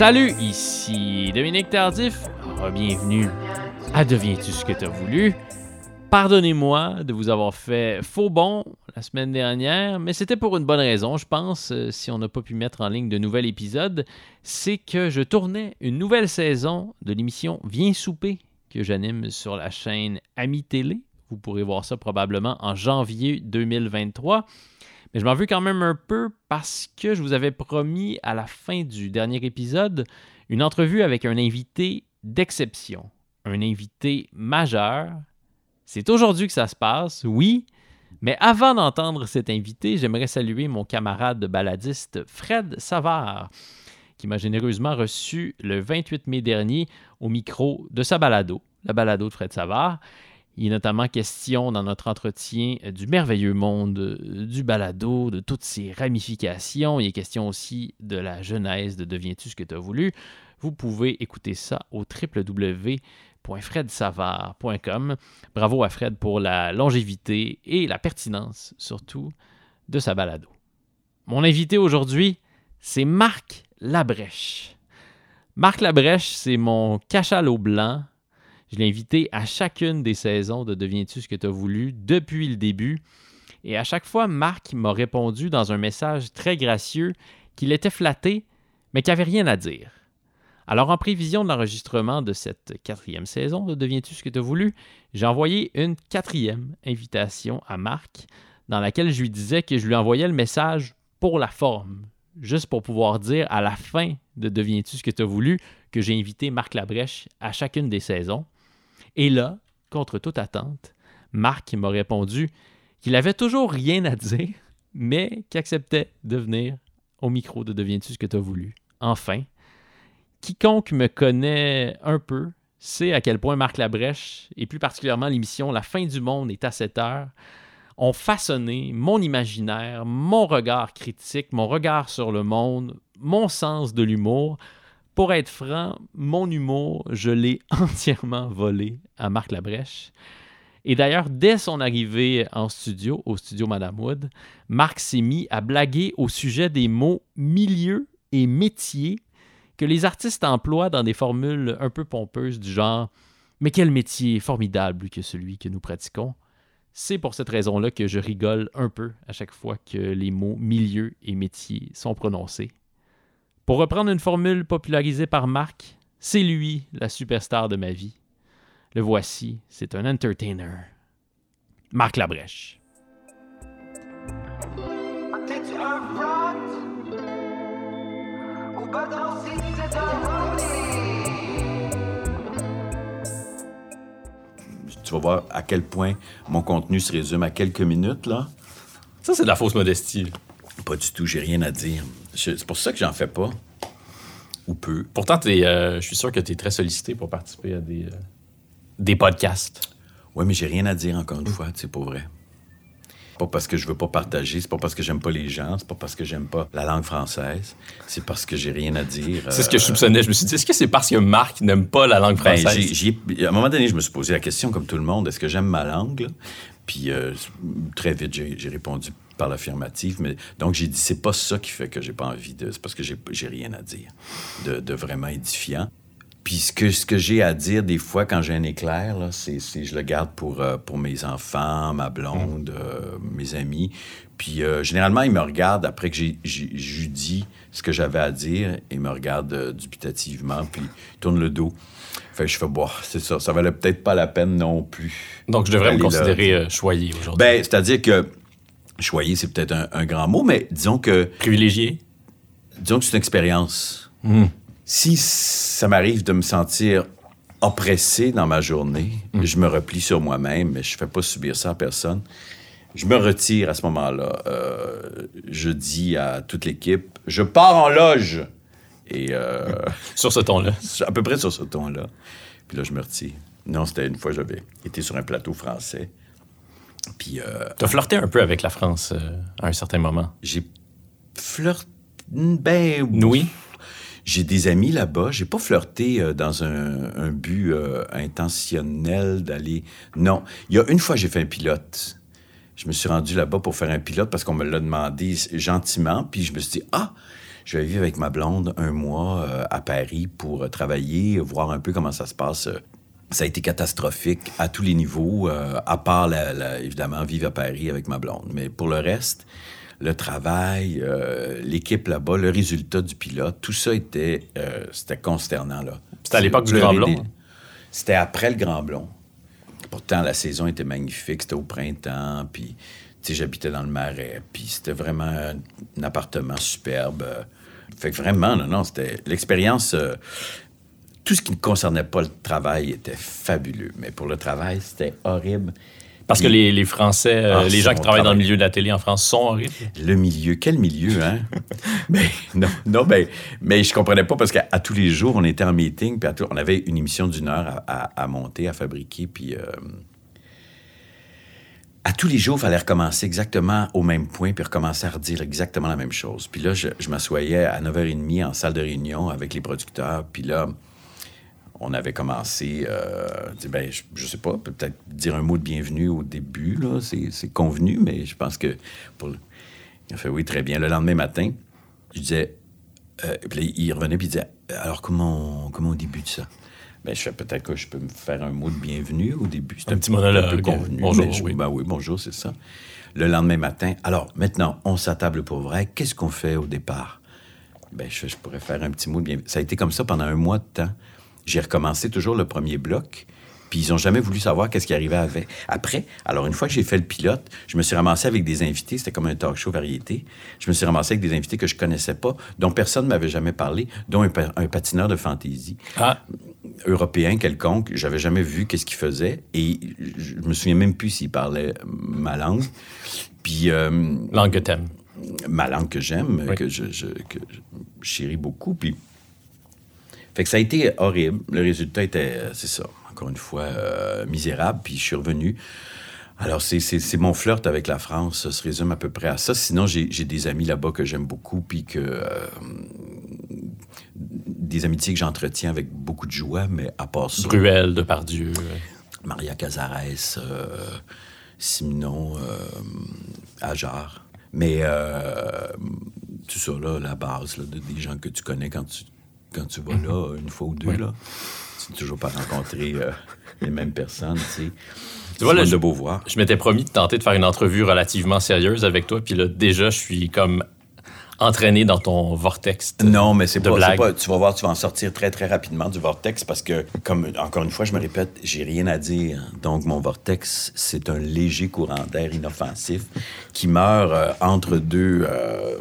Salut, ici Dominique Tardif. Bienvenue à Deviens-tu ce que tu as voulu? Pardonnez-moi de vous avoir fait faux bon la semaine dernière, mais c'était pour une bonne raison, je pense, euh, si on n'a pas pu mettre en ligne de nouvel épisode. C'est que je tournais une nouvelle saison de l'émission Viens souper que j'anime sur la chaîne Ami Télé. Vous pourrez voir ça probablement en janvier 2023. Mais je m'en veux quand même un peu parce que je vous avais promis à la fin du dernier épisode une entrevue avec un invité d'exception, un invité majeur c'est aujourd'hui que ça se passe, oui, mais avant d'entendre cet invité, j'aimerais saluer mon camarade baladiste Fred Savard, qui m'a généreusement reçu le 28 mai dernier au micro de sa balado, la balado de Fred Savard. Il est notamment question dans notre entretien du merveilleux monde du balado, de toutes ses ramifications. Il est question aussi de la genèse de Deviens-tu ce que tu as voulu? Vous pouvez écouter ça au www www.fredsavard.com. Bravo à Fred pour la longévité et la pertinence, surtout, de sa balado. Mon invité aujourd'hui, c'est Marc Labrèche. Marc Labrèche, c'est mon cachalot blanc. Je l'ai invité à chacune des saisons de Deviens-tu ce que tu as voulu depuis le début. Et à chaque fois, Marc m'a répondu dans un message très gracieux qu'il était flatté, mais qu'il n'avait rien à dire. Alors, en prévision de l'enregistrement de cette quatrième saison de Deviens-tu ce que tu as voulu, j'ai envoyé une quatrième invitation à Marc dans laquelle je lui disais que je lui envoyais le message pour la forme, juste pour pouvoir dire à la fin de Deviens-tu ce que tu as voulu que j'ai invité Marc Labrèche à chacune des saisons. Et là, contre toute attente, Marc m'a répondu qu'il avait toujours rien à dire, mais qu'il acceptait de venir au micro de Deviens-tu ce que tu as voulu. Enfin, quiconque me connaît un peu sait à quel point Marc Labrèche, et plus particulièrement l'émission La fin du monde est à 7 heures, ont façonné mon imaginaire, mon regard critique, mon regard sur le monde, mon sens de l'humour. Pour être franc, mon humour, je l'ai entièrement volé à Marc Labrèche. Et d'ailleurs, dès son arrivée en studio, au studio Madame Wood, Marc s'est mis à blaguer au sujet des mots milieu et métier que les artistes emploient dans des formules un peu pompeuses du genre Mais quel métier formidable que celui que nous pratiquons C'est pour cette raison-là que je rigole un peu à chaque fois que les mots milieu et métier sont prononcés. Pour reprendre une formule popularisée par Marc, c'est lui la superstar de ma vie. Le voici, c'est un entertainer. Marc Labrèche. Tu vas voir à quel point mon contenu se résume à quelques minutes, là. Ça, c'est de la fausse modestie. Pas du tout, j'ai rien à dire. C'est pour ça que j'en fais pas. Ou peu. Pourtant, euh, je suis sûr que tu es très sollicité pour participer à des, euh, des podcasts. Oui, mais j'ai rien à dire, encore une fois, c'est pas vrai pas parce que je veux pas partager, c'est pas parce que j'aime pas les gens, c'est pas parce que j'aime pas la langue française, c'est parce que j'ai rien à dire. C'est ce que je soupçonnais. Je me suis dit, est-ce que c'est parce que Marc n'aime pas la langue ben, française? à un moment donné, je me suis posé la question, comme tout le monde, est-ce que j'aime ma langue? Puis euh, très vite, j'ai répondu par l'affirmative. Mais donc j'ai dit c'est pas ça qui fait que j'ai pas envie de. C'est parce que j'ai rien à dire de, de, vraiment édifiant. Puis ce que, ce que j'ai à dire des fois quand j'ai un éclair, c'est, je le garde pour, euh, pour mes enfants, ma blonde, euh, mes amis. Puis euh, généralement, ils me regardent après que j'ai, j'ai, dit ce que j'avais à dire et me regardent dubitativement, puis ils tournent le dos. Fait que je fais, bon, c'est ça, ça valait peut-être pas la peine non plus. Donc je devrais me considérer choyé aujourd'hui. Ben, c'est-à-dire que choyé, c'est peut-être un, grand mot, mais disons que. Privilégié. Disons que c'est une expérience. Mmh si ça m'arrive de me sentir oppressé dans ma journée, mm. je me replie sur moi-même, mais je ne fais pas subir ça à personne. Je me retire à ce moment-là. Euh, je dis à toute l'équipe, je pars en loge. Et euh, sur ce ton-là. À peu près sur ce ton-là. Puis là, je me retire. Non, c'était une fois, j'avais été sur un plateau français. Puis. Euh, tu as flirté un peu avec la France à un certain moment? J'ai flirté. Ben. Oui. J'ai des amis là-bas. J'ai pas flirté euh, dans un, but euh, intentionnel d'aller. Non. Il y a une fois, j'ai fait un pilote. Je me suis rendu là-bas pour faire un pilote parce qu'on me l'a demandé gentiment. Puis je me suis dit, ah, Je vais vivre avec ma blonde un mois euh, à Paris pour euh, travailler, voir un peu comment ça se passe. Ça a été catastrophique à tous les niveaux, euh, à part, la- la- évidemment, vivre à Paris avec ma blonde. Mais pour le reste, le travail, euh, l'équipe là-bas, le résultat du pilote, tout ça était, euh, c'était consternant. là. C'était à l'époque du Grand Blond, des-? C'était après le Grand Blond. Pourtant, la saison était magnifique. C'était au printemps. Puis, tu sais, j'habitais dans le Marais. Puis, c'était vraiment un, un appartement superbe. Fait que vraiment, non, non, c'était l'expérience. euh, tout ce qui ne concernait pas le travail était fabuleux. Mais pour le travail, c'était horrible. Parce que les, les Français, euh, Ah, les gens qui travaillent dans le milieu de la télé en France sont horribles. Le milieu, quel milieu, hein? ben, non, non, ben, mais je comprenais pas parce qu'à à tous les jours, on était en meeting, puis à tout- on avait une émission d'une heure à, à- à monter, à fabriquer, puis euh, à tous les jours, il fallait recommencer exactement au même point, puis recommencer à redire exactement la même chose. Puis là, je, je m'assoyais à 9h30 en salle de réunion avec les producteurs, puis là, on avait commencé, euh, ben, je, je sais pas, peut-être dire un mot de bienvenue au début, là, c'est c'est convenu, mais je pense que pour il a fait oui, très bien. Le lendemain matin, je disais, euh, puis il revenait puis il disait, alors comment on, comment on débute ça? Ben, je fais peut-être que je peux me faire un mot de bienvenue au début. C'est Un petit monologue. peu convenu. Bonjour, je- oui. Ben oui, bonjour, c'est ça. Le lendemain matin, alors maintenant, on s'attable pour vrai. Qu'est-ce qu'on fait au départ? Ben, je, je pourrais faire un petit mot de bienvenue. Ça a été comme ça pendant un mois de temps. J'ai recommencé toujours le premier bloc. Puis ils n'ont jamais voulu savoir qu'est-ce qui arrivait avec. Après, alors une fois que j'ai fait le pilote, je me suis ramassé avec des invités. C'était comme un talk show variété. Je me suis ramassé avec des invités que je connaissais pas, dont personne ne m'avait jamais parlé, dont un, pa- un patineur de fantaisie Ah, européen quelconque. J'avais jamais vu qu'est-ce qu'il faisait et je me souviens même plus s'il parlait ma langue. Puis euh, langue que t'aimes. ma langue que j'aime, Oui. que je, je- que je chéris beaucoup. Puis, fait que ça a été horrible. Le résultat était, euh, c'est ça, encore une fois, euh, misérable. Puis je suis revenu. Alors, c'est, mon flirt avec la France, ça se résume à peu près à ça. Sinon, j'ai, des amis là-bas que j'aime beaucoup, puis que. euh, des amitiés que j'entretiens avec beaucoup de joie, mais à part ça. Bruel, Depardieu. Maria Cazares, euh, Simon, euh, Ajar. Mais euh, tout ça, là, la base là, de, des gens que tu connais quand tu, quand tu vas là, une fois ou deux, là, tu n'as toujours pas rencontré euh, les mêmes personnes, tu sais. Tu vois, là, je- Beauvoir. Je m'étais promis de tenter de faire une entrevue relativement sérieuse avec toi, puis là, déjà, je suis comme entraîné dans ton vortex. de- Non, mais c'est pas, pas- Tu vas voir, tu vas en sortir très, très rapidement du vortex parce que, comme encore une fois, je me répète, j'ai rien à dire. Donc, mon vortex, c'est un léger courant d'air inoffensif qui meurt euh, entre deux, euh,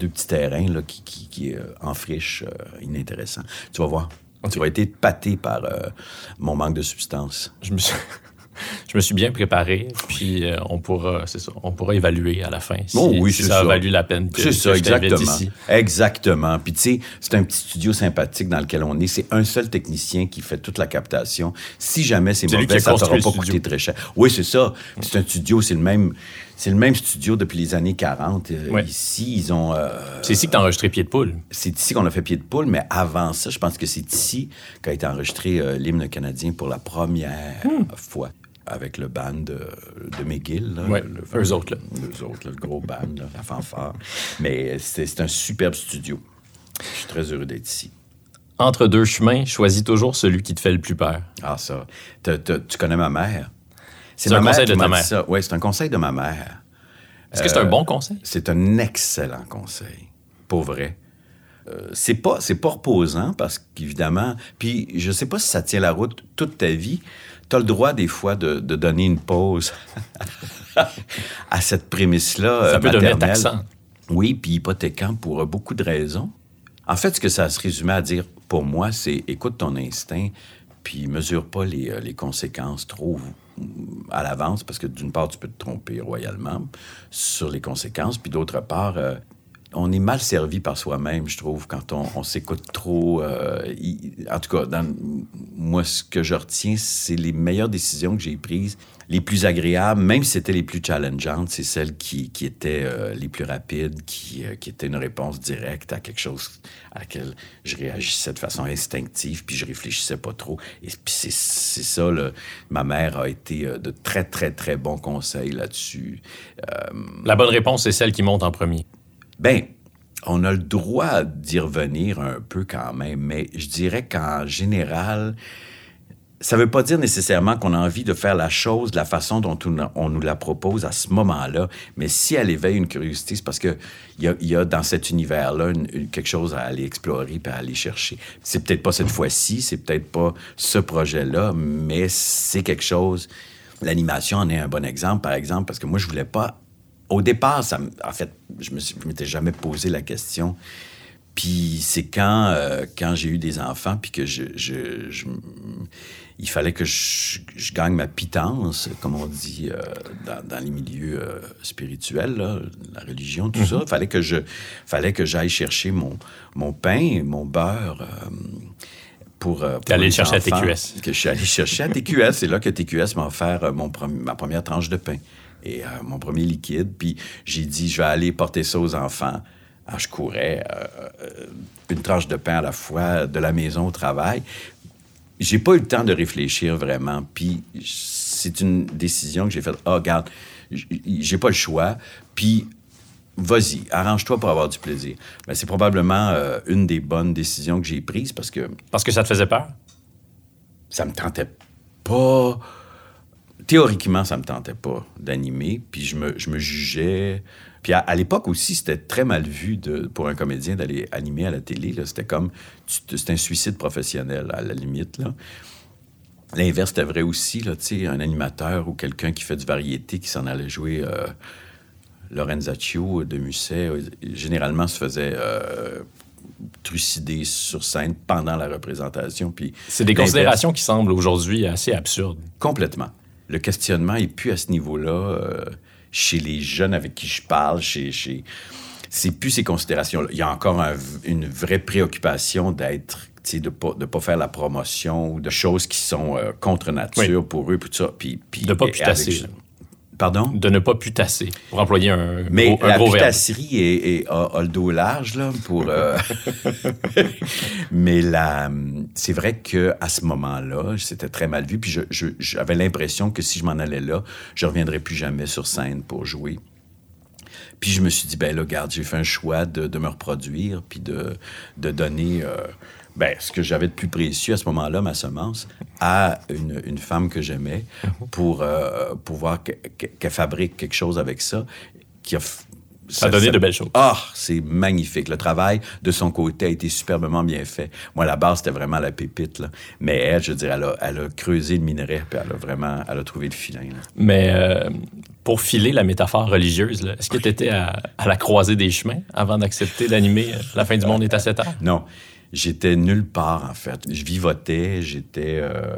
deux petits terrains là, qui, qui, qui, euh, en friche, euh, inintéressant. Tu vas voir. Tu vas être épaté par euh, mon manque de substance. Je me suis, je me suis bien préparé, puis euh, on pourra, c'est ça, on pourra évaluer à la fin si, Oh oui, si c'est ça a valu la peine que, C'est ça, que exactement. ici. Exactement. Puis tu sais, c'est un petit studio sympathique dans lequel on est. C'est un seul technicien qui fait toute la captation. Si jamais c'est mauvais, ça t'aura pas coûté très cher. Oui, c'est ça. C'est un studio, c'est le même, c'est le même studio depuis les années 40. Euh, Ouais. Ici, ils ont. euh, C'est ici que t'as enregistré Pied de Poule. c'est ici qu'on a fait pied de poule, mais avant ça, je pense que c'est ici qu'a été enregistré euh, l'hymne canadien pour la première fois avec le band de, de McGill. Là, Ouais, le, eux autres, là. Eux autres, là, le gros band, là, la fanfare. Mais c'est un superbe studio. Je suis très heureux d'être ici. Entre deux chemins, choisis toujours celui qui te fait le plus peur. Ah, ça. Tu connais ma mère? C'est un conseil de ta mère. Oui, c'est un conseil de ma mère. Est-ce que c'est un bon conseil? C'est un excellent conseil, pour vrai. Euh, c'est pas c'est pas reposant parce qu'évidemment, puis je sais pas si ça tient la route toute ta vie. Tu as le droit des fois de, de donner une pause à cette prémisse-là. Ça euh, peut devenir taxant. Oui, puis hypothéquant pour euh, beaucoup de raisons. En fait, ce que ça se résumait à dire pour moi, c'est écoute ton instinct, puis mesure pas les, euh, les conséquences trop à l'avance, parce que d'une part, tu peux te tromper royalement sur les conséquences, puis d'autre part, euh, on est mal servi par soi-même, je trouve, quand on, s'écoute trop. euh, en tout cas, dans, moi, ce que je retiens, c'est les meilleures décisions que j'ai prises, les plus agréables, même si c'était les plus challengeantes, c'est celles qui, étaient euh, les plus rapides, qui, euh, qui étaient une réponse directe à quelque chose à laquelle je réagissais de façon instinctive, puis je réfléchissais pas trop. Et puis c'est ça, ma mère a été de très, très, très bons conseils là-dessus. La bonne réponse, c'est celle qui monte en premier. Ben, on a le droit d'y revenir un peu quand même, mais je dirais qu'en général, ça ne veut pas dire nécessairement qu'on a envie de faire la chose de la façon dont on, nous la propose à ce moment-là, mais si elle éveille une curiosité, c'est parce qu'il y a, y a dans cet univers-là quelque chose à aller explorer et à aller chercher. C'est peut-être pas cette fois-ci, c'est peut-être pas ce projet-là, mais c'est quelque chose. L'animation en est un bon exemple, par exemple, parce que moi, je voulais pas. Au départ, ça, en fait, je ne m'étais jamais posé la question. Puis c'est quand, euh, quand j'ai eu des enfants, puis que je, je il fallait que je, gagne ma pitance, comme on dit euh, dans, les milieux euh, spirituels, la religion, tout ça. Il mhm. fallait que je, fallait que j'aille chercher mon, mon pain, mon beurre. Pour, pour aller chercher à TQS. Que je suis allé chercher à TQS. C'est là que TQS m'a offert mon ma première tranche de pain et mon premier liquide. Puis j'ai dit, je vais aller porter ça aux enfants. Alors, je courais une tranche de pain à la fois de la maison au travail j'ai pas eu le temps de réfléchir vraiment. Puis c'est une décision que j'ai faite. Ah, oh, regarde, j'ai pas le choix. Puis vas-y, arrange-toi pour avoir du plaisir. Mais c'est probablement euh, une des bonnes décisions que j'ai prises parce que. Parce que ça te faisait peur? Ça me tentait pas. Théoriquement, ça me tentait pas d'animer. Puis je me, je me jugeais puis à, l'époque aussi, c'était très mal vu de, pour un comédien d'aller animer à la télé. C'était comme... C'était un suicide professionnel, à la limite. Là. L'inverse était vrai aussi, là, un animateur ou quelqu'un qui fait du variété qui s'en allait jouer euh, Lorenzaccio de Musset, euh, généralement se faisait euh, trucider sur scène pendant la représentation. Puis C'est des considérations qui semblent aujourd'hui assez absurdes. Complètement. Le questionnement est plus à ce niveau-là. Euh, chez les jeunes avec qui je parle, chez, chez... c'est plus ces considérations-là. Il y a encore une vraie préoccupation d'être de ne pas, de pas faire la promotion ou de choses qui sont euh, contre nature pour eux, tout ça. Puis, puis, de pas putasser. Pardon? De ne pas putasser, pour employer un, Mais gros, la gros putasserie est, a, le dos large, là, pour... Euh, Mais la... c'est vrai qu'à ce moment-là, c'était très mal vu, puis j'avais l'impression que si je m'en allais là, je reviendrais plus jamais sur scène pour jouer. Puis je me suis dit, ben là, regarde, j'ai fait un choix de, de, me reproduire, puis de, de donner... Euh, ben, ce que j'avais de plus précieux à ce moment-là, ma semence, à une, une femme que j'aimais pour euh, pouvoir qu'elle fabrique quelque chose avec ça qui a ça, a donné de belles choses. Ah, c'est magnifique. Le travail de son côté a été superbement bien fait. Moi, la base, c'était vraiment la pépite. Là. Mais elle, je veux dire, elle a, elle a, creusé le minerai, puis elle a vraiment elle a trouvé le filin. Mais euh, pour filer la métaphore religieuse, est-ce que tu étais à, à, la croisée des chemins avant d'accepter d'animer La fin du monde est à 7 heures? Non j'étais nulle part, en fait. Je vivotais, j'étais. Euh,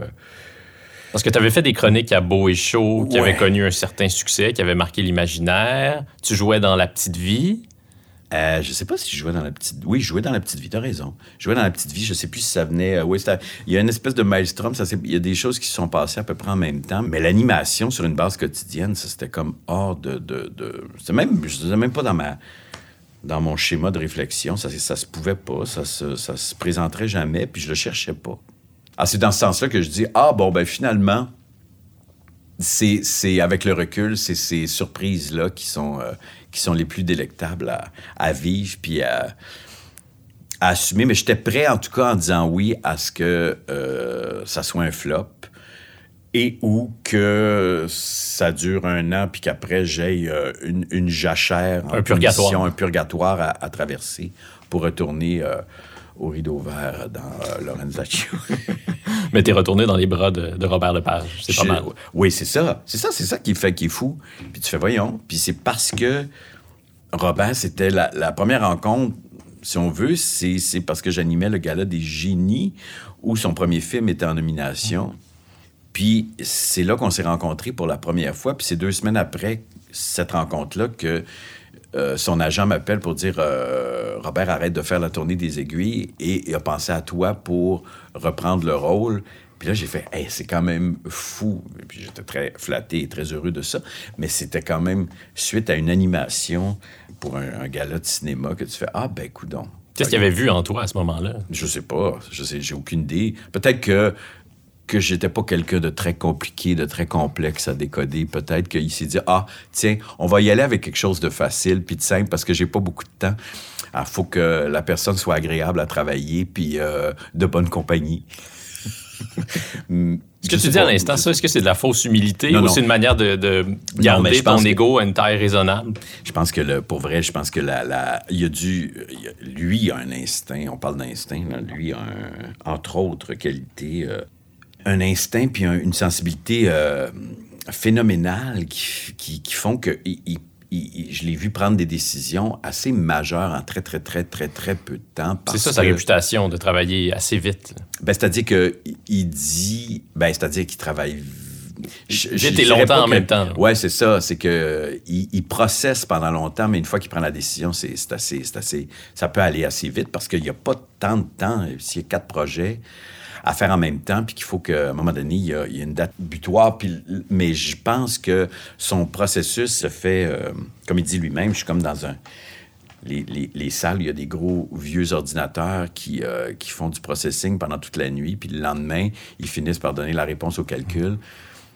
Parce que tu avais fait des chroniques à Beau et Chaud qui avaient connu un certain succès, qui avaient marqué l'imaginaire. Tu jouais dans La Petite Vie. Euh, je sais pas si je jouais dans la petite. Oui, je jouais dans la petite vie. T'as raison. Je jouais dans la petite vie. Je sais plus si ça venait. Euh, oui, il y a une espèce de maelstrom. Ça, il y a des choses qui se sont passées à peu près en même temps. Mais l'animation sur une base quotidienne, ça c'était comme hors de. de, de... C'était même. Je ne même pas dans ma dans mon schéma de réflexion. Ça, ça se pouvait pas, ça se, ça se présenterait jamais, puis je le cherchais pas. Ah, c'est dans ce sens-là que je dis, ah bon, ben finalement, c'est avec le recul, c'est ces surprises-là qui, sont euh, qui sont les plus délectables à, vivre, puis à, assumer. Mais j'étais prêt, en tout cas, en disant oui à ce que euh, ça soit un flop et ou que ça dure un an puis qu'après j'ai euh, une, une, jachère, un purgatoire, un purgatoire à, traverser pour retourner euh, au rideau vert dans euh, Lorenzaccio. Mais t'es retourné dans les bras de, Robert Lepage, c'est pas mal. Oui, c'est ça, c'est ça, c'est ça qui fait qui est fou. Puis tu fais voyons, puis c'est parce que Robert, c'était la, la première rencontre si on veut, c'est parce que j'animais le gala des génies où son premier film était en nomination. Puis c'est là qu'on s'est rencontrés pour la première fois. Puis c'est deux semaines après cette rencontre-là que euh, son agent m'appelle pour dire euh, Robert, arrête de faire la tournée des aiguilles et il a pensé à toi pour reprendre le rôle. Puis là, j'ai fait, hey, c'est quand même fou. puis j'étais très flatté et très heureux de ça. Mais c'était quand même suite à une animation pour un, gala de cinéma que tu fais, ah, ben, donc. Qu'est-ce qu'il avait vu en toi à ce moment-là? Je sais pas. Je sais, j'ai aucune idée. Peut-être que que j'étais pas quelqu'un de très compliqué, de très complexe à décoder. Peut-être qu'il s'est dit ah tiens, on va y aller avec quelque chose de facile puis de simple parce que j'ai pas beaucoup de temps. Il faut que la personne soit agréable à travailler puis euh, de bonne compagnie. Ce que tu dis à l'instant, ça, est-ce que c'est de la fausse humilité ou c'est une manière de, de garder ton ego à une taille raisonnable? Je pense que, le, pour vrai, je pense que la, la, il a dû... lui a un instinct, on parle d'instinct, lui a, un, entre autres qualités, euh, un instinct puis une sensibilité euh, phénoménale qui, qui, font que il, je l'ai vu prendre des décisions assez majeures en très, très, très, très, très peu de temps. C'est ça sa réputation, de travailler assez vite. Ben, c'est-à-dire qu'il dit... Ben, c'est-à-dire qu'il travaille J'étais longtemps en même temps. Oui, c'est ça. C'est que il, processe pendant longtemps, mais une fois qu'il prend la décision, c'est assez, assez, ça peut aller assez vite parce qu'il n'y a pas tant de temps. S'il y a quatre projets, à faire en même temps, puis qu'il faut qu'à un moment donné, il y, a, une date butoir. Puis, mais je pense que son processus se fait, euh, comme il dit lui-même, je suis comme dans un... Les, les, les, salles, il y a des gros vieux ordinateurs qui, euh, qui font du processing pendant toute la nuit, puis le lendemain, ils finissent par donner la réponse au calcul.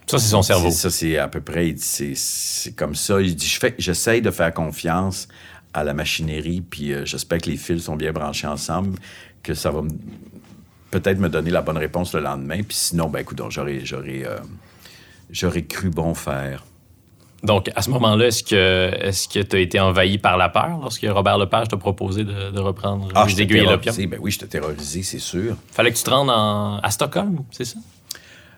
Ça, c'est son cerveau. Ça, c'est à peu près, c'est comme ça. Il dit, j'essaye de faire confiance à la machinerie, puis euh, j'espère que les fils sont bien branchés ensemble, que ça va me peut-être me donner la bonne réponse le lendemain. Puis sinon, ben écoute, j'aurais, j'aurais, euh, j'aurais cru bon faire. Donc, à ce moment-là, est-ce que est-ce que tu as été envahi par la peur lorsque Robert Lepage t'a proposé de, reprendre ah, les aiguilles et l'opium? Ben oui, je t'ai terrorisé, c'est sûr. Fallait que tu te rendes à Stockholm, c'est ça?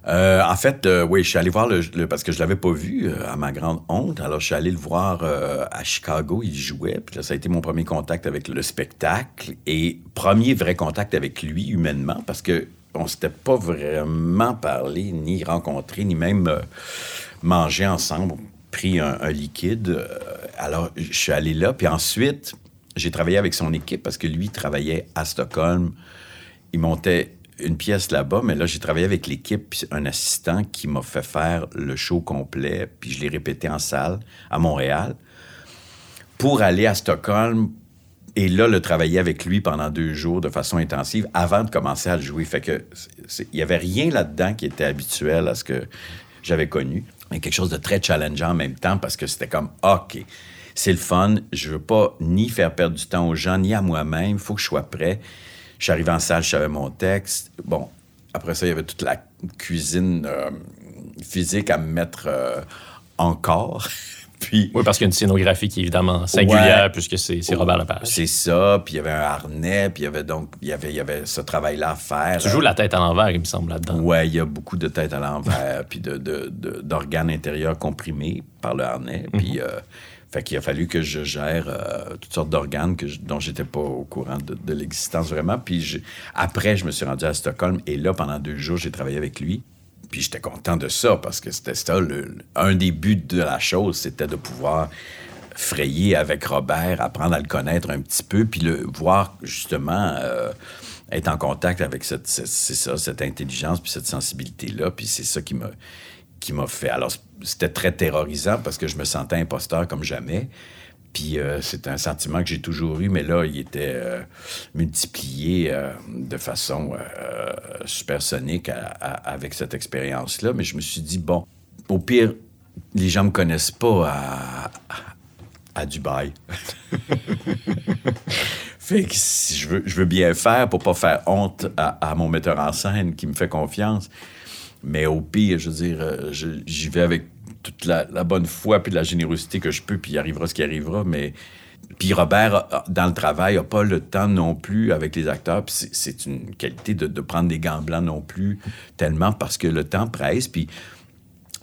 Euh, en fait, euh, oui, je suis allé voir le, parce que je l'avais pas vu euh, à ma grande honte. Alors, je suis allé le voir à Chicago. Il jouait. Puis là, ça a été mon premier contact avec le spectacle et premier vrai contact avec lui humainement parce que on s'était pas vraiment parlé, ni rencontré, ni même mangé ensemble, pris un, un liquide. alors, je suis allé là. Puis ensuite, j'ai travaillé avec son équipe parce que lui travaillait à Stockholm. Il montait une pièce là-bas, mais là, j'ai travaillé avec l'équipe, un assistant qui m'a fait faire le show complet, puis je l'ai répété en salle à Montréal, pour aller à Stockholm et là, le travailler avec lui pendant deux jours de façon intensive avant de commencer à le jouer. Fait que il n'y avait rien là-dedans qui était habituel à ce que j'avais connu, mais quelque chose de très challengeant en même temps parce que c'était comme OK, c'est le fun, je veux pas ni faire perdre du temps aux gens ni à moi-même, il faut que je sois prêt. Je suis arrivé en salle, je savais mon texte. Bon, après ça, il y avait toute la cuisine euh, physique à me mettre euh, encore. Puis, oui, parce qu'il y a une scénographie qui est évidemment singulière, puisque c'est Robert Lepage. C'est ça, puis il y avait un harnais, puis il y avait donc il y avait, il y avait ce travail-là à faire. Tu joues la tête à l'envers, il me semble, là-dedans. Oui, il y a beaucoup de tête à l'envers, puis d'organes de, de, intérieurs comprimés par le harnais. Puis mhm. euh, fait qu'il a fallu que je gère euh, toutes sortes d'organes que je, dont j'étais pas au courant de, l'existence vraiment. Puis après, je me suis rendu à Stockholm et là, pendant deux jours, j'ai travaillé avec lui. Puis j'étais content de ça parce que c'était ça, un des buts de la chose, c'était de pouvoir frayer avec Robert, apprendre à le connaître un petit peu, puis le voir justement euh, être en contact avec cette, ça, cette intelligence puis cette sensibilité-là. Puis c'est ça qui m'a qui m'a fait. Alors, c'était très terrorisant parce que je me sentais imposteur comme jamais. Puis euh, c'est un sentiment que j'ai toujours eu, mais là, il était euh, multiplié euh, de façon supersonique avec cette expérience-là. Mais je me suis dit, bon, au pire, les gens me connaissent pas à, à, Dubaï. fait que si je veux, je veux bien faire pour pas faire honte à, à mon metteur en scène qui me fait confiance. Mais au pire, je veux dire, euh, j'y vais avec toute la, bonne foi puis la générosité que je peux, puis il arrivera ce qui arrivera. Mais puis Robert, dans le travail, n'a pas le temps non plus avec les acteurs. Puis c'est une qualité de, prendre des gants blancs non plus, tellement parce que le temps presse. Puis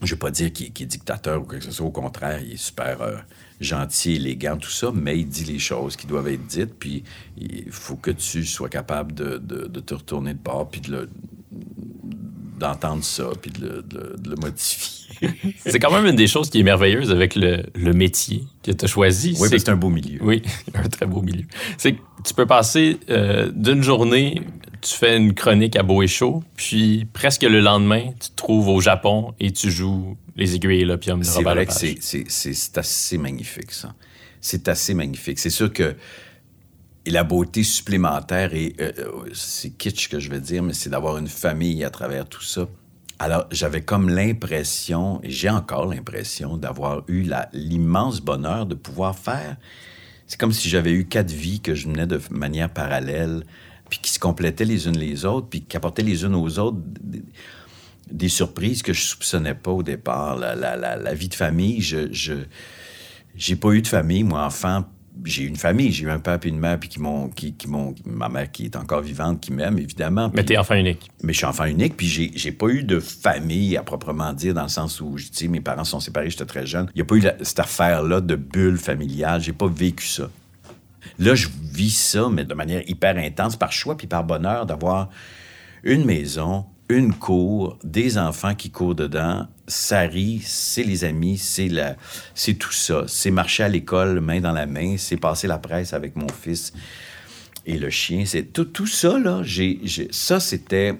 je ne veux pas dire qu'il est dictateur ou que ce soit. Au contraire, il est super euh, gentil, élégant, tout ça, mais il dit les choses qui doivent être dites. Puis il faut que tu sois capable de, de te retourner de bord puis de le, d'entendre ça puis de le, modifier. c'est quand même une des choses qui est merveilleuse avec le, métier que tu as choisi. Oui, c'est un beau milieu. Oui, un très beau milieu. C'est que tu peux passer euh, d'une journée, tu fais une chronique à beau et chaud, puis presque le lendemain, tu te trouves au Japon et tu joues Les aiguilles et l'opium de Robert vrai que c'est assez magnifique, ça. C'est assez magnifique. C'est sûr que et la beauté supplémentaire, et euh, euh, c'est kitsch que je vais dire, mais c'est d'avoir une famille à travers tout ça. Alors, j'avais comme l'impression, et j'ai encore l'impression, d'avoir eu l'immense bonheur de pouvoir faire. C'est comme si j'avais eu quatre vies que je menais de manière parallèle, puis qui se complétaient les unes les autres, puis qui apportaient les unes aux autres des, surprises que je soupçonnais pas au départ. La vie de famille, je, je j'ai pas eu de famille, moi, enfant. J'ai eu une famille, j'ai eu un père et une mère, puis qui m'ont, qui, qui m'ont, ma mère qui est encore vivante, qui m'aime, évidemment. Mais puis- t'es enfant unique. mais je suis enfant unique, puis j'ai, j'ai pas eu de famille à proprement dire, dans le sens où, tu sais, mes parents sont séparés, j'étais très jeune. Il n'y a pas eu la- cette affaire-là de bulle familiale. J'ai pas vécu ça. Là, je vis ça, mais de manière hyper intense, par choix puis par bonheur, d'avoir une maison, une cour, des enfants qui courent dedans. Ça rit, c'est les amis, c'est la, c'est tout ça. C'est marcher à l'école main dans la main, c'est passer la presse avec mon fils et le chien. C'est tout, tout ça, là, j'ai, ça, c'était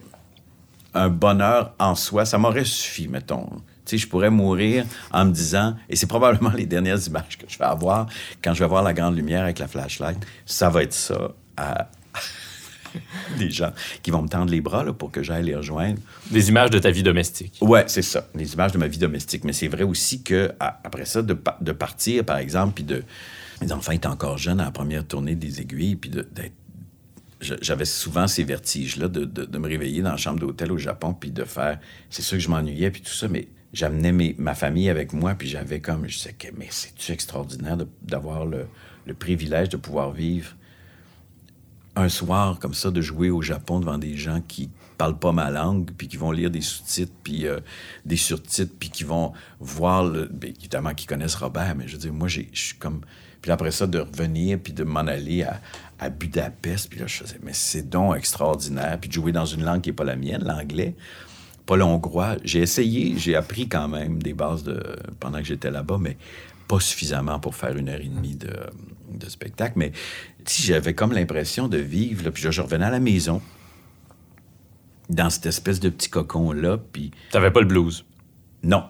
un bonheur en soi. Ça m'aurait suffi, mettons. Tu sais, je pourrais mourir en me disant, et c'est probablement les dernières images que je vais avoir quand je vais voir la grande lumière avec la flashlight, ça va être ça. des gens qui vont me tendre les bras là, pour que j'aille les rejoindre. Des images de ta vie domestique. Ouais, c'est ça, les images de ma vie domestique. Mais c'est vrai aussi que à- après ça, de, pa- de partir, par exemple, puis de. Les enfants étaient encore jeunes à la première tournée des aiguilles, puis d'être. J'avais souvent ces vertiges-là de, de- de me réveiller dans la chambre d'hôtel au Japon, puis de faire. C'est sûr que je m'ennuyais, puis tout ça, mais j'amenais mes- ma famille avec moi, puis j'avais comme. Je sais que, mais c'est-tu extraordinaire d'avoir le, le privilège de pouvoir vivre un soir comme ça de jouer au Japon devant des gens qui parlent pas ma langue, puis qui vont lire des sous-titres, puis euh, des surtitres, puis qui vont voir, le, ben, évidemment, qui connaissent Robert, mais je veux dire, moi, je suis comme... Puis après ça, de revenir, puis de m'en aller à, Budapest, puis là, je faisais, mais c'est donc extraordinaire, puis de jouer dans une langue qui n'est pas la mienne, l'anglais, pas le hongrois. J'ai essayé, j'ai appris quand même des bases de, pendant que j'étais là-bas, mais pas suffisamment pour faire une heure et demie de, de spectacle. Mais si j'avais comme l'impression de vivre, là, puis je, je revenais à la maison, dans cette espèce de petit cocon-là, puis T'avais pas le blues? non,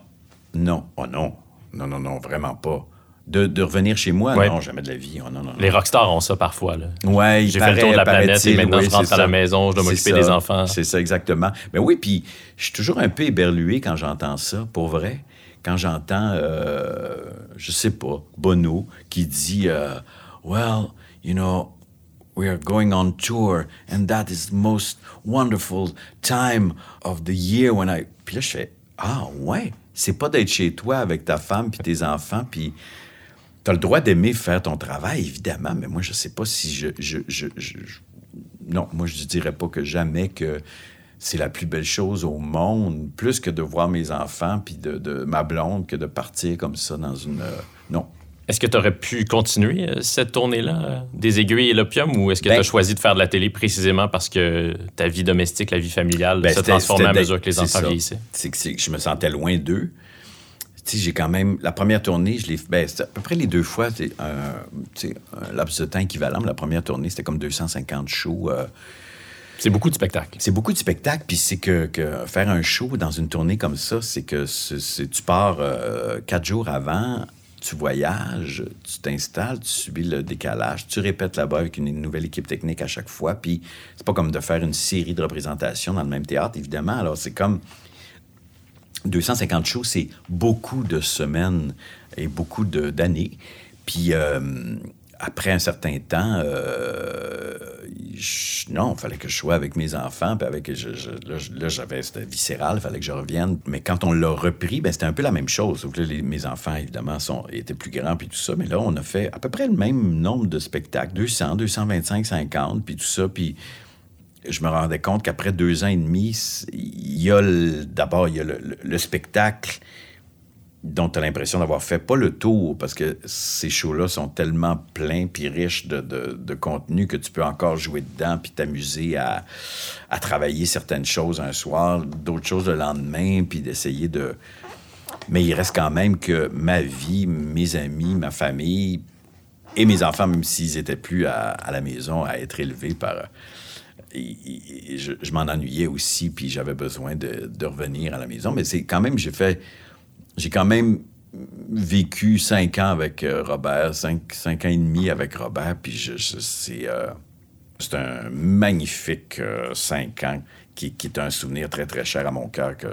non, oh non, non, non, non, vraiment pas. De, de revenir chez moi, Ouais. non, jamais de la vie. Oh, non, non, non. Les rockstars ont ça parfois. Là. Ouais, J'ai fait le tour de la planète et maintenant oui, je rentre à la maison, je dois m'occuper des enfants. C'est ça, exactement. Mais oui, puis je suis toujours un peu éberlué quand j'entends ça, pour vrai. Quand j'entends, euh, je sais pas, Bono qui dit euh, Well, you know, we are going on tour, and that is the most wonderful time of the year when I. Puis là, je fais Ah, ouais, c'est pas d'être chez toi avec ta femme puis tes enfants, puis. Tu as le droit d'aimer faire ton travail, évidemment, mais moi, je sais pas si je- je- non, moi, je dirais pas que jamais que c'est la plus belle chose au monde, plus que de voir mes enfants puis de, de ma blonde, que de partir comme ça dans une. euh, non. Est-ce que tu aurais pu continuer euh, cette tournée-là, euh, des aiguilles et l'opium, ou est-ce que Ben- tu as choisi de faire de la télé précisément parce que ta vie domestique, la vie familiale Ben, se transformait à mesure que les enfants ça. vieillissaient? C'est que, je me sentais loin d'eux. Tu sais, j'ai quand même. La première tournée, je l'ai. Ben, c'était à peu près les deux fois, c'est un, un laps de temps équivalent. mais La première tournée, c'était comme 250 shows. euh, C'est beaucoup de spectacles. C'est beaucoup de spectacles, puis c'est que, faire un show dans une tournée comme ça, c'est que tu pars euh, quatre jours avant, tu voyages, tu t'installes, tu subis le décalage, tu répètes là-bas avec une nouvelle équipe technique à chaque fois, puis c'est pas comme de faire une série de représentations dans le même théâtre, évidemment. Alors c'est comme 250 shows, c'est beaucoup de semaines et beaucoup d'années. Puis euh, après un certain temps, euh, non, il fallait que je sois avec mes enfants. Puis avec, là, j'avais, c'était viscéral, il fallait que je revienne. Mais quand on l'a repris, ben, c'était un peu la même chose. Mes enfants, évidemment, sont, étaient plus grands, puis tout ça. Mais là, on a fait à peu près le même nombre de spectacles, 200, 225, 50, puis tout ça. Puis je me rendais compte qu'après deux ans et demi, il y a d'abord il y a le spectacle dont tu as l'impression d'avoir fait pas le tour, parce que ces shows-là sont tellement pleins puis riches de, de- contenu que tu peux encore jouer dedans puis t'amuser à, à travailler certaines choses un soir, d'autres choses le lendemain, puis d'essayer de... Mais il reste quand même que ma vie, mes amis, ma famille et mes enfants, même s'ils étaient plus à, à la maison à être élevés par... je, je m'en ennuyais aussi, puis j'avais besoin de, de revenir à la maison. Mais c'est quand même, j'ai fait, j'ai quand même vécu cinq ans avec euh, Robert, cinq, cinq ans et demi avec Robert, puis je, je- c'est, euh, c'est un magnifique euh, cinq ans qui, qui est un souvenir très, très cher à mon cœur que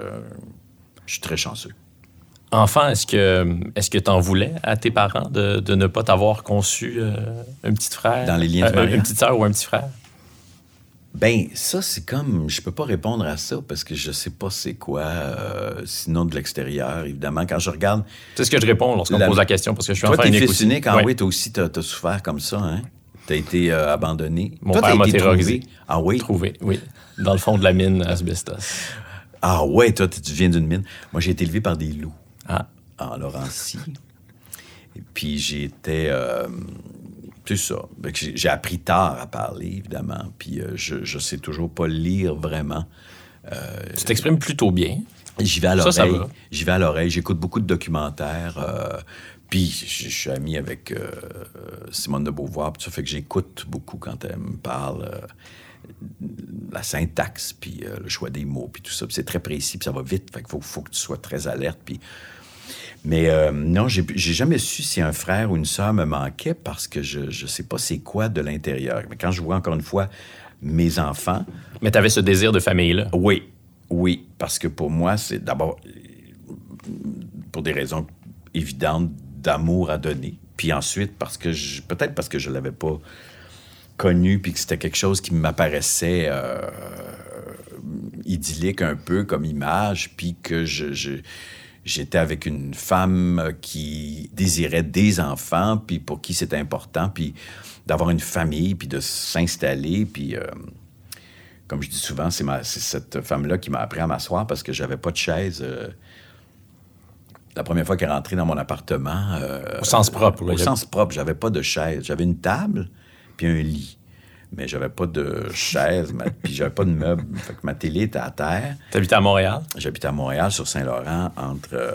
je suis très chanceux. Enfant, est-ce que est-ce que t'en voulais à tes parents de, de ne pas t'avoir conçu euh, un petit frère? Dans les liens de? Une petite sœur ou un petit frère? Ben, ça, c'est comme. Je peux pas répondre à ça parce que je sais pas c'est quoi, euh, sinon de l'extérieur, évidemment. Quand je regarde. C'est ce que je réponds lorsqu'on La- me pose la question parce que je suis Toi, enfant t'es unique fils aussi. unique, ah Ouais. oui, toi aussi, t'as as souffert comme ça, hein? T'as été euh, abandonné. Mon Toi, père m'a été terrorisé. trouvé. Ah oui? Trouvé, oui. Dans le fond de la mine asbestos. Ah ouais, toi, tu viens d'une mine. Moi, j'ai été élevé par des loups Ah. en Laurentie. Et puis, j'étais. Euh, c'est ça. J'ai appris tard à parler, évidemment. Puis, euh, je, je sais toujours pas lire vraiment. Tu t'exprimes plutôt bien. J'y vais à l'oreille. J'y vais à l'oreille. J'écoute beaucoup de documentaires. euh, puis je suis ami avec euh, Simone de Beauvoir. Puis ça fait que j'écoute beaucoup quand elle me parle. euh, la syntaxe, puis euh, le choix des mots, puis tout ça. Puis c'est très précis, puis ça va vite. Fait qu'il faut, faut que tu sois très alerte. Puis... Mais euh, non, j'ai jamais su si un frère ou une sœur me manquait parce que je ne sais pas c'est quoi de l'intérieur. Mais quand je vois encore une fois mes enfants, Mais tu avais ce désir de famille-là? oui, oui, parce que pour moi, c'est d'abord pour des raisons évidentes d'amour à donner. Puis ensuite, parce que peut-être parce que je l'avais pas connu, puis que c'était quelque chose qui m'apparaissait euh, idyllique un peu comme image, puis que je, je- j'étais avec une femme qui désirait des enfants, puis pour qui c'était important, puis d'avoir une famille, puis de s'installer, puis... euh, comme je dis souvent, c'est, cette femme-là qui m'a appris à m'asseoir parce que j'avais pas de chaise. euh, la première fois qu'elle est rentrée dans mon appartement. euh, Au sens propre, là. Au sens propre, j'avais pas de chaise. J'avais une table puis un lit. Mais j'avais pas de chaise, puis j'avais pas de meubles. Fait que ma télé était à terre. Tu habitais à Montréal? J'habitais à Montréal, sur Saint-Laurent, entre euh,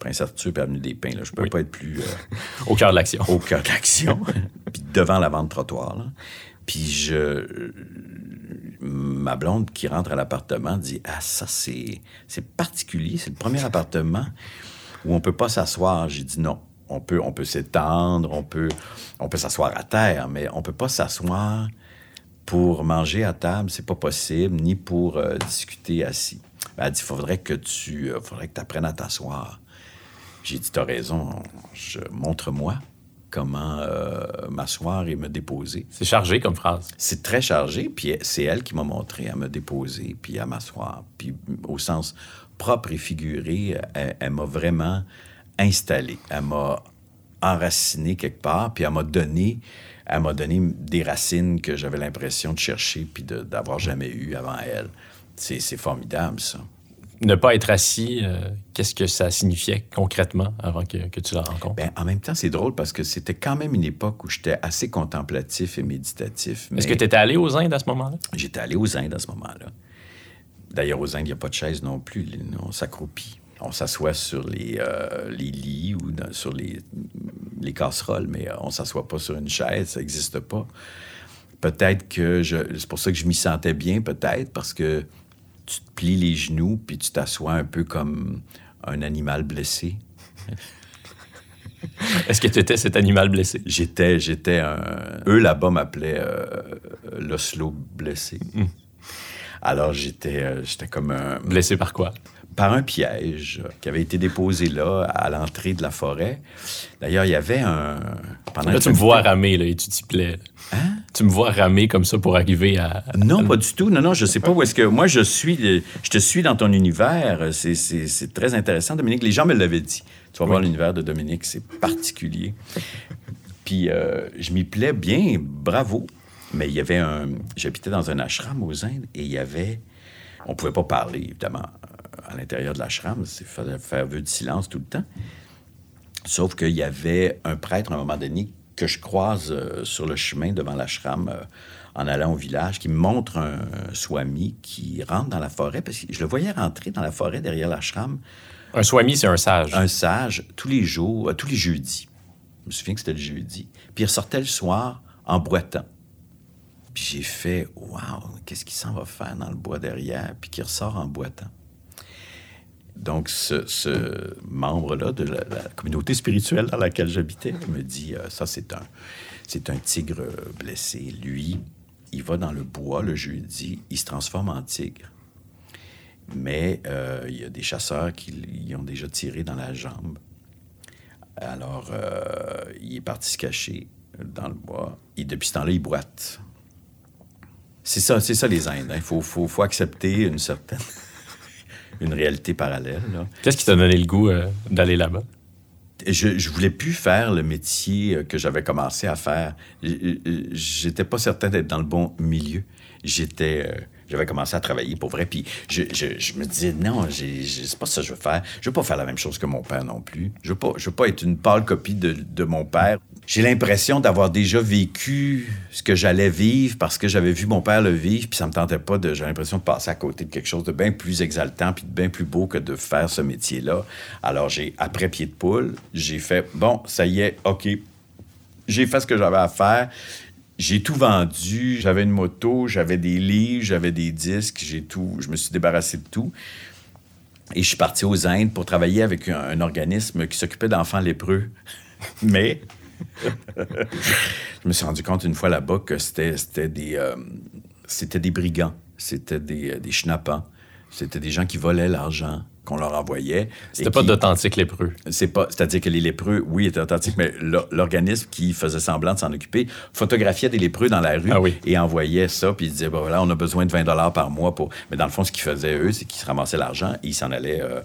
Prince-Arthur et Avenue des Pins. là. Je peux Oui. pas être plus... euh, Au cœur de l'action. au cœur de l'action, puis devant la vente trottoir. là. Puis je, ma blonde qui rentre à l'appartement dit ah ça c'est c'est particulier, c'est le premier appartement où on peut pas s'asseoir. J'ai dit non, on peut on peut s'étendre, on peut on peut s'asseoir à terre, mais on peut pas s'asseoir pour manger à table, c'est pas possible, ni pour euh, discuter assis. Ben, Elle dit faudrait que tu euh, faudrait que tu apprennes à t'asseoir. J'ai dit, t'as raison, je, montre-moi comment euh, m'asseoir et me déposer. C'est chargé comme phrase. C'est très chargé, puis c'est elle qui m'a montré à me déposer, puis à m'asseoir. Puis au sens propre et figuré, elle, elle m'a vraiment installé. Elle m'a enraciné quelque part, puis elle m'a donné, elle m'a donné des racines que j'avais l'impression de chercher, puis d'avoir jamais eu avant elle. C'est formidable, ça. Ne pas être assis, euh, qu'est-ce que ça signifiait concrètement avant que, que tu la rencontres? Ben, en même temps, c'est drôle parce que c'était quand même une époque où j'étais assez contemplatif et méditatif. Est-ce que tu étais allé aux Indes à ce moment-là? J'étais allé aux Indes à ce moment-là. D'ailleurs, aux Indes, il n'y a pas de chaise non plus. On s'accroupit. On s'assoit sur les, euh, les lits ou dans- sur les, les casseroles, mais euh, on ne s'assoit pas sur une chaise. Ça n'existe pas. Peut-être que je. C'est pour ça que je m'y sentais bien, peut-être, parce que tu te plies les genoux puis tu t'assois un peu comme un animal blessé. Est-ce que tu étais cet animal blessé? J'étais, j'étais un. Eux là-bas m'appelaient euh, l'oslo blessé. Alors j'étais, j'étais comme un. Blessé par quoi? Par un piège qui avait été déposé là, à l'entrée de la forêt. D'ailleurs, il y avait un. Pendant Là, tu me vois ramer, là, et tu t'y plais. Hein? Tu me vois ramer comme ça pour arriver à. à- Non, pas du tout. Non, non, je sais pas où est-ce que. Moi, je suis. Je te suis dans ton univers. C'est- très intéressant, Dominique. Les gens me l'avaient dit. Tu vas voir l'univers de Dominique, c'est particulier. Puis, euh, je m'y plais bien, bravo. Mais il y avait un. J'habitais dans un ashram aux Indes et il y avait. On pouvait pas parler, évidemment, à l'intérieur de l'ashram. Il fallait faire vœu de silence tout le temps. Sauf qu'il y avait un prêtre à un moment donné que je croise euh, sur le chemin devant l'ashram euh, en allant au village, qui me montre un, swami qui rentre dans la forêt, parce que je le voyais rentrer dans la forêt derrière l'ashram, Un swami, c'est un sage. un sage, tous les jours, euh, tous les jeudis. Je me souviens que c'était le jeudi. Puis il ressortait le soir en boitant. Puis j'ai fait, waouh, qu'est-ce qu'il s'en va faire dans le bois derrière? Puis qui ressort en boitant. Donc, ce, membre-là de la, communauté spirituelle dans laquelle j'habitais me dit euh, Ça, c'est un, c'est un tigre blessé. Lui, il va dans le bois le jeudi, il se transforme en tigre. Mais euh, il y a des chasseurs qui y ont déjà tiré dans la jambe. Alors, euh, il est parti se cacher dans le bois. Et depuis ce temps-là, il boite. C'est ça, c'est ça les Indes. Il faut, faut accepter une certaine... une réalité parallèle. Qu'est-ce qui t'a donné le goût euh, d'aller là-bas? je, je voulais plus faire le métier euh, que j'avais commencé à faire. Euh, J'étais pas certain d'être dans le bon milieu. J'étais, euh, j'avais commencé à travailler pour vrai, puis je, je- je me disais non, c'est pas ça que je veux faire. Je veux pas faire la même chose que mon père non plus. Je veux pas, je veux pas être une pâle copie de, de mon père. J'ai l'impression d'avoir déjà vécu ce que j'allais vivre parce que j'avais vu mon père le vivre, puis ça me tentait pas de. J'ai l'impression de passer à côté de quelque chose de bien plus exaltant puis de bien plus beau que de faire ce métier-là. Alors j'ai après pied de poule, j'ai fait bon, ça y est, ok, j'ai fait ce que j'avais à faire. J'ai tout vendu. J'avais une moto, j'avais des livres, j'avais des disques, j'ai tout. Je me suis débarrassé de tout. Et je suis parti aux Indes pour travailler avec un, un organisme qui s'occupait d'enfants lépreux. Mais je me suis rendu compte une fois là-bas que c'était c'était des, euh, c'était des brigands, c'était des, euh, des schnappants, c'était des gens qui volaient l'argent qu'on leur envoyait. C'était pas qui- d'authentiques lépreux. c'est pas, c'est-à-dire que les lépreux, oui, étaient authentiques, mais l'or- l'organisme qui faisait semblant de s'en occuper photographiait des lépreux dans la rue Ah oui. et envoyait ça, puis il disait, bon, voilà, on a besoin de 20 dollars par mois pour. Mais dans le fond, ce qu'ils faisaient eux, c'est qu'ils se ramassaient l'argent et ils s'en allaient, euh,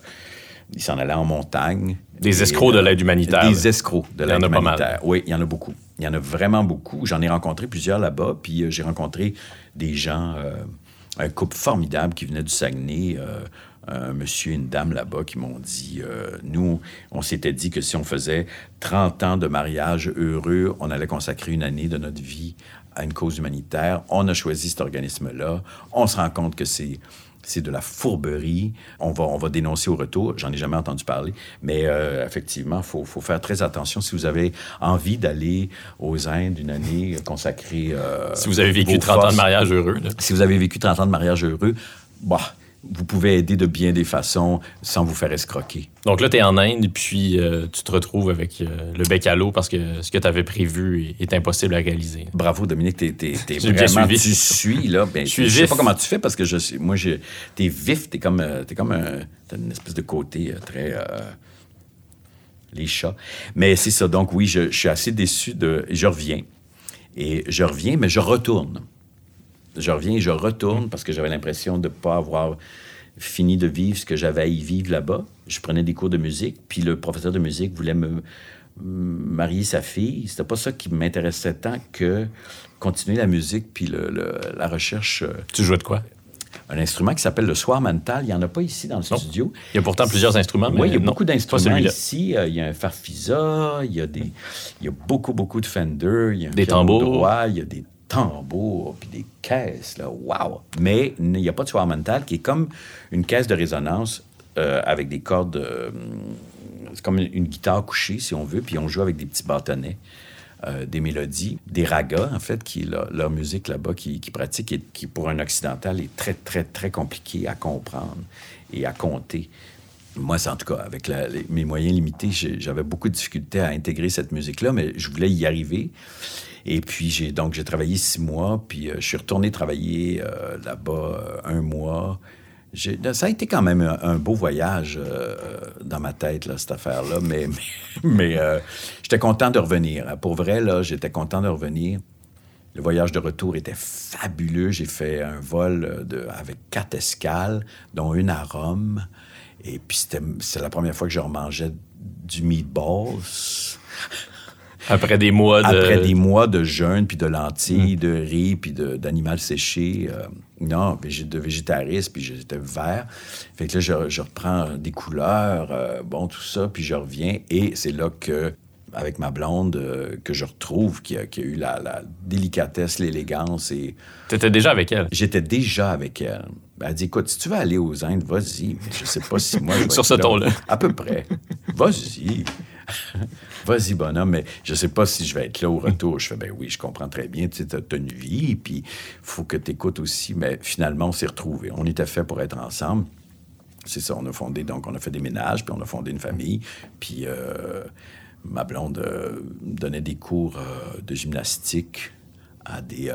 ils s'en allaient en montagne. Des escrocs de euh, l'aide humanitaire. Des escrocs de l'aide a pas mal. humanitaire. Oui, il y en a beaucoup. Il y en a vraiment beaucoup. J'en ai rencontré plusieurs là-bas, puis euh, j'ai rencontré des gens, euh, un couple formidable qui venait du Saguenay, euh, un monsieur et une dame là-bas qui m'ont dit, euh, nous, on s'était dit que si on faisait 30 ans de mariage heureux, on allait consacrer une année de notre vie à une cause humanitaire. On a choisi cet organisme-là. On se rend compte que c'est c'est de la fourberie. On va, on va dénoncer au retour. J'en ai jamais entendu parler. Mais euh, effectivement, il faut, faut faire très attention si vous avez envie d'aller aux Indes une année consacrée. euh, Si vous avez vécu vos 30 ans de mariage heureux, là. Si vous avez vécu 30 ans de mariage heureux, bah, vous pouvez aider de bien des façons sans vous faire escroquer. Donc là, tu es en Inde, puis euh, tu te retrouves avec euh, le bec à l'eau parce que ce que tu avais prévu est, est impossible à réaliser. Bravo, Dominique, t'es, t'es, t'es bien vraiment... suivi. Tu suis, là. Ben, Je suis sais vif. pas comment tu fais parce que je. Moi, je, t'es vif, t'es comme... euh, T'es comme un... T'as une espèce de côté très... les chats. Mais c'est ça. Donc, oui, je, je suis assez déçu de... Je reviens. Et je reviens, mais je retourne. Je reviens et je retourne parce que j'avais l'impression de ne pas avoir fini de vivre ce que j'avais à y vivre là-bas. Je prenais des cours de musique, puis le professeur de musique voulait me marier sa fille. C'était pas ça qui m'intéressait tant que continuer la musique puis le- le- la recherche. euh, Tu jouais de quoi? Un instrument qui s'appelle le soir mental. Il n'y en a pas ici dans le Non. studio. Il y a pourtant plusieurs instruments, mais Oui, il y a non, beaucoup d'instruments ici. Euh, il y a un farfisa, il y a, des, il y a beaucoup, beaucoup de Fender, il y a un Des tambours. droit, il y a des tambours, puis des caisses, là, wow! Mais il n'y a pas de soir mental qui est comme une caisse de résonance euh, avec des cordes... euh, c'est comme une, guitare couchée, si on veut, puis on joue avec des petits bâtonnets. euh, des mélodies, des ragas, en fait, qui leur, musique là-bas, qui, qui pratique et qui, pour un occidental, est très, très, très compliqué à comprendre et à compter. Moi, c'est en tout cas, avec mes moyens limités, j'avais beaucoup de difficultés à intégrer cette musique-là, mais je voulais y arriver. Et puis, j'ai donc j'ai travaillé six mois, puis euh, je suis retourné travailler euh, là-bas euh, un mois. Ça a été quand même un, beau voyage dans ma tête, là, cette affaire-là, mais, mais, j'étais content de revenir. hein. Pour vrai, là, j'étais content de revenir. Le voyage de retour était fabuleux. J'ai fait un vol de, avec quatre escales, dont une à Rome. Et puis, c'était la première fois que je remangeais du meatballs. Après des mois de... Après des mois de jeûne, puis de lentilles, de riz, puis d'animal séché. euh, non, de végétarisme, puis j'étais vert. Fait que là, je, je reprends des couleurs, euh, bon, tout ça, puis je reviens. Et c'est là que, avec ma blonde, euh, que je retrouve, qui a, qui a eu la, la délicatesse, l'élégance. Et T'étais déjà avec elle? j'étais déjà avec elle. Ben, Elle dit, écoute, si tu veux aller aux Indes, vas-y. Je sais pas si moi... je vais Sur ce là. ton-là. À peu près. Vas-y. Vas-y, bonhomme, mais je sais pas si je vais être là au retour. Je fais, ben oui, je comprends très bien, tu sais, t'as une vie, puis faut que tu écoutes aussi. Mais finalement, on s'est retrouvés. On était fait pour être ensemble. c'est ça, on a fondé, donc on a fait des ménages, puis on a fondé une famille. Puis euh, ma blonde euh, donnait des cours euh, de gymnastique à des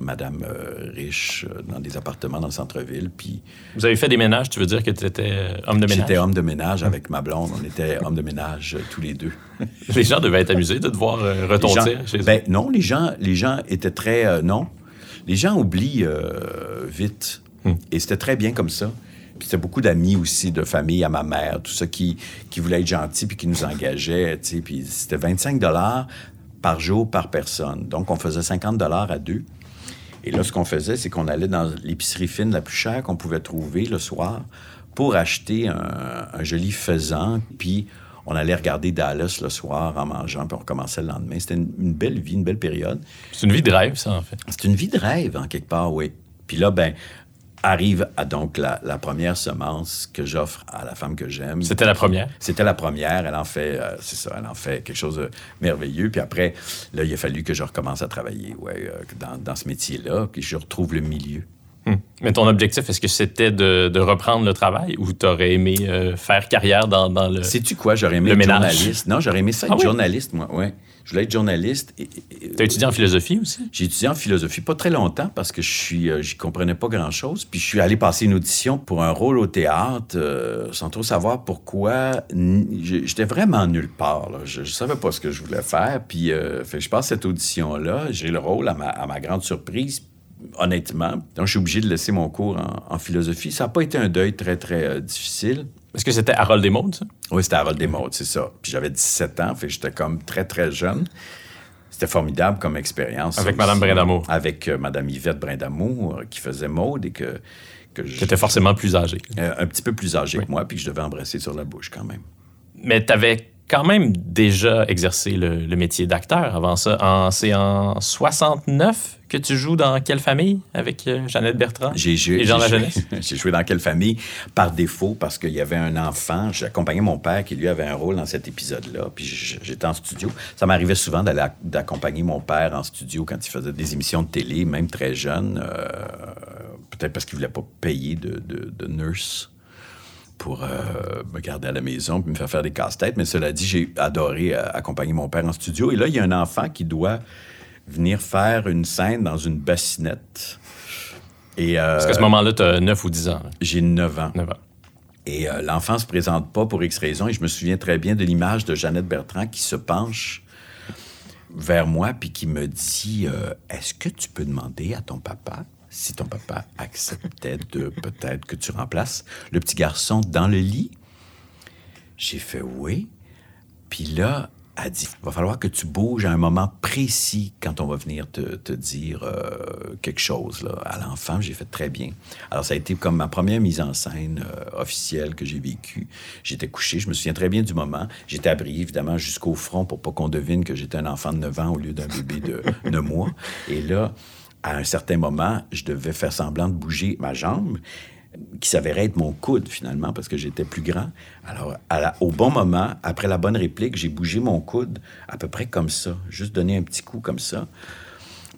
euh, madames euh, riches euh, dans des appartements dans le centre-ville. Puis Vous avez fait des ménages, tu veux dire que tu étais homme de ménage? j'étais homme de ménage avec ma blonde. On était homme de ménage euh, tous les deux. Les gens devaient être amusés de te voir euh, gens- chez eux. ben, non, les gens, les gens étaient très. euh, non. Les gens oublient euh, vite. Hmm. Et c'était très bien comme ça. Puis c'était beaucoup d'amis aussi, de famille à ma mère, tout ça qui, qui voulaient être gentils puis qui nous sais. Puis c'était 25 par jour par personne. Donc on faisait 50 à deux. Et là, ce qu'on faisait, c'est qu'on allait dans l'épicerie fine la plus chère qu'on pouvait trouver le soir pour acheter un, un joli faisan. Puis on allait regarder Dallas le soir en mangeant, puis on recommençait le lendemain. C'était une, une belle vie, une belle période. C'est une vie de rêve, ça, en fait. C'est une vie de rêve, en quelque part, oui. Puis là, ben, arrive à donc la, la première semence que j'offre à la femme que j'aime. C'était la première? C'était la première. Elle en fait, euh, c'est ça, elle en fait quelque chose de merveilleux. Puis après, là, il a fallu que je recommence à travailler, ouais, euh, dans, dans ce métier-là, puis je retrouve le milieu. Hmm. Mais ton objectif, est-ce que c'était de, de reprendre le travail ou tu aurais aimé euh, faire carrière dans, dans le. Sais-tu quoi? J'aurais aimé Le être ménage? journaliste. Non, j'aurais aimé ça être Ah oui? journaliste, moi, ouais. Je voulais être journaliste. et- et- Tu as étudié en philosophie aussi? J'ai étudié en philosophie pas très longtemps parce que je suis, euh, j'y comprenais pas grand-chose. Puis je suis allé passer une audition pour un rôle au théâtre euh, sans trop savoir pourquoi. J'étais vraiment nulle part. là. Je, je savais pas ce que je voulais faire. Puis fait je passe cette audition-là. J'ai le rôle à ma, à ma grande surprise. Honnêtement, donc je suis obligé de laisser mon cours en, en philosophie. Ça n'a pas été un deuil très, très euh, difficile. Est-ce que c'était Harold Desmaudes, ça? Oui, c'était Harold Desmaudes, c'est ça. Puis j'avais 17 ans, fait j'étais comme très, très jeune. C'était formidable comme expérience. Avec aussi. Brindamour. Avec euh, Madame Yvette Brindamour, euh, qui faisait mode et que, que je- Tu étais forcément plus âgé. euh, un petit peu plus âgé Oui. que moi, puis que je devais embrasser sur la bouche quand même. Mais tu avais quand même déjà exercé le, le métier d'acteur avant ça. En- C'est en 69 que tu joues dans Quelle famille avec euh, Jeannette Bertrand? J'ai joué, Et Jean j'ai joué- j'ai joué dans quelle famille? Par défaut, parce qu'il y avait un enfant. J'accompagnais mon père qui, lui, avait un rôle dans cet épisode-là. Puis j'étais en studio. Ça m'arrivait souvent d'aller ac- d'accompagner mon père en studio quand il faisait des émissions de télé, même très jeune. euh, Peut-être parce qu'il voulait pas payer de, de- de nurse pour euh, me garder à la maison puis me faire faire des casse-têtes. Mais cela dit, j'ai adoré euh, accompagner mon père en studio. Et là, il y a un enfant qui doit venir faire une scène dans une bassinette. Et, euh, Parce qu'à ce moment-là, tu as 9 ou 10 ans. j'ai 9 ans. 9 ans. Et euh, l'enfant se présente pas pour X raison. Et je me souviens très bien de l'image de Jeannette Bertrand qui se penche vers moi puis qui me dit euh, Est-ce que tu peux demander à ton papa si ton papa acceptait de peut-être que tu remplaces le petit garçon dans le lit? J'ai fait oui. Puis là, elle dit Va falloir que tu bouges à un moment précis quand on va venir te, dire euh, quelque chose là, à l'enfant. J'ai fait très bien. Alors, ça a été comme ma première mise en scène euh, officielle que j'ai vécue. J'étais couché, je me souviens très bien du moment. J'étais habillé, évidemment, jusqu'au front pour pas qu'on devine que j'étais un enfant de 9 ans au lieu d'un bébé de 9 mois. Et là, à un certain moment, je devais faire semblant de bouger ma jambe qui s'avérait être mon coude finalement parce que j'étais plus grand. Alors, à la- au bon moment, après la bonne réplique, j'ai bougé mon coude à peu près comme ça, juste donné un petit coup comme ça,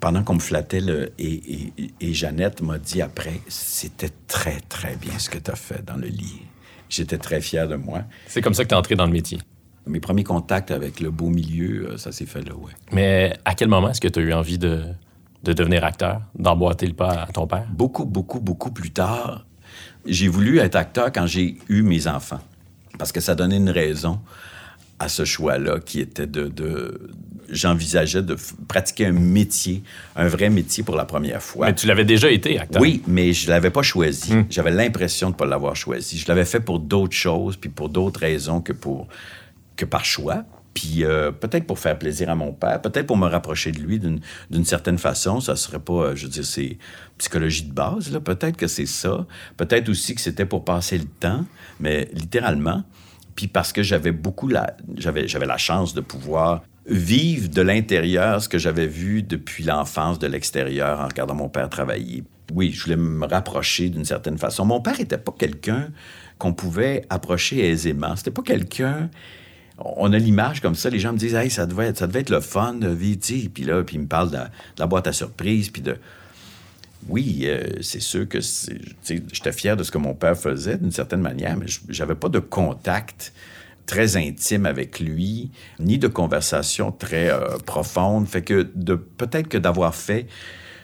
pendant qu'on me flattait. Le, et, et- et Jeannette m'a dit après, c'était très, très bien ce que tu as fait dans le lit. J'étais très fier de moi. C'est comme ça que tu es entré dans le métier. Mes premiers contacts avec le beau milieu, euh, ça s'est fait là, ouais. Mais à quel moment est-ce que tu as eu envie de, de devenir acteur, d'emboîter le pas à ton père? beaucoup, beaucoup, beaucoup plus tard, j'ai voulu être acteur quand j'ai eu mes enfants. Parce que ça donnait une raison à ce choix-là qui était de... de- J'envisageais de pratiquer un métier, un vrai métier pour la première fois. Mais tu l'avais déjà été, acteur. Oui, mais je l'avais pas choisi. J'avais l'impression de ne pas l'avoir choisi. Je l'avais fait pour d'autres choses, puis pour d'autres raisons que pour que par choix. Puis euh, peut-être pour faire plaisir à mon père, peut-être pour me rapprocher de lui d'une certaine façon. Ça serait pas, euh, je veux dire, c'est psychologie de base, là. Peut-être que c'est ça. Peut-être aussi que c'était pour passer le temps, mais littéralement. Puis parce que j'avais beaucoup la, j'avais, j'avais la chance de pouvoir vivre de l'intérieur ce que j'avais vu depuis l'enfance de l'extérieur en regardant mon père travailler. Oui, je voulais me rapprocher d'une certaine façon. Mon père n'était pas quelqu'un qu'on pouvait approcher aisément. C'était pas quelqu'un. On a l'image comme ça, les gens me disent Hey, ça devait être, ça devait être le fun de vivre. Puis là, puis ils me parlent de la, de la boîte à surprise, puis de. oui, euh, c'est sûr que j'étais fier de ce que mon père faisait d'une certaine manière, mais je- j'avais pas de contact très intime avec lui, ni de conversation très euh, profonde. Fait que de peut-être que d'avoir fait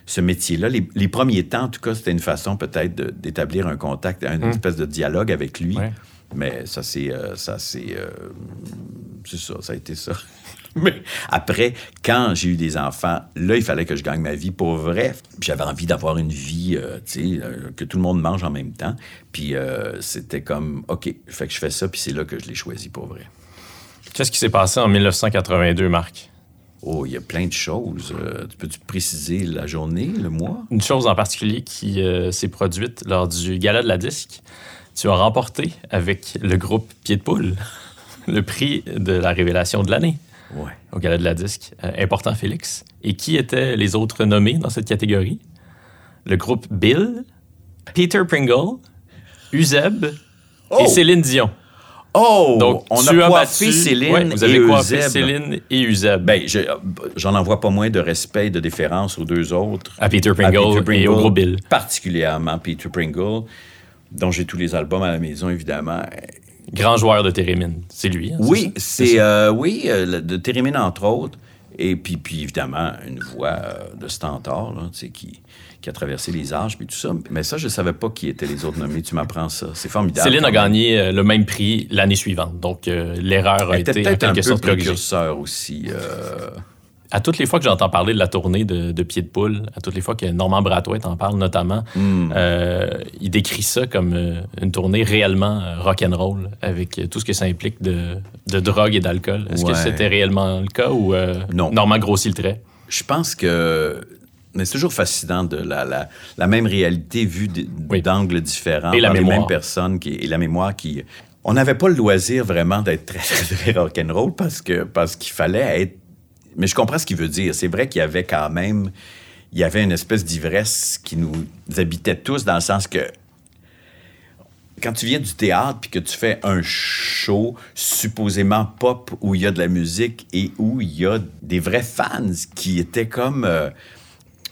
ce métier-là, les, les premiers temps, en tout cas, c'était une façon peut-être d'établir un contact, une espèce de dialogue avec lui. Ouais. Mais ça, c'est. euh, ça, c'est. euh, c'est ça, ça a été ça. Mais après, quand j'ai eu des enfants, là, il fallait que je gagne ma vie pour vrai. J'avais envie d'avoir une vie, euh, tu sais, euh, que tout le monde mange en même temps. Puis euh, c'était comme, OK, fait que je fais ça, puis c'est là que je l'ai choisi pour vrai. Qu'est-ce qui s'est passé en 1982, Marc? Oh, il y a plein de choses. Tu peux-tu préciser la journée, le mois? Une chose en particulier qui s'est produite lors du Gala de la disque. Tu as remporté avec le groupe Pied de Poule le prix de la révélation de l'année Ouais. au Gala de la disque. Euh, important, Félix. Et qui étaient les autres nommés dans cette catégorie? Le groupe Bill, Peter Pringle, Uzeb Oh! et Céline Dion. Oh! Donc, on tu a as coiffé battu- Céline Ouais, vous avez et coiffé Euseb. Céline et Uzeb. Ben, je- j'en envoie pas moins de respect et de déférence aux deux autres. à Peter Pringle, et au gros Bill. Particulièrement Peter Pringle, dont j'ai tous les albums à la maison, évidemment. Grand joueur de Térémine. C'est lui. hein, Oui, c'est euh, oui, euh, de Térémine, entre autres. Et puis, puis évidemment, une voix euh, de Stentor, là, qui, qui a traversé les âges, puis tout ça. Mais ça, je savais pas qui étaient les autres nommés. Tu m'apprends ça. C'est formidable. Céline a gagné euh, le même prix l'année suivante. Donc, l'erreur a été en un peu précurseur aussi. À toutes les fois que j'entends parler de la tournée de, de Pied de Poule, à toutes les fois que Normand Brathwaite en parle notamment, hmm. euh, il décrit ça comme euh, une tournée réellement euh, rock'n'roll avec tout ce que ça implique de, de drogue et d'alcool. Est-ce que c'était réellement le cas ou euh, Non. Normand grossit le trait? Je pense que. Mais c'est toujours fascinant de la, la, la même réalité vue Oui. d'angles différents Et la par les mémoire. mêmes personnes qui, et la mémoire qui. On n'avait pas le loisir vraiment d'être très, très, très rock'n'roll parce que parce qu'il fallait être. Mais je comprends ce qu'il veut dire. C'est vrai qu'il y avait quand même. Il y avait une espèce d'ivresse qui nous habitait tous dans le sens que quand tu viens du théâtre puis que tu fais un show supposément pop où il y a de la musique et où il y a des vrais fans qui étaient comme euh,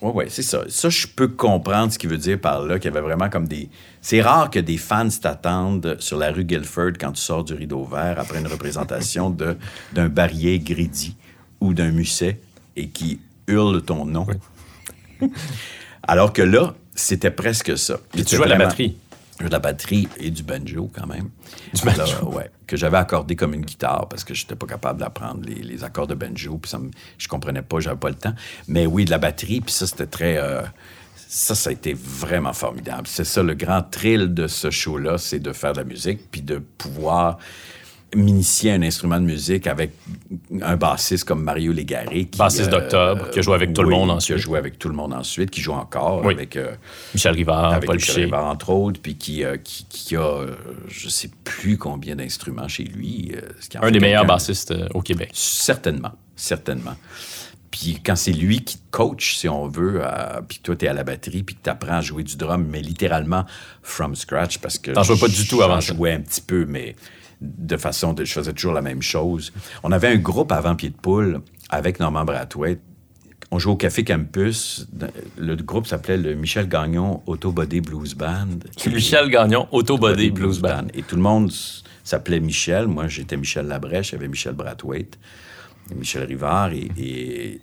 ouais ouais c'est ça ça je peux comprendre ce qu'il veut dire par là qu'il y avait vraiment comme des c'est rare que des fans t'attendent sur la rue Guilford quand tu sors du rideau vert après une représentation d'un barillet Grady ou d'un musset et qui hurlent ton nom alors que là c'était presque ça Puis tu joues à la vraiment- batterie. de la batterie et du banjo quand même. Du banjo. Alors, ouais, que j'avais accordé comme une guitare parce que je n'étais pas capable d'apprendre les, les accords de banjo, puis ça me, je comprenais pas, j'avais pas le temps. Mais oui, de la batterie, puis ça, c'était très... euh, ça, ça a été vraiment formidable. C'est ça, le grand thrill de ce show-là, c'est de faire de la musique, puis de pouvoir m'initier à un instrument de musique avec un bassiste comme Mario Légaré. Qui, Bassiste d'Octobre, qui a joué avec tout le monde Qui a ensuite. joué avec tout le monde ensuite, qui joue encore Oui. avec... euh, Michel Rivard, avec Paul Michel Piché. Rivard, entre autres, puis qui, euh, qui, qui a, euh, je sais plus combien d'instruments chez lui. euh, ce qui en Un fait des meilleurs bassistes euh, au Québec. Certainement, certainement. Puis quand c'est lui qui te coach, si on veut, euh, puis toi, tu es à la batterie, puis que tu apprends à jouer du drum, mais littéralement from scratch, parce que... T'en jouais pas du tout avant j'en jouais un petit peu, mais de façon... De, je faisais toujours la même chose. On avait un groupe avant Pied de Poule avec Normand Brathwaite. On jouait au Café Campus. Le groupe s'appelait le Michel Gagnon Auto Body Blues Band. Michel Gagnon, Auto Body Blues Band. Et tout le monde s'appelait Michel. Moi, j'étais Michel Labrèche, il y avait Michel Brathwaite, Michel Rivard, et, et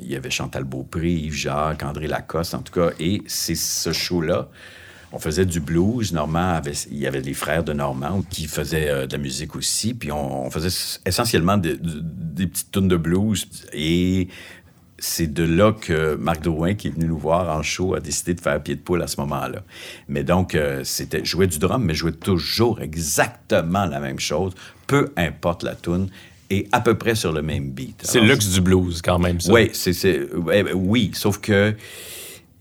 il y avait Chantal Beaupré, Yves Jacques, André Lacoste, en tout cas. Et c'est ce show-là. On faisait du blues. Normand avait, il y avait les frères de Normand qui faisaient euh, de la musique aussi. Puis on, on faisait essentiellement de- de- des petites tunes de blues. Et c'est de là que Marc Drouin, qui est venu nous voir en show, a décidé de faire pied de poule à ce moment-là. Mais donc, euh, c'était jouer du drum, mais jouer toujours exactement la même chose, peu importe la tune, et à peu près sur le même beat. C'est le luxe du blues, quand même, ça. oui, c'est, ouais, oui, sauf que,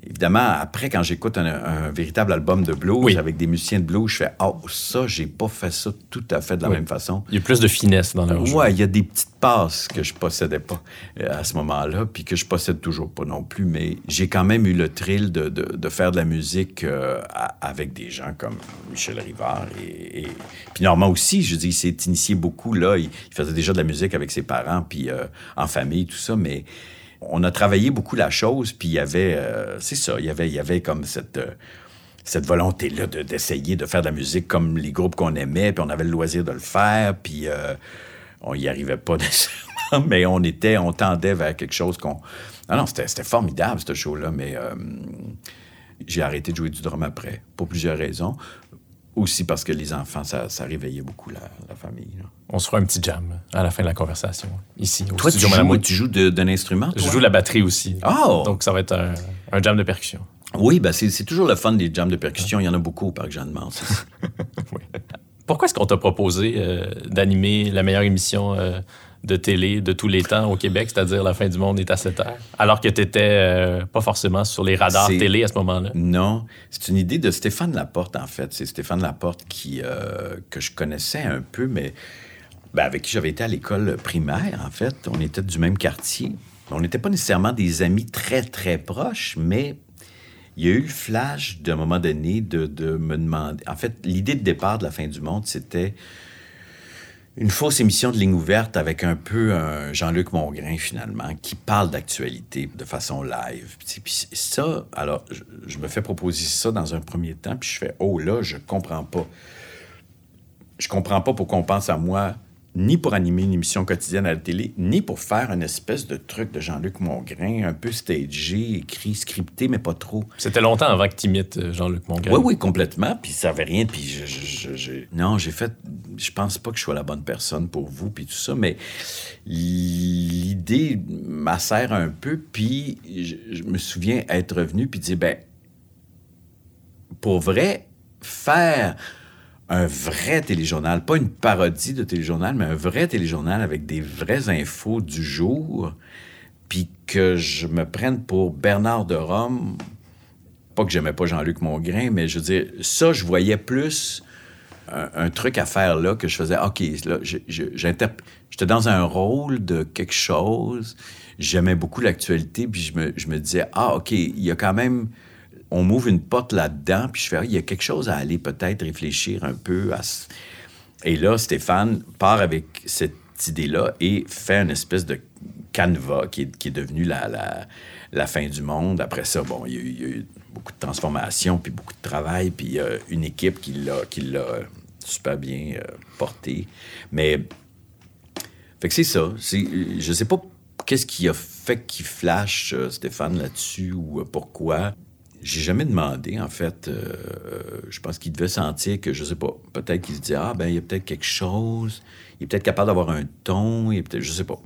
évidemment, après, quand j'écoute un, un véritable album de blues Oui. avec des musiciens de blues, je fais « Oh, ça, j'ai pas fait ça tout à fait de la Oui. même façon. » Il y a plus de finesse dans leur jeu. Ouais, il y a des petites passes que je possédais pas euh, à ce moment-là, puis que je possède toujours pas non plus, mais j'ai quand même eu le thrill de, de- de faire de la musique euh, avec des gens comme Michel Rivard et, et- puis Normand aussi. Je dis, il s'est initié beaucoup là. Il, il faisait déjà de la musique avec ses parents, puis euh, en famille, tout ça, mais on a travaillé beaucoup la chose, puis il y avait, euh, c'est ça, il y avait, il y avait comme cette, euh, cette volonté-là de- d'essayer de, faire de la musique comme les groupes qu'on aimait, puis on avait le loisir de le faire, puis euh, on y arrivait pas nécessairement, mais on était, on tendait vers quelque chose qu'on... Ah non, c'était formidable, ce show-là, mais j'ai arrêté de jouer du drum après, pour plusieurs raisons. Aussi parce que les enfants, ça, ça réveillait beaucoup la, la famille. là. On se fera un petit jam à la fin de la conversation, ici, au Toi, tu joues, tu joues de- d'un instrument, Je joue la batterie aussi. Oh! Donc, ça va être un, un jam de percussion. Oui, ben c'est toujours le fun des jams de percussion. Il y en a beaucoup au Parc Jeanne-Mance. Oui. Pourquoi est-ce qu'on t'a proposé euh, d'animer la meilleure émission euh, de télé de tous les temps au Québec, c'est-à-dire La fin du monde est à 7 heures, alors que tu n'étais pas forcément sur les radars télé à ce moment-là? non, c'est une idée de Stéphane Laporte, en fait. C'est Stéphane Laporte qui, euh, que je connaissais un peu, mais ben, avec qui j'avais été à l'école primaire, en fait. On était du même quartier. On n'était pas nécessairement des amis très, très proches, mais il y a eu le flash d'un moment donné de, de me demander... En fait, l'idée de départ de la fin du monde, c'était une fausse émission de ligne ouverte avec un peu un Jean-Luc Mongrain, finalement, qui parle d'actualité de façon live. Puis, ça, alors, je, je me fais proposer ça dans un premier temps, puis je fais « Oh là, je comprends pas. Je comprends pas pourquoi on pense à moi ni pour animer une émission quotidienne à la télé, ni pour faire une espèce de truc de Jean-Luc Mongrain, un peu stagé, écrit, scripté, mais pas trop. C'était longtemps avant que tu imites euh, Jean-Luc Mongrain. Oui, oui, complètement. Puis ça avait rien. Puis je, je- non, j'ai fait. Je pense pas que je sois la bonne personne pour vous, puis tout ça. Mais l'idée m'assère un peu. Puis je, je me souviens être revenu puis dire ben, pour vrai, faire un vrai téléjournal, pas une parodie de téléjournal, mais un vrai téléjournal avec des vraies infos du jour, puis que je me prenne pour Bernard de Rome, pas que j'aimais pas Jean-Luc Mongrain, mais je veux dire, ça, je voyais plus un, truc à faire là que je faisais, OK, là, j'étais dans un rôle de quelque chose, j'aimais beaucoup l'actualité, puis je me, je me disais, ah, OK, il y a quand même, on m'ouvre une porte là-dedans, puis je fais, il y a quelque chose à aller peut-être réfléchir un peu à... Et là, Stéphane part avec cette idée-là et fait une espèce de canevas qui est, qui est devenu la, la, la fin du monde. Après ça, bon, il y, a eu, beaucoup de transformations, puis beaucoup de travail, puis a une équipe qui l'a, qui l'a super bien euh, porté. Mais, fait que c'est ça. C'est, je sais pas qu'est-ce qui a fait qu'il flash, euh, Stéphane, là-dessus, ou euh, pourquoi. J'ai jamais demandé, en fait. Euh, euh, je pense qu'il devait sentir que, je sais pas, peut-être qu'il se dit, ah, ben, il y a peut-être quelque chose. Il est peut-être capable d'avoir un ton. Il est peut-être, je sais pas.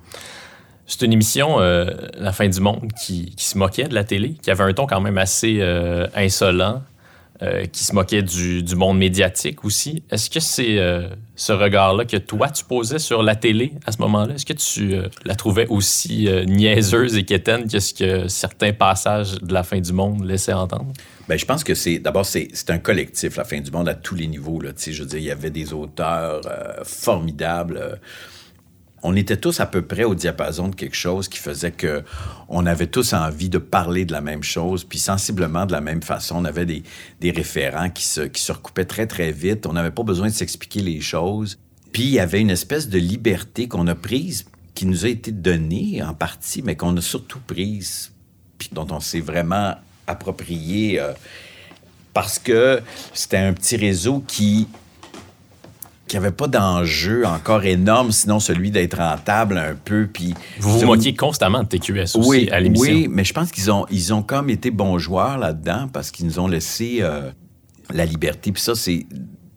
C'est une émission, euh, La fin du monde, qui, qui se moquait de la télé, qui avait un ton quand même assez insolent, euh, qui se moquait du, du monde médiatique aussi. Est-ce que c'est euh, ce regard-là que toi, tu posais sur la télé à ce moment-là? Est-ce que tu euh, la trouvais aussi niaiseuse et quétaine que ce que certains passages de La fin du monde laissaient entendre? Ben, je pense que c'est d'abord c'est un collectif la fin du monde à tous les niveaux là. Je veux dire, il y avait des auteurs formidables. On était tous à peu près au diapason de quelque chose qui faisait que on avait tous envie de parler de la même chose, puis sensiblement de la même façon. On avait des, référents qui se, qui se recoupaient très, très vite. On n'avait pas besoin de s'expliquer les choses. Puis il y avait une espèce de liberté qu'on a prise, qui nous a été donnée en partie, mais qu'on a surtout prise, puis dont on s'est vraiment approprié euh, parce que c'était un petit réseau qui qui avait pas d'enjeu encore énorme, sinon celui d'être rentable un peu. Puis Vous vous moquiez constamment de TQS aussi oui, à l'émission. oui, mais je pense qu'ils ont, ils ont comme été bons joueurs là-dedans parce qu'ils nous ont laissé euh, la liberté. Puis ça, c'est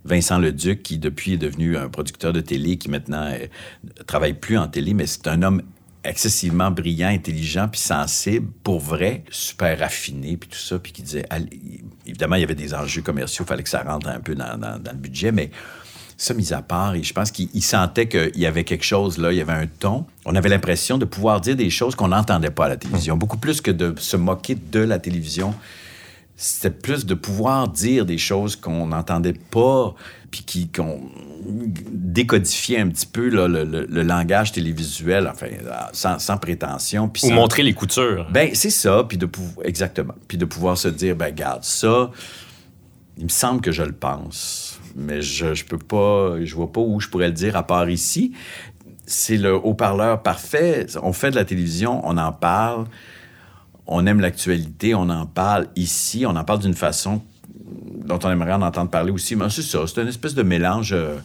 Vincent Leduc qui, depuis, est devenu un producteur de télé qui maintenant euh, travaille plus en télé, mais c'est un homme excessivement brillant, intelligent, puis sensible, pour vrai, super raffiné, puis tout ça, puis qui disait... évidemment, il y avait des enjeux commerciaux, il fallait que ça rentre un peu dans, dans- dans le budget, mais ça, mis à part, et je pense qu'il il sentait qu'il y avait quelque chose là, il y avait un ton. On avait l'impression de pouvoir dire des choses qu'on n'entendait pas à la télévision, beaucoup plus que de se moquer de la télévision. C'était plus de pouvoir dire des choses qu'on n'entendait pas, puis qui, qu'on décodifiait un petit peu là, le, le- le langage télévisuel, enfin, sans, sans prétention. Ou sans- montrer les coutures. ben, c'est ça, puis de pouvoir, exactement. Puis de pouvoir se dire, ben, garde, ça, il me semble que je le pense, mais je, je peux pas, je vois pas où je pourrais le dire à part ici. c'est le haut-parleur parfait. On fait de la télévision, on en parle, on aime l'actualité, on en parle ici, on en parle d'une façon dont on aimerait en entendre parler aussi. Mais c'est ça, c'est une espèce de mélange. euh,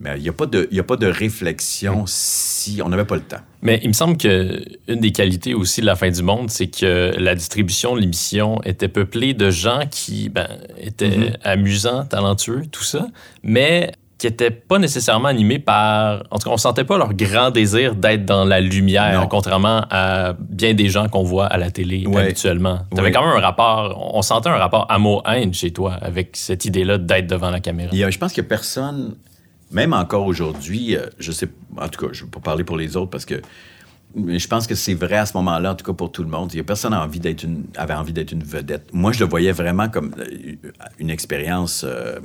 mais il n'y a, pas de- y a pas de réflexion si on n'avait pas le temps. Mais il me semble que une des qualités aussi de la fin du monde, c'est que la distribution de l'émission était peuplée de gens qui ben, étaient Mhm. amusants, talentueux, tout ça, mais qui n'étaient pas nécessairement animés par... En tout cas, on sentait pas leur grand désir d'être dans la lumière, Non. contrairement à bien des gens qu'on voit à la télé Ouais. habituellement. Tu avais Ouais. quand même un rapport... On sentait un rapport amour-haine chez toi avec cette idée-là d'être devant la caméra. A- je pense que personne, même encore aujourd'hui, euh, je sais, en tout cas, je ne veux pas parler pour les autres parce que je pense que c'est vrai à ce moment-là, en tout cas pour tout le monde. Il y a personne a envie d'être une, avait envie d'être une vedette. Moi, je le voyais vraiment comme euh, une expérience euh,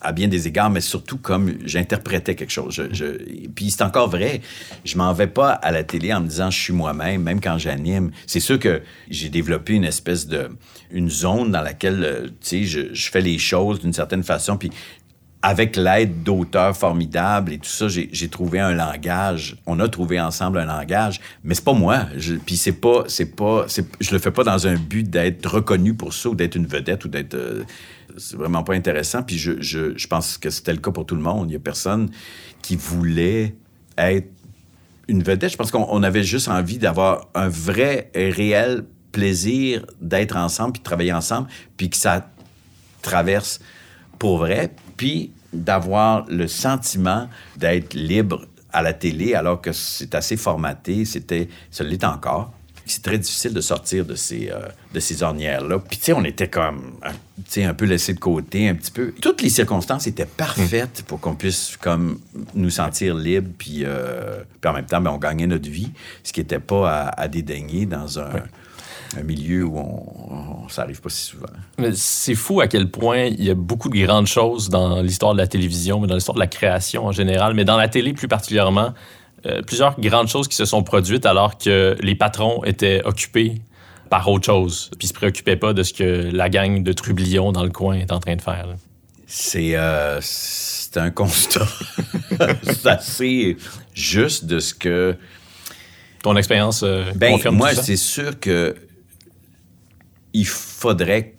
à- bien des égards, mais surtout comme j'interprétais quelque chose. Je- puis c'est encore vrai. Je m'en vais pas à la télé en me disant je suis moi-même, même quand j'anime. C'est sûr que j'ai développé une espèce de une zone dans laquelle euh, tu sais je, je fais les choses d'une certaine façon. Puis avec l'aide d'auteurs formidables et tout ça, j'ai trouvé un langage. On a trouvé ensemble un langage, mais c'est pas moi. Puis c'est pas, c'est pas, je le fais pas dans un but d'être reconnu pour ça ou d'être une vedette ou d'être. euh, c'est vraiment pas intéressant. Puis je, je, je pense que c'était le cas pour tout le monde. Il y a personne qui voulait être une vedette. Je pense qu'on on avait juste envie d'avoir un vrai et réel plaisir d'être ensemble puis de travailler ensemble, puis que ça traverse pour vrai, puis d'avoir le sentiment d'être libre à la télé alors que c'est assez formaté, c'était, ça l'est encore. C'est très difficile de sortir de ces, euh, de ces ornières-là. Puis, tu sais, on était comme, tu sais, un peu laissé de côté, un petit peu. Toutes les circonstances étaient parfaites pour qu'on puisse, comme, nous sentir libres. Puis, euh, puis en même temps, ben, on gagnait notre vie, ce qui n'était pas à dédaigner dans un, un milieu où on, on- ça arrive pas si souvent. Mais c'est fou à quel point il y a beaucoup de grandes choses dans l'histoire de la télévision, mais dans l'histoire de la création en général, mais dans la télé plus particulièrement. euh, plusieurs grandes choses qui se sont produites alors que les patrons étaient occupés par autre chose, puis se préoccupaient pas de ce que la gang de trublions dans le coin est en train de faire. là. C'est euh, c'est un constat. c'est assez juste de ce que. Ton expérience euh, Ben, confirme moi, c'est sûr que il faudrait.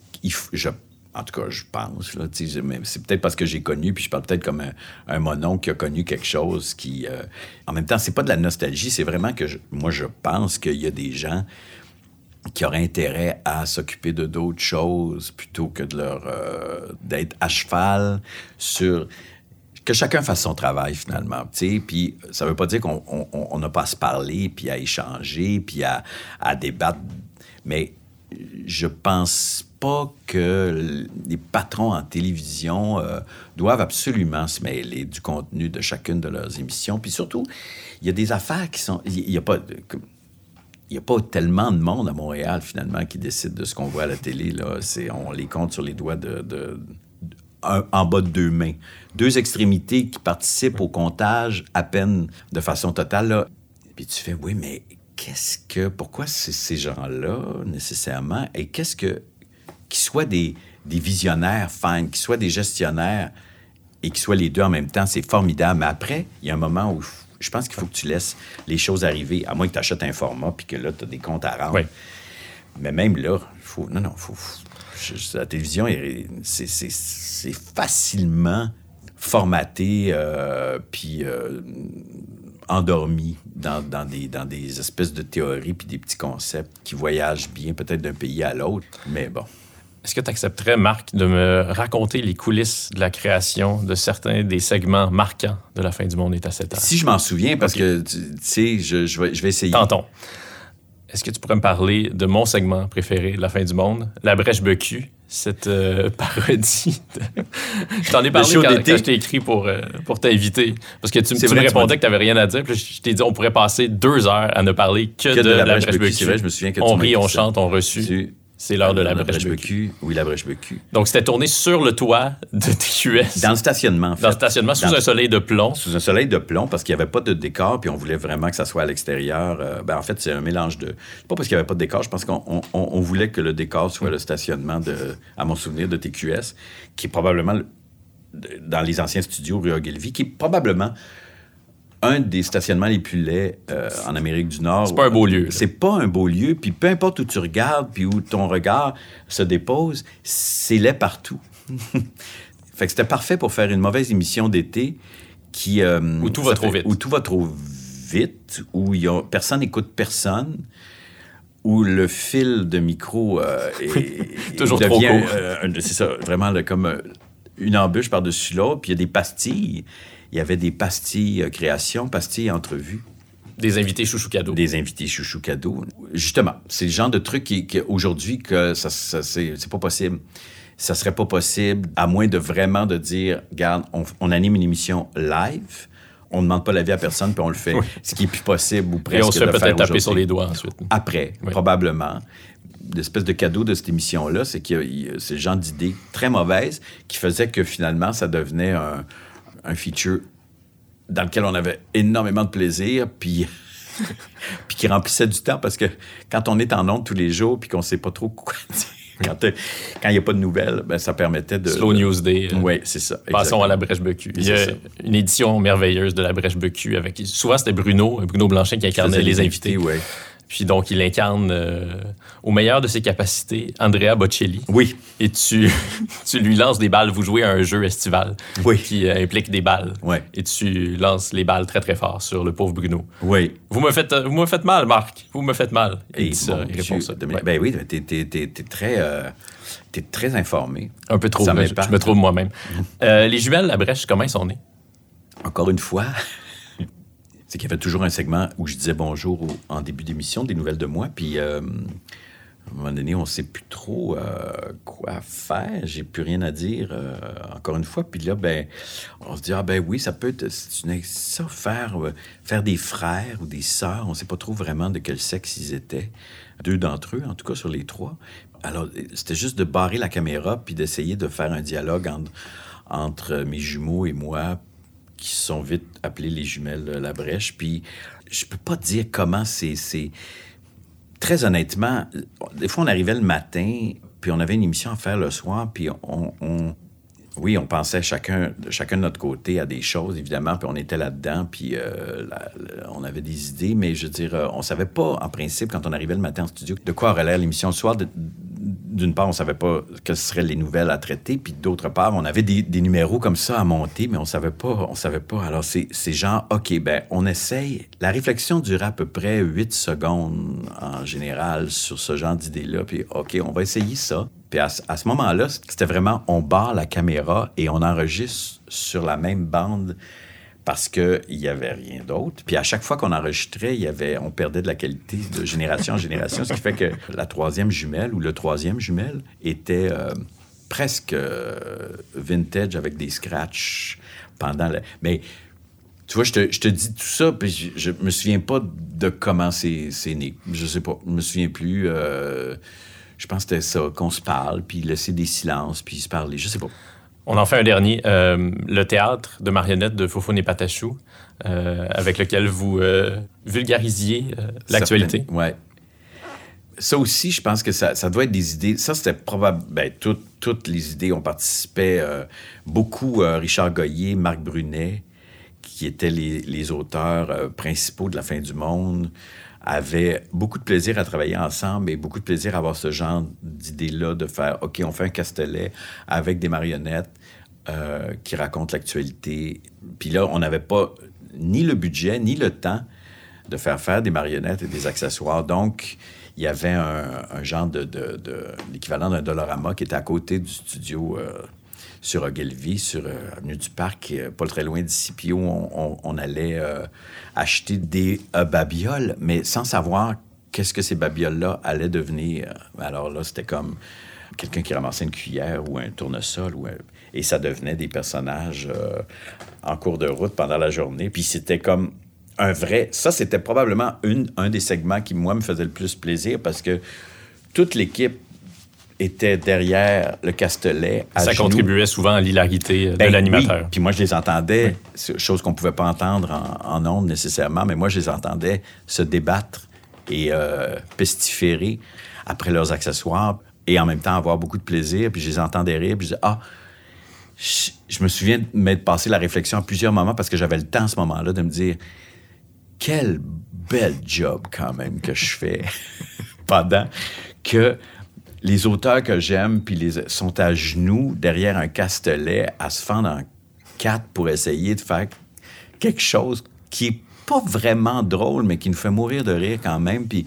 je, en tout cas, je pense. là, C'est peut-être parce que j'ai connu, puis je parle peut-être comme un, monon qui a connu quelque chose qui. euh, en même temps, c'est pas de la nostalgie, c'est vraiment que moi, je pense qu'il y a des gens qui auraient intérêt à s'occuper de d'autres choses plutôt que de leur euh, d'être à cheval sur que chacun fasse son travail finalement, tu sais, puis ça veut pas dire qu'on on- on- on n'a pas à se parler, puis à échanger, puis à, à débattre, mais je pense pas que les patrons en télévision euh, doivent absolument se mêler du contenu de chacune de leurs émissions, puis surtout, il y a des affaires qui sont, il y a pas, il n'y a pas tellement de monde à Montréal, finalement, qui décide de ce qu'on voit à la télé. Là. On les compte sur les doigts de, en bas de deux mains. Deux extrémités qui participent au comptage à peine de façon totale. Là. Puis tu fais, oui, mais qu'est-ce que... Pourquoi ces gens-là, nécessairement? Et qu'est-ce que... Qu'ils soient des, des visionnaires, fine, qu'ils soient des gestionnaires et qu'ils soient les deux en même temps, c'est formidable. Mais après, il y a un moment où je pense qu'il faut que tu laisses les choses arriver, à moins que tu achètes un format puis que là, tu as des comptes à rendre. Oui. Mais même là, il faut. Non, non, faut. je- la télévision, est- c'est c'est- c'est facilement formaté euh, puis euh, endormi dans, dans des, dans des espèces de théories puis des petits concepts qui voyagent bien peut-être d'un pays à l'autre. Mais bon. Est-ce que tu accepterais, Marc, de me raconter les coulisses de la création de certains des segments marquants de la fin du monde est à cette heure? Si je m'en souviens, parce que, tu sais, je, je vais, je vais essayer. Tentons. Est-ce que tu pourrais me parler de mon segment préféré de la fin du monde, la brèche becu, cette euh, parodie? de- je t'en ai parlé quand, quand je t'ai écrit pour, euh, pour t'inviter. Parce que tu, tu me vrai, tu m'as répondais que tu n'avais rien à dire. Puis je t'ai dit on pourrait passer deux heures à ne parler que, Que de, la, brèche becu. C'est vrai, je me souviens que tu on m'as rit, on chante, on reçut. C'est l'heure de la brèche becu. becu. Oui, la brèche becu. Donc, c'était tourné sur le toit de TQS. Dans le stationnement, en fait. Dans le stationnement, sous Dans- un soleil de plomb. sous un soleil de plomb parce qu'il n'y avait pas de décor, puis on voulait vraiment que ça soit à l'extérieur. Euh, ben, en fait, c'est un mélange de. Pas parce qu'il n'y avait pas de décor, je pense qu'on on- on- on voulait que le décor soit le stationnement, de, à mon souvenir, de TQS, qui est probablement le- dans les anciens studios rue Ogilvy, qui est probablement un des stationnements les plus laids euh, en Amérique du Nord. C'est pas un beau lieu. C'est pas un beau lieu. Puis peu importe où tu regardes, puis où ton regard se dépose, c'est laid partout. fait que c'était parfait pour faire une mauvaise émission d'été qui... euh, Où tout va trop vite. Où tout va trop vite, où il y a, personne n'écoute personne, où le fil de micro euh, est, Toujours il trop devient, court. c'est ça, vraiment comme une embûche par-dessus l'autre. Puis il y a des pastilles. Il y avait des pastilles euh, création, pastilles entrevue, Des invités chouchou cadeau. des invités chouchou cadeaux. Justement, c'est le genre de truc qui, qui- aujourd'hui que ça, ça- c'est, c'est pas possible. Ça serait pas possible à moins de vraiment de dire, regarde, on, on anime une émission live. On ne demande pas l'avis à personne, puis on le fait. Ce qui est plus possible ou Et presque on se fait peut-être taper sur les doigts ensuite. après, Oui. probablement. L'espèce de cadeau de cette émission-là, c'est que c'est le genre d'idée très mauvaise qui faisait que finalement, ça devenait un, un feature dans lequel on avait énormément de plaisir, puis, puis qui remplissait du temps parce que quand on est en ondes tous les jours, puis qu'on sait pas trop quoi dire, quand euh, il n'y a pas de nouvelles, ben, ça permettait de... Slow News Day. euh, Oui, c'est ça. Passons à la Brèche Becu. Il y a une édition merveilleuse de la Brèche Becu avec. Souvent, c'était Bruno, Bruno Blanchet qui incarnait les invités. ouais. Puis donc, il incarne euh, au meilleur de ses capacités Andrea Bocelli. Oui, Et tu, tu lui lances des balles. Vous jouez à un jeu estival Oui. qui euh, implique des balles. Ouais. Et tu lances les balles très, très fort sur le pauvre Bruno. oui. Vous me faites, vous me faites mal, Marc. Vous me faites mal. Et dit ça, bon, il répond ça. Ouais. Ben oui, t'es, t'es- t'es- t'es très, euh, t'es très informé. Un peu trop. ça je, je me trouve moi-même. Les jumelles, la brèche, comment ils sont nés? Encore une fois, c'est qu'il y avait toujours un segment où je disais bonjour en début d'émission, des nouvelles de moi, puis euh, à un moment donné, on ne sait plus trop euh, quoi faire, j'ai plus rien à dire, euh, encore une fois, puis là, ben, on se dit, ah ben oui, ça peut être, ça, faire, faire des frères ou des sœurs, on ne sait pas trop vraiment de quel sexe ils étaient, deux d'entre eux, en tout cas sur les trois. Alors, c'était juste de barrer la caméra, puis d'essayer de faire un dialogue entre mes jumeaux et moi, qui sont vite appelés les jumelles La Brèche. Puis je peux pas dire comment c'est. Très honnêtement, des fois, on arrivait le matin, puis on avait une émission à faire le soir, puis on. on- oui, on pensait chacun, chacun de notre côté à des choses, évidemment, puis on était là-dedans, puis euh, on avait des idées, mais je veux dire, euh, on savait pas, en principe, quand on arrivait le matin en studio, de quoi aurait l'air l'émission le soir. D'une part, on savait pas quelles seraient les nouvelles à traiter, puis d'autre part, on avait des, numéros comme ça à monter, mais on savait pas, on savait pas. Alors, c'est genre, OK, ben, on essaye. La réflexion durait à peu près 8 secondes en général sur ce genre d'idée-là, puis OK, on va essayer ça. Puis à, ce- moment-là, c'était vraiment, on barre la caméra et on enregistre sur la même bande parce qu'il n'y avait rien d'autre. Puis à chaque fois qu'on enregistrait, y avait, on perdait de la qualité de génération en génération, ce qui fait que la troisième jumelle ou le troisième jumelle était euh, presque euh, vintage avec des scratchs pendant la... Mais tu vois, je te, dis tout ça, puis je, je me souviens pas de comment c'est c'est né. Je sais pas. Je me souviens plus. euh, je pense que c'était ça, qu'on se parle, puis laisser des silences, puis se parler. Je sais pas. On en fait un dernier. Euh, le théâtre de marionnettes de Fofone et Patachou, euh, avec lequel vous euh, vulgarisiez l'actualité. Ouais. Ça aussi, je pense que ça, ça doit être des idées. Ça, c'était probable. Ben, toutes- toutes les idées ont participé. euh, beaucoup Richard Goyer, Marc Brunet, qui étaient les, les auteurs principaux de La fin du monde, avaient beaucoup de plaisir à travailler ensemble et beaucoup de plaisir à avoir ce genre d'idée-là, de faire OK, on fait un castelet avec des marionnettes euh, qui racontent l'actualité. Puis là, on n'avait pas ni le budget, ni le temps de faire faire des marionnettes et des accessoires. Donc, il y avait un, genre de, l'équivalent d'un Dollarama qui était à côté du studio euh, sur Ogilvy, sur euh, Avenue du Parc, euh, pas très loin d'ici, puis on, allait euh, acheter des babioles, mais sans savoir qu'est-ce que ces babioles-là allaient devenir. Alors là, c'était comme quelqu'un qui ramassait une cuillère ou un tournesol, et ça devenait des personnages en cours de route pendant la journée. Puis c'était comme un vrai... Ça, c'était probablement un des segments qui, moi, me faisait le plus plaisir parce que toute l'équipe était derrière le Castelet. à Ça genoux. contribuait souvent à l'hilarité euh, de Ben l'animateur. oui. Puis moi, je les entendais, chose qu'on pouvait pas entendre en, en ondes nécessairement, mais moi, je les entendais se débattre et euh, pestiférer après leurs accessoires et en même temps avoir beaucoup de plaisir. Puis je les entendais rire, puis je disais, ah, je, je me souviens de m'être passé la réflexion à plusieurs moments parce que j'avais le temps à ce moment-là de me dire quel bel job quand même que je fais pendant que les auteurs que j'aime puis les sont à genoux derrière un castelet à se fendre en quatre pour essayer de faire quelque chose qui est pas vraiment drôle mais qui nous fait mourir de rire quand même puis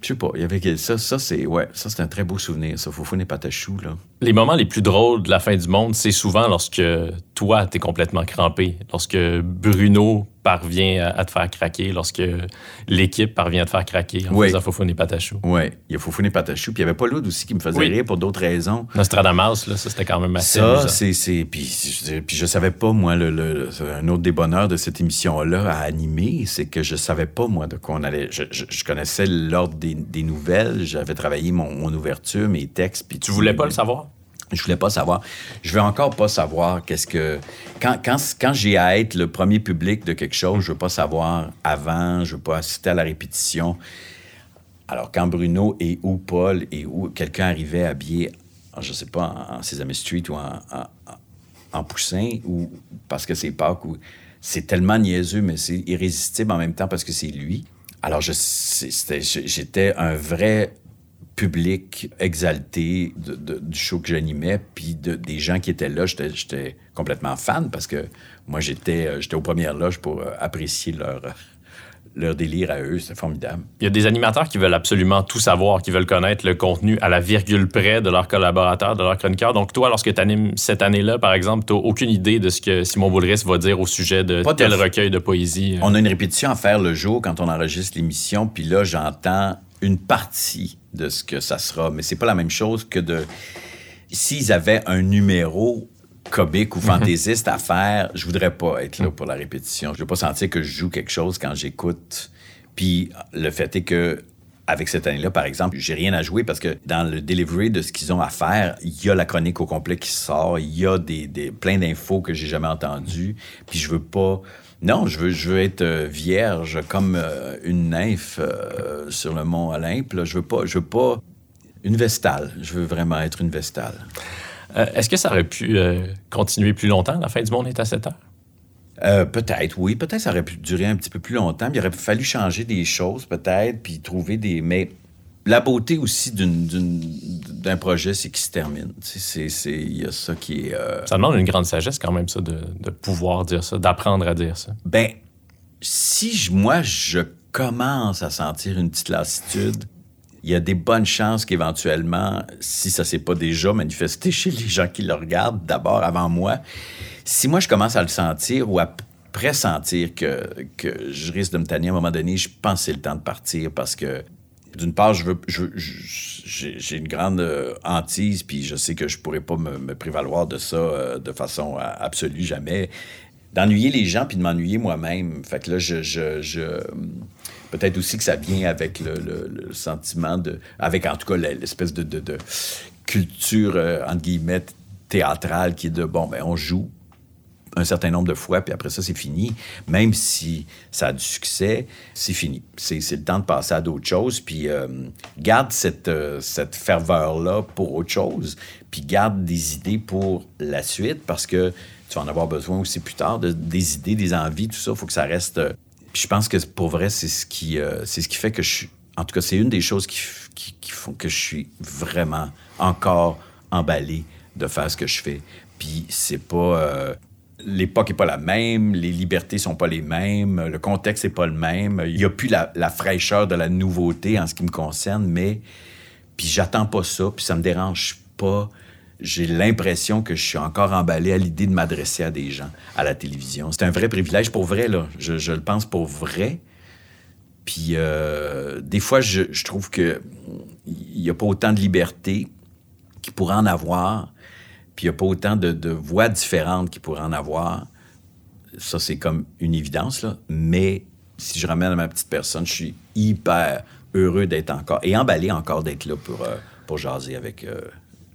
je sais pas, il y avait ça, ça c'est ça c'est un très beau souvenir, ça Foufou n'est pas chou là. Les moments les plus drôles de la fin du monde, c'est souvent lorsque toi t'es complètement crampé, lorsque Bruno parvient à, te faire craquer, lorsque l'équipe parvient à te faire craquer en Oui. faisant Foufou n'est pas chou. Oui, il y a Foufou n'est pas chou, puis il y avait pas l'autre aussi qui me faisait Oui. rire pour d'autres raisons. Nostradamus, là, ça c'était quand même assez Ça, c'est. c'est- Puis, je- puis je savais pas, moi, le, le- le- un autre des bonheurs de cette émission-là à animer, c'est que je savais pas, moi, de quoi on allait. Je, je- je connaissais l'ordre des, des nouvelles, j'avais travaillé mon, mon ouverture, mes textes. Puis Tu voulais pas le savoir? Je voulais pas savoir. Je veux encore pas savoir qu'est-ce que. Quand, quand, quand j'ai à être le premier public de quelque chose, je veux pas savoir avant, je veux pas assister à la répétition. Alors, quand Bruno et ou Paul et ou quelqu'un arrivait habillé, je sais pas, en, Sesame Street ou en, en- poussin, ou parce que c'est Pâques, ou c'est tellement niaiseux, mais c'est irrésistible en même temps parce que c'est lui. Alors, j'étais un vrai public exalté de- de- du show que j'animais, puis de- des gens qui étaient là, j'étais complètement fan parce que moi, j'étais euh, j'étais aux premières loges pour euh, apprécier leur, euh, leur délire à eux. C'était formidable. Il y a des animateurs qui veulent absolument tout savoir, qui veulent connaître le contenu à la virgule près de leurs collaborateurs, de leurs chroniqueurs. Donc, toi, lorsque tu animes cette année-là, par exemple, tu n'as aucune idée de ce que Simon Boulris va dire au sujet de Pas de- tel recueil de poésie. On a une répétition à faire le jour quand on enregistre l'émission, puis là, j'entends une partie de ce que ça sera, mais c'est pas la même chose que de... S'ils avaient un numéro comique ou fantaisiste à faire, je voudrais pas être là pour la répétition. Je veux pas sentir que je joue quelque chose quand j'écoute. Puis le fait est que avec cette année-là, par exemple, j'ai rien à jouer parce que dans le delivery de ce qu'ils ont à faire, il y a la chronique au complet qui sort, il y a des, des- plein d'infos que j'ai jamais entendues, puis je veux pas... Non, je veux, je veux être euh, vierge comme euh, une nymphe euh, sur le mont Olympe. là. Je veux pas... Je veux pas... Une vestale. Je veux vraiment être une vestale. Euh, Est-ce que ça aurait pu euh, continuer plus longtemps? La fin du monde est à 7 heures? Euh, peut-être, oui. Peut-être ça aurait pu durer un petit peu plus longtemps. mais Il aurait fallu changer des choses, peut-être, puis trouver des. Mais la beauté aussi d'un projet, c'est qu'il se termine. Il y a ça qui est. euh, Ça demande une grande sagesse quand même, ça, de, de pouvoir dire ça, d'apprendre à dire ça. Ben, si je- moi, je commence à sentir une petite lassitude, il y a des bonnes chances qu'éventuellement, si ça s'est pas déjà manifesté chez les gens qui le regardent, d'abord avant moi, si moi je commence à le sentir ou à pressentir que, que je risque de me tanner à un moment donné, je pense que c'est le temps de partir parce que d'une part, je veux, j'ai une grande euh, hantise, puis je sais que je pourrais pas me, prévaloir de ça euh, de façon euh, absolue jamais. D'ennuyer les gens puis de m'ennuyer moi-même. Fait que là, je, je, je- peut-être aussi que ça vient avec le, sentiment de, avec en tout cas l'espèce de, de- culture entre guillemets théâtrale qui est de bon, ben on joue un certain nombre de fois, puis après ça, c'est fini. Même si ça a du succès, c'est fini. C'est le temps de passer à d'autres choses. Puis euh, garde cette, euh, cette ferveur-là pour autre chose. Puis garde des idées pour la suite, parce que tu vas en avoir besoin aussi plus tard, de, des idées, des envies, tout ça. Il faut que ça reste... euh, Puis je pense que pour vrai, c'est ce qui, ce qui fait que je suis... En tout cas, c'est une des choses qui, qui, font que je suis vraiment encore emballé de faire ce que je fais. Puis c'est pas... L'époque n'est pas la même, les libertés sont pas les mêmes, le contexte n'est pas le même. Il n'y a plus la, fraîcheur de la nouveauté en ce qui me concerne, mais puis j'attends pas ça, puis ça me dérange pas. J'ai l'impression que je suis encore emballé à l'idée de m'adresser à des gens à la télévision. C'est un vrai privilège pour vrai, là. Je, le pense pour vrai. Puis euh, des fois, je, trouve que il n'y a pas autant de liberté qu'il pourrait en avoir, puis il n'y a pas autant de, de voix différentes qu'il pourrait en avoir. Ça, c'est comme une évidence, là. Mais si je ramène à ma petite personne, je suis hyper heureux d'être encore et emballé encore d'être là pour, euh, pour jaser avec euh,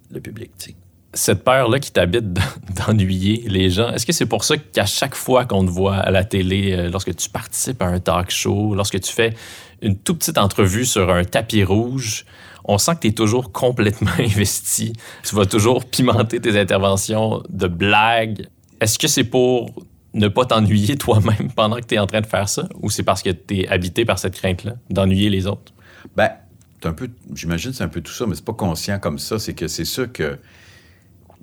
le public, tu sais. cette peur-là qui t'habite d'ennuyer les gens, est-ce que c'est pour ça qu'à chaque fois qu'on te voit à la télé, euh, lorsque tu participes à un talk show, lorsque tu fais une toute petite entrevue sur un tapis rouge, on sent que tu es toujours complètement investi. Tu vas toujours pimenter tes interventions de blagues. Est-ce que c'est pour ne pas t'ennuyer toi-même pendant que tu es en train de faire ça? Ou c'est parce que tu es habité par cette crainte-là d'ennuyer les autres? Ben, un peu, j'imagine c'est un peu tout ça, mais c'est pas conscient comme ça. C'est que c'est sûr que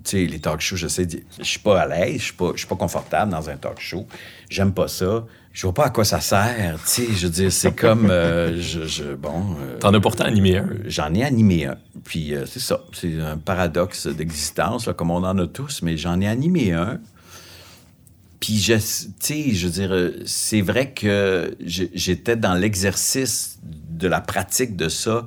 tu sais, les talk shows, je sais, je suis pas à l'aise, je suis pas, suis pas confortable dans un talk show. J'aime pas ça. Je vois pas à quoi ça sert, tu sais. Je veux dire, c'est comme, euh, je, bon. Euh, T'en as pourtant animé un. J'en ai animé un. Puis euh, c'est ça, c'est un paradoxe d'existence, comme on en a tous, mais j'en ai animé un. Puis, tu sais, je veux dire, c'est vrai que j'étais dans l'exercice de la pratique de ça.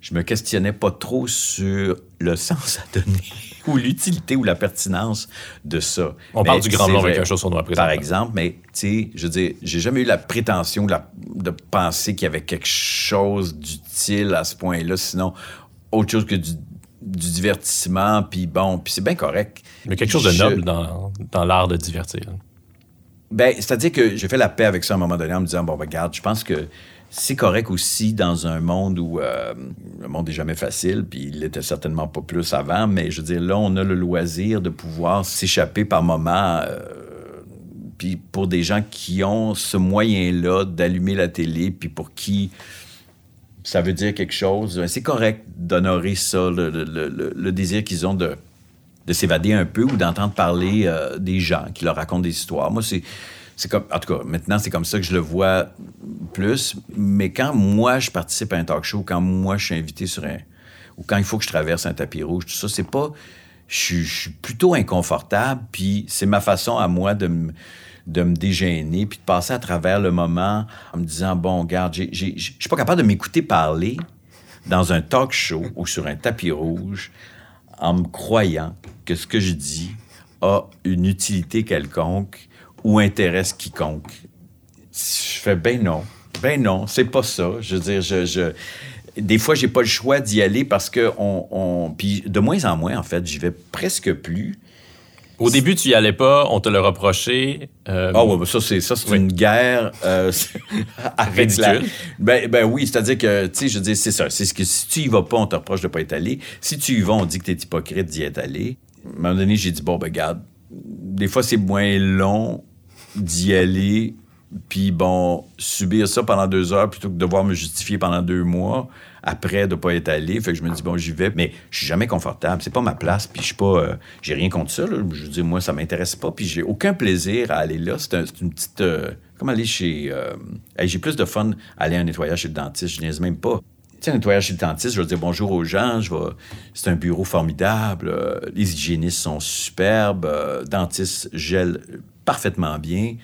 Je me questionnais pas trop sur le sens à donner ou l'utilité ou la pertinence de ça. On parle du grand blanc avec un chose sur noir Par exemple, mais tu sais, je veux dire, j'ai jamais eu la prétention de, penser qu'il y avait quelque chose d'utile à ce point-là, sinon autre chose que du, divertissement, puis bon, puis c'est bien correct. Mais quelque chose de noble dans, dans l'art de divertir. Ben, c'est-à-dire que j'ai fait la paix avec ça à un moment donné en me disant, bon, ben, regarde, je pense que c'est correct aussi dans un monde où euh, le monde n'est jamais facile, puis il n'était certainement pas plus avant, mais je veux dire, là, on a le loisir de pouvoir s'échapper par moments. Euh, puis pour des gens qui ont ce moyen-là d'allumer la télé, puis pour qui ça veut dire quelque chose, ben, c'est correct d'honorer ça, le, désir qu'ils ont de, de s'évader un peu ou d'entendre parler euh, des gens qui leur racontent des histoires. Moi, c'est c'est comme, en tout cas, maintenant, c'est comme ça que je le vois plus. Mais quand moi, je participe à un talk show, quand moi, je suis invité sur un. ou quand il faut que je traverse un tapis rouge, tout ça, c'est pas. Je, suis plutôt inconfortable, puis c'est ma façon à moi de me de me dégainer, puis de passer à travers le moment en me disant, bon, regarde, je suis pas capable de m'écouter parler dans un talk show ou sur un tapis rouge en me croyant que ce que je dis a une utilité quelconque ou intéresse quiconque. Je fais ben non. Ben non, c'est pas ça. Je veux dire, je, des fois, j'ai pas le choix d'y aller parce que on, Puis de moins en moins, en fait, j'y vais presque plus. Au début, tu y allais pas, on te le reprochait. Euh, ah ouais, ça c'est ça c'est une guerre euh, avec Ben, ben oui, c'est-à-dire que tu sais, je dis c'est ça, c'est ce que si tu y vas pas, on te reproche de pas être allé. Si tu y vas, on dit que tu es hypocrite d'y être allé. À un moment donné, j'ai dit bon ben garde, des fois c'est moins long d'y aller, puis bon, subir ça pendant deux heures plutôt que de devoir me justifier pendant deux mois après de pas être allé. Fait que je me dis, bon, j'y vais, mais je suis jamais confortable. C'est pas ma place, puis je suis pas. Euh, j'ai rien contre ça, Je veux dire, moi, ça m'intéresse pas, puis j'ai aucun plaisir à aller là. C'est une petite. Euh, comme aller chez. Euh, j'ai plus de fun à aller à un nettoyage chez le dentiste. Je n'ai même pas. Tu sais, un nettoyage chez le dentiste, je vais dire bonjour aux gens, je vais... c'est un bureau formidable, les hygiénistes sont superbes, dentiste gèle parfaitement bien.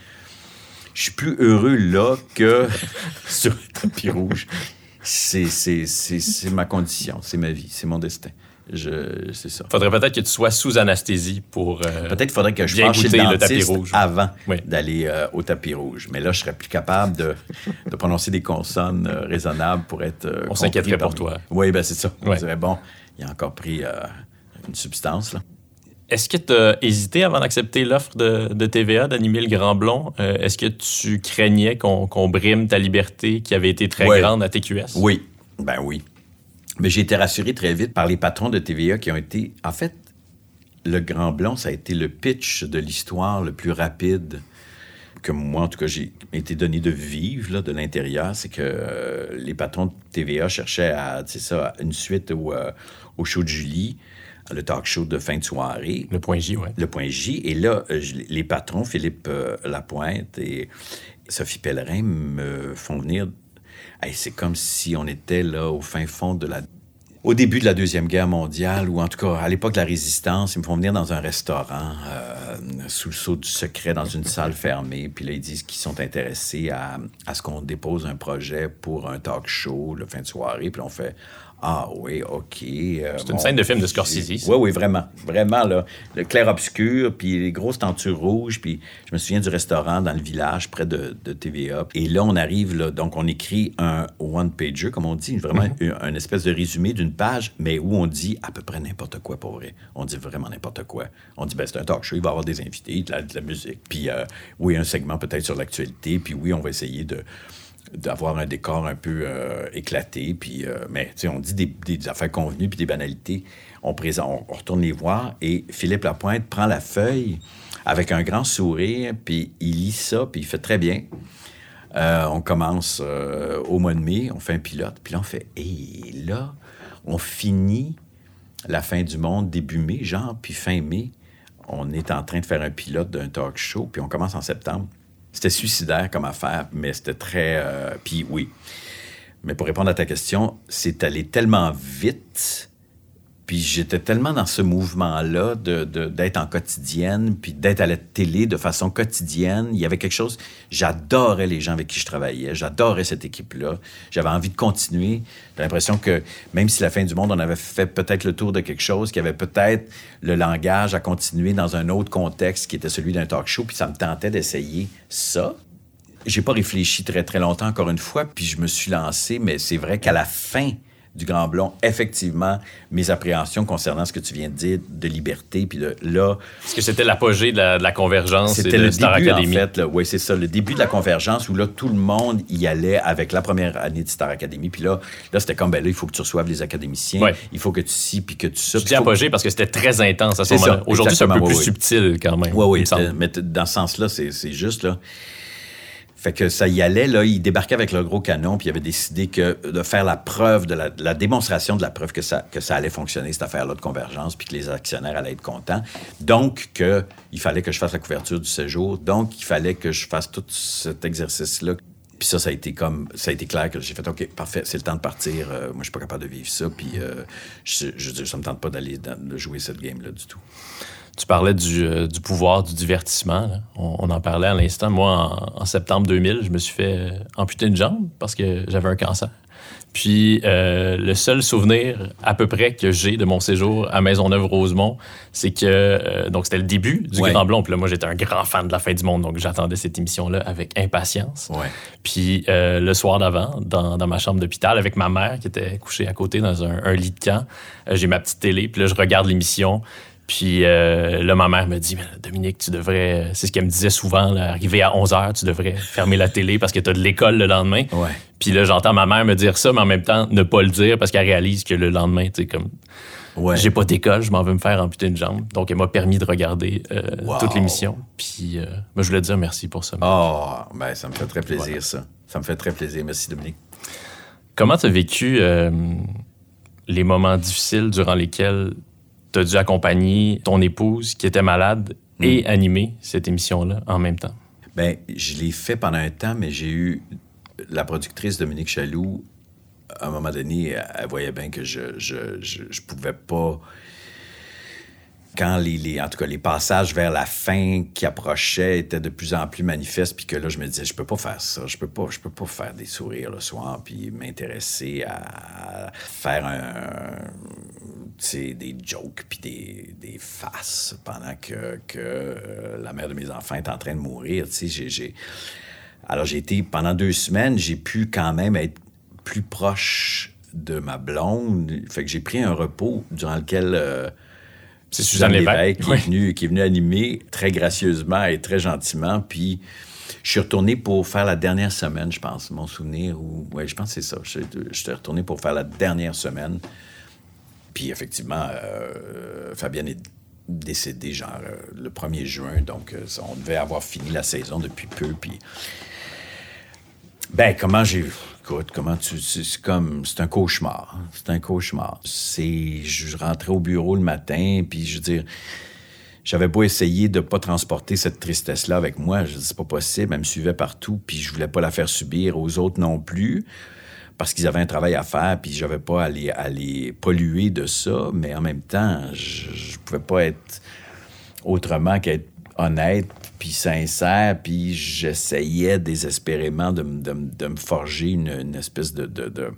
Je suis plus heureux là que sur le tapis rouge. C'est ma condition, c'est ma vie, c'est mon destin. C'est ça. Faudrait peut-être que tu sois sous anesthésie pour. Euh, peut-être qu'il faudrait que je fasse le, tapis rouge. avant d'aller euh, au tapis rouge. Mais là, je serais plus capable de, de prononcer des consonnes euh, raisonnables pour être. On s'inquiéterait pour toi. Oui, ben c'est ça. On dirait, bon, il a encore pris une substance, là. Est-ce que tu as hésité avant d'accepter l'offre de, TVA d'animer le Grand Blond? Euh, est-ce que tu craignais qu'on brime ta liberté qui avait été très grande à TQS? Oui, ben oui. Mais j'ai été rassuré très vite par les patrons de TVA qui ont été... En fait, le Grand Blond, ça a été le pitch de l'histoire le plus rapide que moi, en tout cas, j'ai été donné de vivre là, de l'intérieur. C'est que euh, les patrons de TVA cherchaient à, ça, une suite au, euh, au show de Julie le talk show de fin de soirée. Le point J, oui. Le point J. Et là, euh, les patrons, Philippe euh, Lapointe et Sophie Pellerin, me font venir. c'est comme si on était là au fin fond de la. Au début de la Deuxième Guerre mondiale, ou en tout cas à l'époque de la Résistance, ils me font venir dans un restaurant euh, sous le sceau du secret, dans une salle fermée. Puis là, ils disent qu'ils sont intéressés à, à ce qu'on dépose un projet pour un talk show, le fin de soirée. Puis on fait Ah oui, OK. euh, C'est une scène de film de Scorsese. Oui, oui, vraiment. Vraiment, là. Le clair-obscur, puis les grosses tentures rouges, puis je me souviens du restaurant dans le village près de, de TVA. Et là, on arrive, là, donc on écrit un one-pager, comme on dit, vraiment un, un espèce de résumé d'une page, mais où on dit à peu près n'importe quoi pour vrai. On dit vraiment n'importe quoi. On dit, ben c'est un talk show, il va y avoir des invités, de la, de la musique, puis euh, oui, un segment peut-être sur l'actualité, puis oui, on va essayer de d'avoir un décor un peu euh, éclaté, puis euh, mais on dit des, affaires convenues puis des banalités. On, présente, on, on retourne les voir et Philippe Lapointe prend la feuille avec un grand sourire, puis il lit ça, puis il fait très bien. Euh, on commence euh, au mois de mai, on fait un pilote, puis là on fait et là on finit la fin du monde début mai, genre, puis fin mai, on est en train de faire un pilote d'un talk show, puis on commence en septembre. C'était suicidaire comme affaire, mais c'était très. euh, puis oui. Mais pour répondre à ta question, c'est allé tellement vite, puis j'étais tellement dans ce mouvement-là de- d'être en quotidienne, puis d'être à la télé de façon quotidienne. Il y avait quelque chose. J'adorais les gens avec qui je travaillais. J'adorais cette équipe-là. J'avais envie de continuer. J'ai l'impression que même si la fin du monde, on avait fait peut-être le tour de quelque chose, qu'il y avait peut-être le langage à continuer dans un autre contexte qui était celui d'un talk show, puis ça me tentait d'essayer ça. J'ai pas réfléchi très, très longtemps, encore une fois, puis je me suis lancé, mais c'est vrai qu'à la fin du Grand Blond, effectivement, mes appréhensions concernant ce que tu viens de dire, de liberté, puis de là, Est-ce que c'était l'apogée de la, de la convergence c'était le Star début, Academy? en fait. Oui, c'est ça, le début de la convergence où là, tout le monde y allait avec la première année de Star Academy. Puis là, là c'était comme, ben là, il faut que tu reçoives les académiciens, Ouais. il faut que tu ci, puis que tu ça. Je dis apogée parce que c'était très intense à ce moment-là. Aujourd'hui, c'est un peu plus oui, subtil quand même. Oui, oui, mais dans ce sens-là, c'est c'est juste, là. Fait que ça y allait, là, ils avec leur gros canon, puis ils avaient décidé de faire la preuve, de la, démonstration de la preuve que ça, que ça allait fonctionner, cette affaire-là de convergence, puis que les actionnaires allaient être contents. Donc, que il fallait que je fasse la couverture du séjour. Donc, il fallait que je fasse tout cet exercice-là. Puis ça, ça a été comme, ça a été clair que j'ai fait, OK, parfait, c'est le temps de partir. Euh, moi, je suis pas capable de vivre ça, puis euh, je, je, ça me tente pas d'aller jouer cette game-là du tout. Tu parlais du, euh, du pouvoir du divertissement. là. On, on en parlait à l'instant. Moi, en, en septembre 2000, je me suis fait euh, amputer une jambe parce que j'avais un cancer. Puis euh, le seul souvenir à peu près que j'ai de mon séjour à Maisonneuve-Rosemont, c'est que euh, donc c'était le début du Ouais. Grand Blond. Puis là, moi, j'étais un grand fan de la fin du monde, donc j'attendais cette émission-là avec impatience. Ouais. Puis euh, le soir d'avant, dans, dans ma chambre d'hôpital, avec ma mère qui était couchée à côté dans un, un lit de camp, j'ai ma petite télé, puis là, je regarde l'émission. Puis euh, là, ma mère me dit, Dominique, tu devrais, c'est ce qu'elle me disait souvent, là, arrivé à 11 h, tu devrais fermer la télé parce que tu as de l'école le lendemain. Ouais. Puis là, j'entends ma mère me dire ça, mais en même temps, ne pas le dire parce qu'elle réalise que le lendemain, tu sais, comme Ouais. j'ai pas d'école, je m'en vais me faire amputer une jambe. Donc, elle m'a permis de regarder euh, Wow. toute l'émission. Puis, euh, ben, je voulais te dire merci pour ça. Oh, ben ça me fait très plaisir, ça. Ça me fait très plaisir. Merci, Dominique. Comment tu as vécu euh, les moments difficiles durant lesquels tu as dû accompagner ton épouse qui était malade et animer cette émission-là en même temps? Ben, je l'ai fait pendant un temps, mais j'ai eu la productrice Dominique Chaloux. À un moment donné, elle, voyait bien que je je, je, je pouvais pas. Quand les, en tout cas, les passages vers la fin qui approchaient étaient de plus en plus manifestes, puis que là, je me disais, je peux pas faire ça, je peux pas, je peux pas faire des sourires le soir, puis m'intéresser à faire un, des jokes puis des, des faces pendant que, que euh, la mère de mes enfants est en train de mourir. J'ai- Alors, j'ai été, pendant deux semaines, j'ai pu quand même être plus proche de ma blonde. Fait que j'ai pris un repos durant lequel euh, C'est Suzanne Lévesque. qui, Oui. est venue, qui est venue animer très gracieusement et très gentiment. Puis je suis retourné pour faire la dernière semaine, je pense, mon souvenir. Ou, ouais, je pense que c'est ça. Je je suis retourné pour faire la dernière semaine. Puis effectivement, euh, Fabienne est décédée genre euh, le 1er juin, donc euh, on devait avoir fini la saison depuis peu. Puis ben comment j'ai écoute comment tu c'est comme c'est un cauchemar, c'est un cauchemar. C'est je rentrais au bureau le matin puis je veux dire j'avais beau essayer de pas transporter cette tristesse là avec moi, je dis c'est pas possible, elle me suivait partout puis je voulais pas la faire subir aux autres non plus parce qu'ils avaient un travail à faire, puis j'avais pas à les, à polluer de ça, mais en même temps, je, je pouvais pas être autrement qu'être honnête, puis sincère, puis j'essayais désespérément de, me- de de me forger une, espèce de, de, de-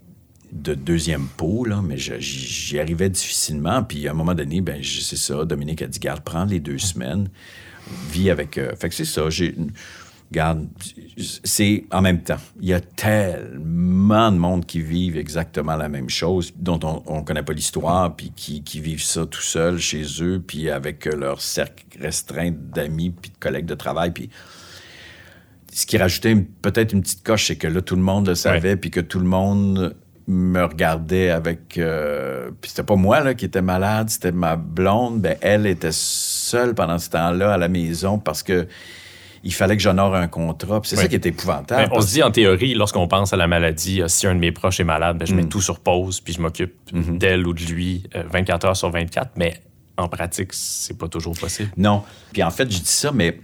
de deuxième pot, là, mais j'y arrivais difficilement. Puis à un moment donné, ben c'est ça, Dominique a dit, garde, prends les deux semaines, vis avec... euh, fait que c'est ça, j'ai... Garde, c'est en même temps. Il y a tellement de monde qui vivent exactement la même chose, dont on ne connaît pas l'histoire, puis qui, qui vivent ça tout seul chez eux, puis avec leur cercle restreint d'amis, puis de collègues de travail, puis ce qui rajoutait peut-être une petite coche, c'est que là, tout le monde le savait, puis que tout le monde me regardait avec... euh, puis c'était pas moi là, qui était malade, c'était ma blonde. Ben, elle était seule pendant ce temps-là à la maison parce que il fallait que j'honore un contrat. C'est ça qui était épouvantable. Ben, on se dit en théorie, lorsqu'on pense à la maladie, euh, si un de mes proches est malade, ben, je Mm. mets tout sur pause, puis je m'occupe Mm-hmm. d'elle ou de lui euh, 24 heures sur 24. Mais en pratique, c'est pas toujours possible. Non. Puis en fait, je dis ça, mais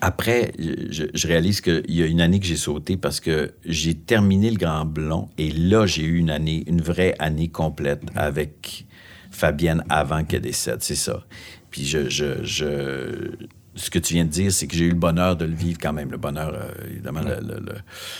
après, je, je réalise qu'il y a une année que j'ai sauté parce que j'ai terminé le Grand Blond et là, j'ai eu une année, une vraie année complète avec Fabienne avant qu'elle décède. C'est ça. Puis je, je, je- ce que tu viens de dire, c'est que j'ai eu le bonheur de le vivre quand même. Le bonheur, euh, évidemment, le, le- le-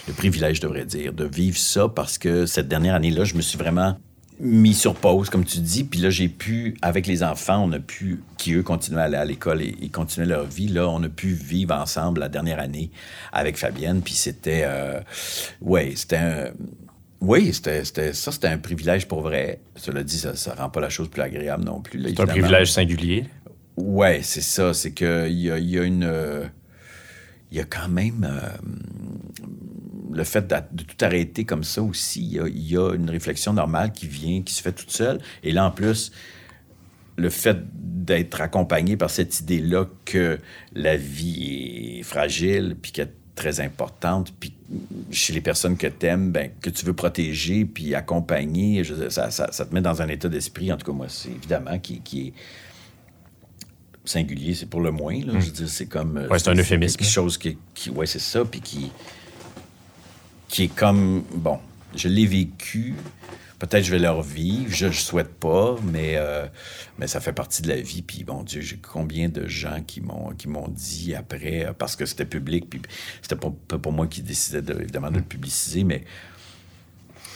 le privilège, je devrais dire, de vivre ça parce que cette dernière année-là, je me suis vraiment mis sur pause, comme tu dis. Puis là, j'ai pu, avec les enfants, on a pu, qui eux continuaient à aller à l'école et, et continuaient leur vie, là, on a pu vivre ensemble la dernière année avec Fabienne. Puis c'était, euh, ouais, c'était un. Oui, c'était, ça, c'était un privilège pour vrai. Cela dit, ça ne rend pas la chose plus agréable non plus. C'est un privilège singulier. Ouais, c'est ça. C'est qu'il y a, y a une. euh, Il y a quand même. euh, le fait de, tout arrêter comme ça aussi, il y, a, une réflexion normale qui vient, qui se fait toute seule. Et là, en plus, le fait d'être accompagné par cette idée-là que la vie est fragile, puis qu'elle est très importante, puis chez les personnes que tu aimes, ben, que tu veux protéger, puis accompagner, ça, te met dans un état d'esprit, en tout cas moi, c'est évidemment qui est singulier, c'est pour le moins. Là, Je veux dire, c'est comme... euh, Ouais, c'est un euphémisme. Quelque chose qui... qui ouais, c'est ça, puis qui... Qui est comme... Bon, je l'ai vécu... Peut-être je vais le revivre, je ne souhaite pas, mais, euh, mais ça fait partie de la vie. Puis, bon Dieu, j'ai combien de gens qui m'ont, qui m'ont dit après, euh, parce que c'était public, puis c'était pas, pas pour moi qui décidais de, évidemment de le publiciser, mais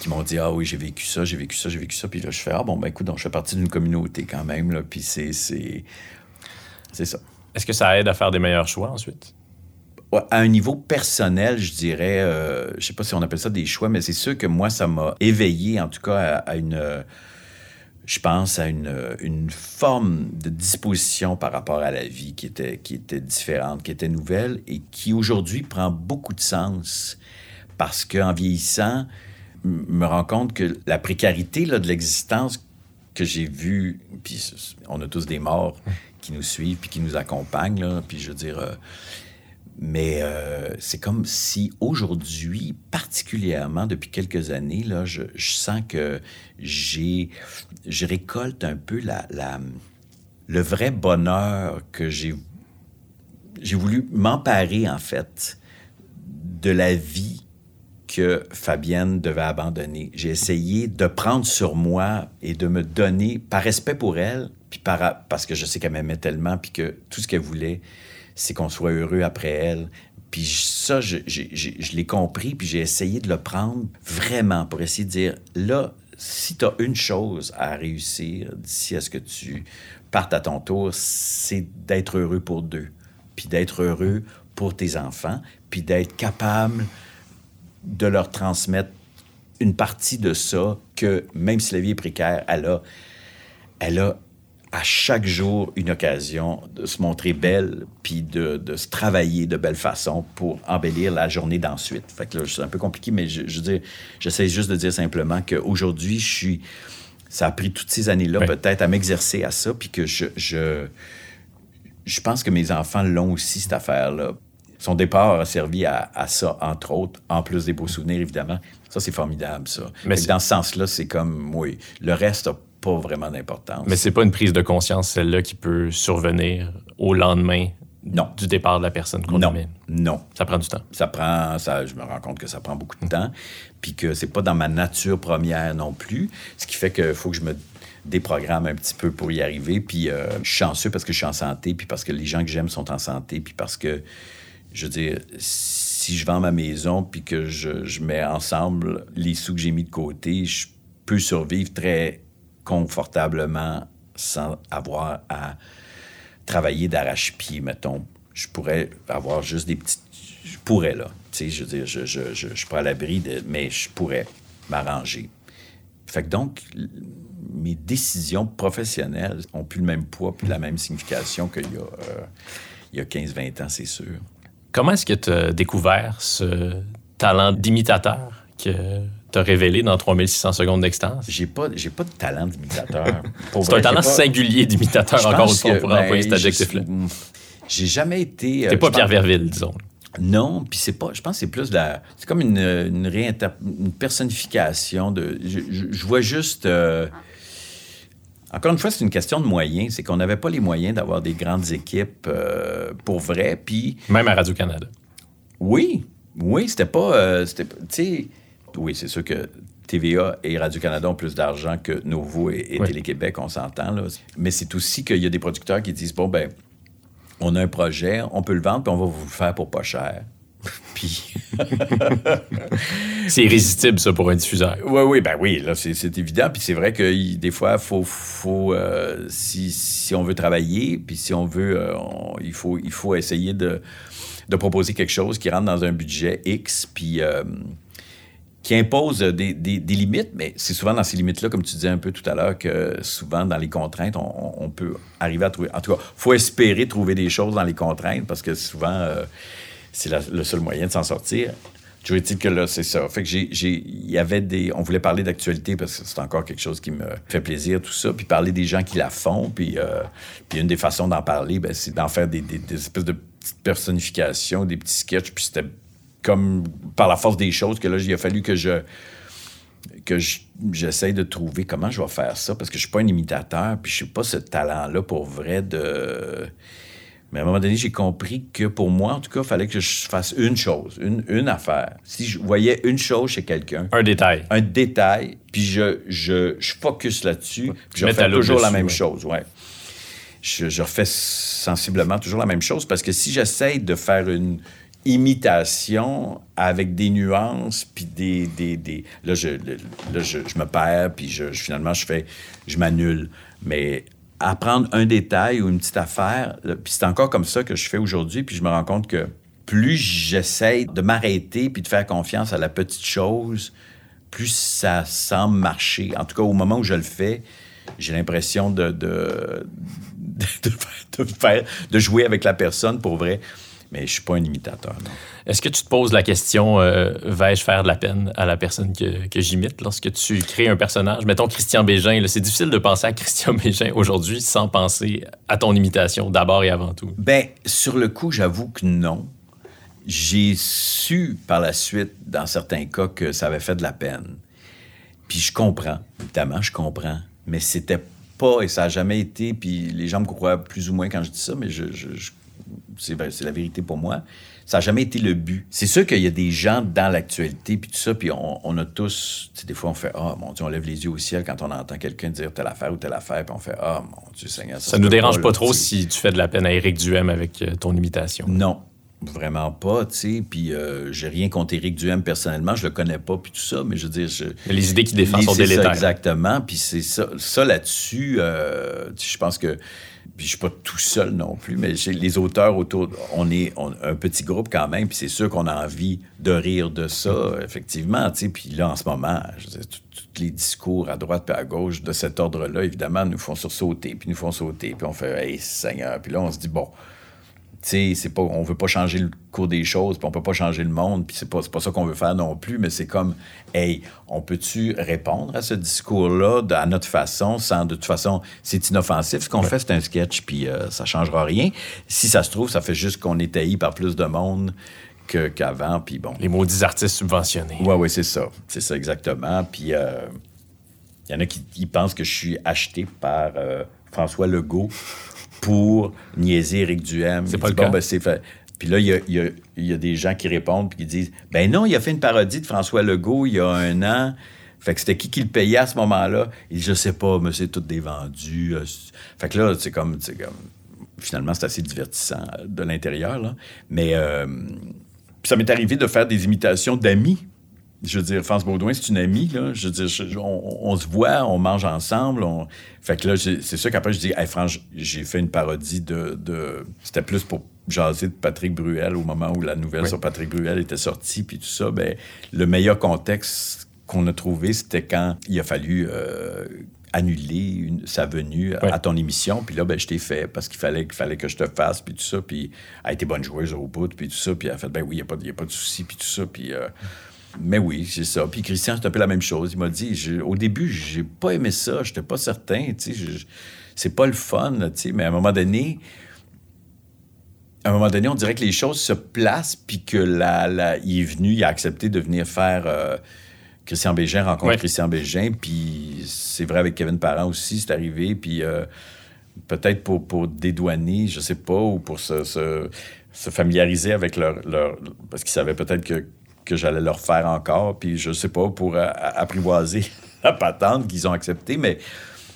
qui m'ont dit Ah oui, j'ai vécu ça, j'ai vécu ça, j'ai vécu ça. Puis là, je fais Ah bon, ben écoute, donc, je fais partie d'une communauté quand même, là, puis c'est, c'est, ça. Est-ce que ça aide à faire des meilleurs choix ensuite? À un niveau personnel, je dirais, euh, je sais pas si on appelle ça des choix, mais c'est sûr que moi, ça m'a éveillé, en tout cas, à, à une, euh, je pense, à une, euh, une forme de disposition par rapport à la vie qui était, qui était différente, qui était nouvelle et qui aujourd'hui prend beaucoup de sens parce qu'en vieillissant, m- me rends compte que la précarité là, de l'existence que j'ai vue, puis on a tous des morts qui nous suivent puis qui nous accompagnent, puis je dire, euh, mais euh, c'est comme si aujourd'hui, particulièrement depuis quelques années, là, je, je sens que j'ai, je récolte un peu la, la- le vrai bonheur que j'ai, j'ai voulu m'emparer, en fait, de la vie que Fabienne devait abandonner. J'ai essayé de prendre sur moi et de me donner, par respect pour elle, parce que je sais qu'elle m'aimait tellement, puis que tout ce qu'elle voulait, c'est qu'on soit heureux après elle. Puis ça, je l'ai compris, puis j'ai essayé de le prendre vraiment pour essayer de dire, là, si tu as une chose à réussir d'ici à ce que tu partes à ton tour, c'est d'être heureux pour deux, puis d'être heureux pour tes enfants, puis d'être capable de leur transmettre une partie de ça que, même si la vie est précaire, elle a, elle a à chaque jour une occasion de se montrer belle, puis de, de se travailler de belle façon pour embellir la journée d'ensuite. Fait que là, c'est un peu compliqué, mais je, je veux dire, j'essaie juste de dire simplement qu'aujourd'hui, je suis... Ça a pris toutes ces années-là, peut-être, à m'exercer à ça, puis que je... je je pense que mes enfants l'ont aussi, cette affaire-là. Son départ a servi à, à ça, entre autres, en plus des beaux souvenirs, évidemment. Ça, c'est formidable, ça. Mais dans ce sens-là, c'est comme, oui, le reste n'a pas vraiment d'importance. Mais c'est pas une prise de conscience, celle-là, qui peut survenir au lendemain Non. du départ de la personne qu'on non, non. Ça prend du temps. Ça prend, ça, je me rends compte que ça prend beaucoup de temps, puis que c'est pas dans ma nature première non plus, ce qui fait qu'il faut que je me déprogramme un petit peu pour y arriver, puis euh, je suis chanceux parce que je suis en santé, puis parce que les gens que j'aime sont en santé, puis parce que, je veux dire, si je vends ma maison, puis que je, je mets ensemble les sous que j'ai mis de côté, je peut survivre très confortablement sans avoir à travailler d'arrache-pied, mettons. Je pourrais avoir juste des petites... Je pourrais, là. Tu sais, je veux dire, je, je, je, à l'abri, de... mais je pourrais m'arranger. Fait que donc, mes décisions professionnelles ont plus le même poids, plus la même signification qu'il y a, euh, il y a 15-20 ans, c'est sûr. Comment est-ce que tu as découvert ce talent d'imitateur que tu as révélé dans 3600 secondes d'extase? J'ai pas, j'ai pas de talent d'imitateur. C'est un talent pas- singulier d'imitateur, encore une pense fois, que, pour ben, employer cet je- adjectif-là. J'ai jamais été. euh, T'es pas Pierre Verville, disons. Non, puis c'est pas. Je pense que c'est plus de la. C'est comme une, une, réinter- une personnification de. Je, je- je vois juste. euh, encore une fois, c'est une question de moyens. C'est qu'on n'avait pas les moyens d'avoir des grandes équipes euh, pour vrai. Puis Même à Radio-Canada. oui, oui, c'était pas. c'était pas- tu sais, oui, c'est sûr que TVA et Radio-Canada ont plus d'argent que Nouveau et, et Oui. Télé-Québec, on s'entend. là. Mais c'est aussi qu'il y a des producteurs qui disent bon, ben, on a un projet, on peut le vendre, puis on va vous le faire pour pas cher. puis. C'est irrésistible, ça, pour un diffuseur. Oui, oui, ben oui, là, c'est c'est évident. Puis c'est vrai que des fois, faut, faut euh, si, si on veut travailler, puis si on veut, euh, on- il, faut, il faut essayer de, de proposer quelque chose qui rentre dans un budget X, puis euh, qui impose des, des- limites, mais c'est souvent dans ces limites-là, comme tu disais un peu tout à l'heure, que souvent dans les contraintes, on, peut arriver à trouver. En tout cas, faut espérer trouver des choses dans les contraintes parce que souvent, euh, c'est le seul moyen de s'en sortir. Toujours est-il que là, c'est ça. Fait que j'ai, y avait des, on voulait parler d'actualité parce que c'est encore quelque chose qui me fait plaisir, tout ça. Puis parler des gens qui la font. Puis, euh, une des façons d'en parler, ben, c'est d'en faire des, des- des espèces de petites personnifications, des petits sketchs. Puis c'était comme par la force des choses que là, il a fallu que je que je- j'essaye de trouver comment je vais faire ça parce que je suis pas un imitateur puis je suis pas ce talent-là pour vrai de mais à un moment donné, j'ai compris que pour moi, en tout cas, il fallait que je fasse une chose, une, une affaire. Si je voyais une chose chez quelqu'un, Un détail. un détail, puis je, je, je focus là-dessus, puis je loupe toujours la même ouais. chose, ouais. Je, je refais sensiblement toujours la même chose parce que si j'essaye de faire une imitation avec des nuances, puis des, des, des- Là, je, là, je, je me perds, puis je, finalement, je fais... Je m'annule. Mais apprendre un détail ou une petite affaire, puis c'est encore comme ça que je fais aujourd'hui, puis je me rends compte que plus j'essaye de m'arrêter puis de faire confiance à la petite chose, plus ça semble marcher. En tout cas, au moment où je le fais, j'ai l'impression de, de, de, de faire, de jouer avec la personne pour vrai. Mais je suis pas un imitateur. Est-ce que tu te poses la question, euh, vais-je faire de la peine à la personne que, que j'imite lorsque tu crées un personnage? Mettons Christian Bégin, c'est difficile de penser à Christian Bégin aujourd'hui sans penser à ton imitation d'abord et avant tout. Ben, sur le coup, j'avoue que non. J'ai su par la suite, dans certains cas, que ça avait fait de la peine. Puis je comprends, évidemment, je comprends. Mais c'était pas, et ça n'a jamais été, puis les gens me croient plus ou moins quand je dis ça, mais je, je- je- c'est ben, c'est la vérité pour moi. Ça n'a jamais été le but. C'est sûr qu'il y a des gens dans l'actualité, puis tout ça, puis on, on a tous, tu sais, des fois, on fait Ah, mon Dieu, on lève les yeux au ciel quand on entend quelqu'un dire telle affaire ou telle affaire, puis on fait Ah, mon Dieu Seigneur. Ça se nous dérange pas là, trop si tu fais de la peine à Éric Duhem avec euh, ton imitation. Non, vraiment pas, tu sais. Puis euh, j'ai rien contre Éric Duhem personnellement, je le connais pas, puis tout ça, mais je veux dire, je, Mais les idées qu'il défend sont ça, délétères. exactement. Puis c'est ça, ça là-dessus, euh, je pense que. Puis je suis pas tout seul non plus, mais les auteurs autour, on est un petit groupe quand même, puis c'est sûr qu'on a envie de rire de ça, effectivement, tu sais. Puis là, en ce moment, tous les discours à droite et à gauche de cet ordre-là, évidemment, nous font sursauter, puis nous font sauter, puis on fait « Hey, Seigneur! » Puis là, on se dit « Bon, c'est pas, on veut pas changer le cours des choses, puis on peut pas changer le monde, puis c'est pas, pas ça qu'on veut faire non plus, mais c'est comme, hey, on peut-tu répondre à ce discours-là à notre façon, sans, de toute façon, c'est inoffensif. Ce qu'on fait, c'est un sketch, puis euh, ça changera rien. Si ça se trouve, ça fait juste qu'on est haï par plus de monde que- qu'avant, puis bon. Les maudits artistes subventionnés. Ouais, ouais, c'est ça. C'est ça, exactement. Puis, euh, il y en a qui pensent que je suis acheté par euh, François Legault pour niaiser Éric Duhem. C'est pas dit, le cas. ben, fait. Puis là, il y a, y a- y a des gens qui répondent puis qui disent Ben non, il a fait une parodie de François Legault il y a un an. Fait que c'était qui qui le payait à ce moment-là? Il dit Je sais pas, mais c'est tout des vendus. Euh, Fait que là, c'est comme, comme. Finalement, c'est assez divertissant euh, de l'intérieur, là. Mais euh, ça m'est arrivé de faire des imitations d'amis je veux dire, France Baudouin, c'est une amie, là. Je veux dire, je- on, on se voit, on mange ensemble. on- Fait que là, c'est sûr qu'après, je dis, hey, France, j'ai fait une parodie de. de... C'était plus pour jaser de Patrick Bruel au moment où la nouvelle Oui. sur Patrick Bruel était sortie, puis tout ça. Ben, le meilleur contexte qu'on a trouvé, c'était quand il a fallu. euh, annuler une- sa venue à- Ouais. à ton émission. Puis là, ben, je t'ai fait parce qu'il fallait, qu'il fallait que je te fasse, puis tout ça. Puis elle était bonne joueuse au bout, puis tout ça. Puis elle a fait, ben oui, il n'y a, pas de- y a pas de souci, puis tout ça. Puis, euh, mais oui, c'est ça. Puis Christian, c'est un peu la même chose. Il m'a dit, je- au début, j'ai pas aimé ça, j'étais pas certain, tu sais. C'est pas le fun, tu sais. Mais à un moment donné, à un moment donné, on dirait que les choses se placent, puis que la, la- il est venu, il a accepté de venir faire euh, Christian Bégin, rencontre Ouais. Christian Bégin, puis c'est vrai avec Kevin Parent aussi, c'est arrivé, puis euh, peut-être pour, pour dédouaner, je sais pas, ou pour se, se- se familiariser avec leur... leur- parce qu'ils savaient peut-être que, que j'allais leur faire encore, puis je sais pas, pour euh, apprivoiser la patente qu'ils ont acceptée, mais...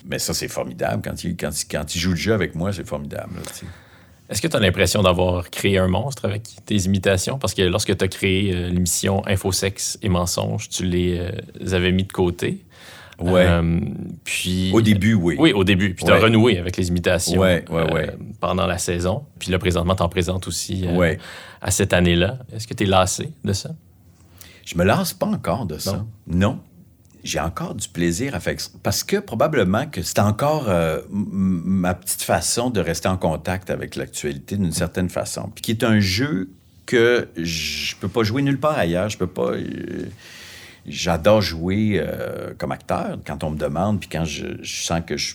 Mais ça, c'est formidable. Quand ils, quand, ils- quand ils jouent le jeu avec moi, c'est formidable. là. Est-ce que tu as l'impression d'avoir créé un monstre avec tes imitations? Parce que lorsque tu as créé euh, l'émission Infosex et mensonges, tu les euh, avais mis de côté. Ouais. Euh, puis... Au début, oui. Oui, au début. Puis tu as Ouais. renoué avec les imitations Ouais, ouais, ouais. pendant la saison. Puis là, présentement, tu en présentes aussi Ouais. à cette année-là. Est-ce que tu es lassé de ça? Je me lasse pas encore de ça. Non. J'ai encore du plaisir à faire. Parce que probablement que c'est encore euh, ma petite façon de rester en contact avec l'actualité d'une certaine façon. Puis qui est un jeu que je peux pas jouer nulle part ailleurs. Je peux pas. euh, J'adore jouer euh, comme acteur quand on me demande, puis quand je, je sens que je,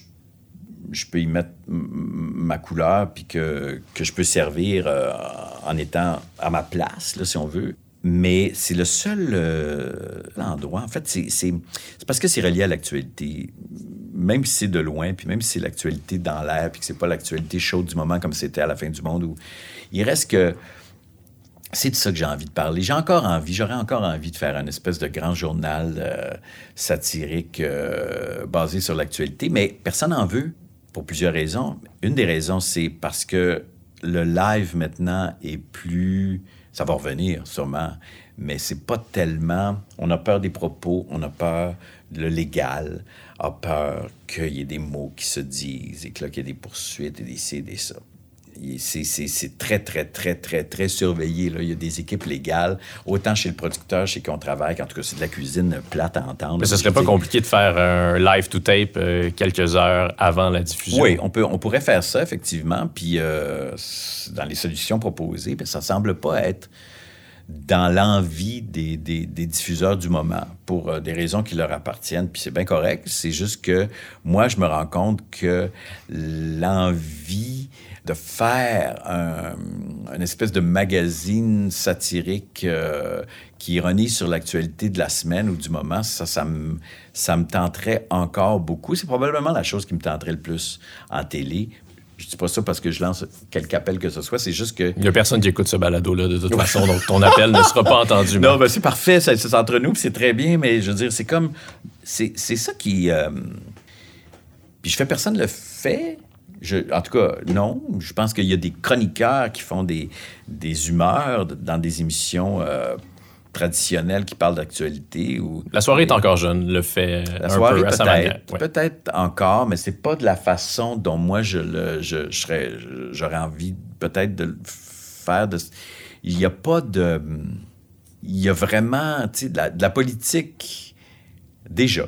je peux y mettre ma couleur, puis que, que je peux servir euh, en étant à ma place, là, si on veut. Mais c'est le seul euh, endroit. En fait, c'est parce que c'est relié à l'actualité. Même si c'est de loin, puis même si c'est l'actualité dans l'air, puis que c'est pas l'actualité chaude du moment comme c'était à la fin du monde, où il reste que c'est de ça que j'ai envie de parler. J'ai encore envie, j'aurais encore envie de faire un espèce de grand journal euh, satirique euh, basé sur l'actualité, mais personne n'en veut pour plusieurs raisons. Une des raisons, c'est parce que le live maintenant est plus... Ça va revenir sûrement, mais c'est pas tellement... On a peur des propos, on a peur le légal, a peur qu'il y ait des mots qui se disent et que là, qu'il y ait des poursuites et des ci des ça. C'est très, très, très, très, très surveillé. Là. Il y a des équipes légales, autant chez le producteur, chez qui on travaille, qu'en tout cas, c'est de la cuisine plate à entendre. Mais ce serait pas compliqué de faire un live to tape euh, quelques heures avant la diffusion? Oui, on, peut, on pourrait faire ça, effectivement. Puis, euh, dans les solutions proposées, ben, ça semble pas être dans l'envie des, des- diffuseurs du moment, pour euh, des raisons qui leur appartiennent. Puis c'est bien correct. C'est juste que moi, je me rends compte que l'envie de faire un, une espèce de magazine satirique euh, qui ironise sur l'actualité de la semaine ou du moment, ça, ça me, ça me tenterait encore beaucoup. C'est probablement la chose qui me tenterait le plus en télé. Je dis pas ça parce que je lance quelque appel que ce soit, c'est juste que Il n'y a personne qui écoute ce balado-là de toute façon, donc ton appel ne sera pas entendu. non, ben c'est parfait, c'est entre nous, c'est très bien, mais je veux dire, c'est comme. C'est c'est ça qui. euh, Puis je fais personne le fait. Je, en tout cas, non. Je pense qu'il y a des chroniqueurs qui font des, des humeurs dans des émissions euh, traditionnelles qui parlent d'actualité. Ou, La soirée est encore jeune, le fait euh, la un soirée, peu peut-être. Ouais. Peut-être encore, mais c'est pas de la façon dont moi je le, je, je serais, j'aurais envie peut-être de le faire. De, il n'y a pas de, il y a vraiment, tu sais, de la, de la politique déjà,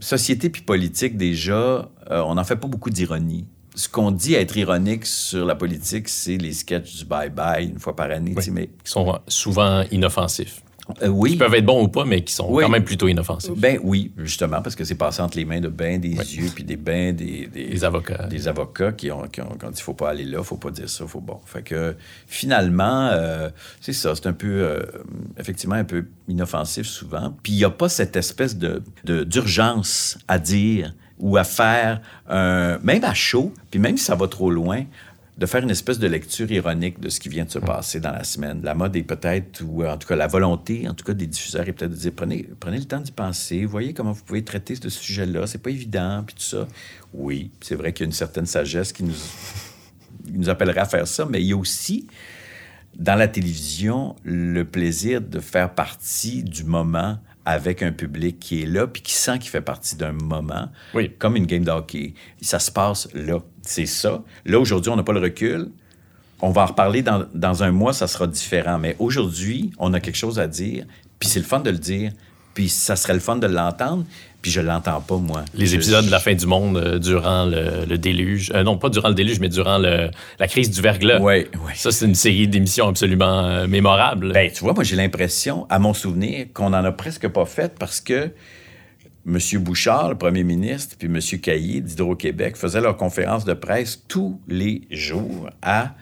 société puis politique déjà, euh, on n'en fait pas beaucoup d'ironie. Ce qu'on dit être ironique sur la politique, c'est les sketchs du bye-bye une fois par année. Mais Qui sont souvent inoffensifs. Euh, oui, Qui peuvent être bons ou pas, mais qui sont Oui. quand même plutôt inoffensifs. ben oui, justement, parce que c'est passé entre les mains de ben des yeux puis des bains des, des, avocats. des avocats qui ont, qui ont, qui ont dit faut pas aller là, faut pas dire ça, faut bon. Fait que finalement, euh, c'est ça, c'est un peu, euh, effectivement, un peu inoffensif souvent. Puis il n'y a pas cette espèce de, de- d'urgence à dire ou à faire, un- même à chaud, puis même si ça va trop loin, de faire une espèce de lecture ironique de ce qui vient de se passer dans la semaine. La mode est peut-être, ou en tout cas la volonté, en tout cas des diffuseurs, est peut-être de dire prenez, prenez le temps d'y penser, voyez comment vous pouvez traiter ce sujet-là, c'est pas évident, puis tout ça. Oui, c'est vrai qu'il y a une certaine sagesse qui nous, qui nous appellerait à faire ça, mais il y a aussi dans la télévision le plaisir de faire partie du moment avec un public qui est là puis qui sent qu'il fait partie d'un moment, Oui. comme une game de hockey. Ça se passe là. C'est ça. Là, aujourd'hui, on n'a pas le recul. On va en reparler dans, dans un mois, ça sera différent. Mais aujourd'hui, on a quelque chose à dire, puis c'est le fun de le dire, puis ça serait le fun de l'entendre, puis je l'entends pas, moi. Les Je- épisodes de la fin du monde euh, durant le, le déluge. Euh, non, pas durant le déluge, mais durant le- la crise du verglas. Ouais, ouais. Ça, c'est une série d'émissions absolument euh, mémorable. Ben, tu vois, moi, j'ai l'impression, à mon souvenir, qu'on n'en a presque pas fait parce que M. Bouchard, le premier ministre, puis M. Caillé d'Hydro-Québec faisaient leur conférence de presse tous les jours à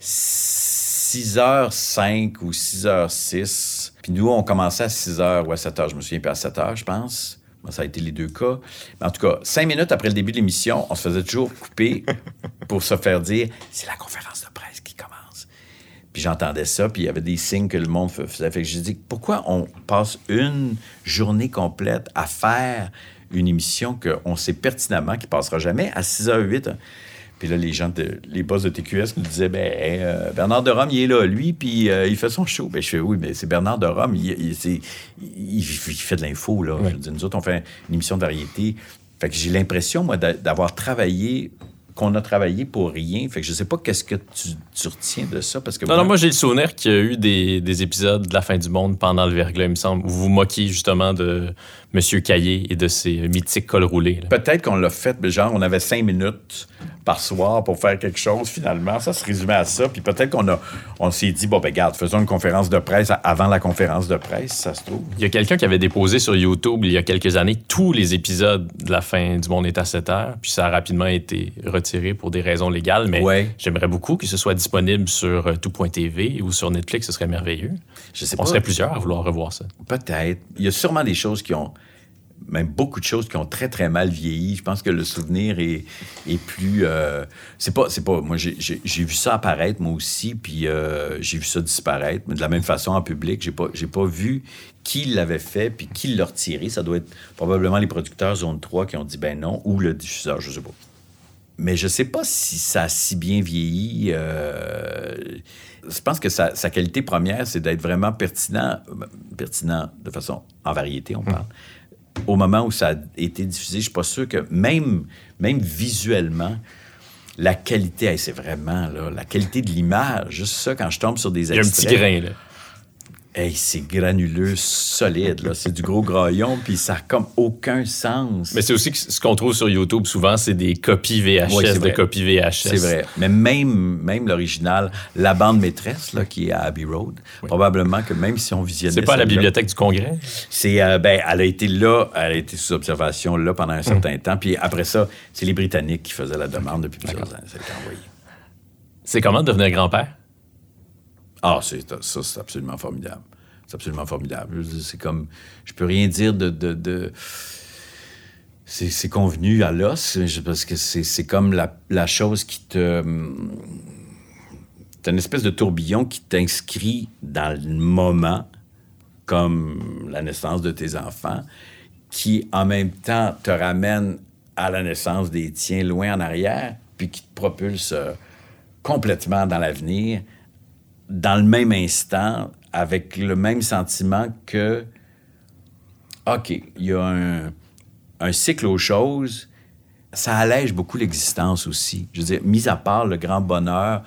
6h05 ou 6h06. Puis nous, on commençait à 6h ou à 7h. Je me souviens pas à 7h, je pense. Ça a été les deux cas. Mais en tout cas, cinq minutes après le début de l'émission, on se faisait toujours couper pour se faire dire c'est la conférence de presse qui commence. Puis j'entendais ça, puis il y avait des signes que le monde fa- faisait. Fait que j'ai dit, pourquoi on passe une journée complète à faire une émission qu'on sait pertinemment qui passera jamais à 6h08? Puis là, les gens, de, les boss de TQS nous disaient, ben, euh, Bernard de Rome, il est là, lui, puis euh, il fait son show. Ben, je fais, oui, mais c'est Bernard de Rome, il, il- c'est- il- il fait de l'info, là. Je veux dire, nous autres, on fait une émission de variété. Fait que j'ai l'impression, moi, d'a- d'avoir travaillé, qu'on a travaillé pour rien. Fait que je sais pas qu'est-ce que tu, tu retiens de ça, parce que Non, non, moi, j'ai le souvenir qu'il y a eu des, des épisodes de la fin du monde pendant le verglas, il me semble, où vous vous moquiez justement de M. Caillé et de ses mythiques cols roulés. Peut-être qu'on l'a fait, mais genre, on avait cinq minutes par soir pour faire quelque chose, finalement. Ça se résumait à ça. Puis peut-être qu'on a, on s'est dit, bon, ben, regarde, faisons une conférence de presse avant la conférence de presse, ça se trouve. Il y a quelqu'un qui avait déposé sur YouTube il y a quelques années tous les épisodes de la fin du monde est à 7 heures, puis ça a rapidement été retiré pour des raisons légales, mais Ouais. j'aimerais beaucoup que ce soit disponible sur euh, tout.tv ou sur Netflix, ce serait merveilleux. Je sais On pas. serait plusieurs à vouloir revoir ça. Peut-être. Il y a sûrement des choses qui ont, même beaucoup de choses qui ont très, très mal vieilli. Je pense que le souvenir est, est plus... euh, c'est pas... C'est pas... Moi, j'ai, vu ça apparaître, moi aussi, puis euh, j'ai vu ça disparaître. Mais de la même façon, en public, j'ai pas, pas vu qui l'avait fait, puis qui l'a retiré. Ça doit être probablement les producteurs Zone 3 qui ont dit ben non, ou le diffuseur, je sais pas. Mais je sais pas si ça a si bien vieilli. euh, je pense que sa, sa qualité première, c'est d'être vraiment pertinent, pertinent de façon en variété, on parle. Au moment où ça a été diffusé, je suis pas sûr que même, même visuellement, la qualité, hey, c'est vraiment là, la qualité de l'image, juste ça, quand je tombe sur des Il y a un extraits. petit grain, là. Hey, c'est granuleux, solide, là. C'est du gros graillon, puis ça a comme aucun sens. Mais c'est aussi que ce qu'on trouve sur YouTube souvent, c'est des copies VHS c'est de copies VHS. C'est vrai. Mais même, même l'original, la bande maîtresse, là, qui est à Abbey Road, probablement que même si on visionnait C'est pas à la bibliothèque du Congrès? C'est, euh, ben, elle a été là, elle a été sous observation là pendant un certain temps. Puis après ça, c'est les Britanniques qui faisaient la demande depuis plusieurs années. C'est comment de devenir grand-père? Ah, ça, c'est absolument formidable. C'est absolument formidable. C'est comme, je peux rien dire de, c'est, convenu à l'os, parce que c'est, c'est comme la, la chose qui te, c'est une espèce de tourbillon qui t'inscrit dans le moment, comme la naissance de tes enfants, qui en même temps te ramène à la naissance des tiens loin en arrière, puis qui te propulse euh, complètement dans l'avenir, dans le même instant, avec le même sentiment que, OK, il y a un, cycle aux choses, ça allège beaucoup l'existence aussi. Je veux dire, mis à part le grand bonheur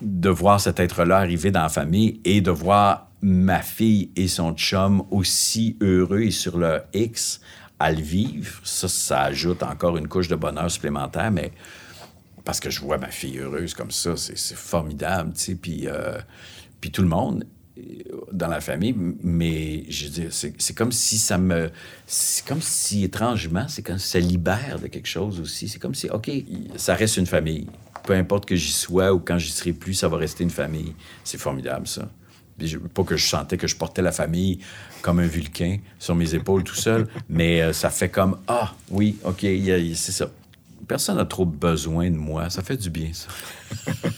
de voir cet être-là arriver dans la famille et de voir ma fille et son chum aussi heureux et sur leur X à le vivre, ça, ça ajoute encore une couche de bonheur supplémentaire, mais parce que je vois ma fille heureuse comme ça, c'est formidable, tu sais, puis, euh, puis tout le monde euh, dans la famille, mais je veux c'est comme si ça me... C'est comme si, étrangement, c'est comme si ça libère de quelque chose aussi. C'est comme si, OK, ça reste une famille. Peu importe que j'y sois ou quand j'y serai plus, ça va rester une famille. C'est formidable, ça. Je- pas que je sentais que je portais la famille comme un vulcain sur mes épaules tout seul, mais euh, ça fait comme, ah, oui, OK, c'est ça. Personne n'a trop besoin de moi. Ça fait du bien, ça.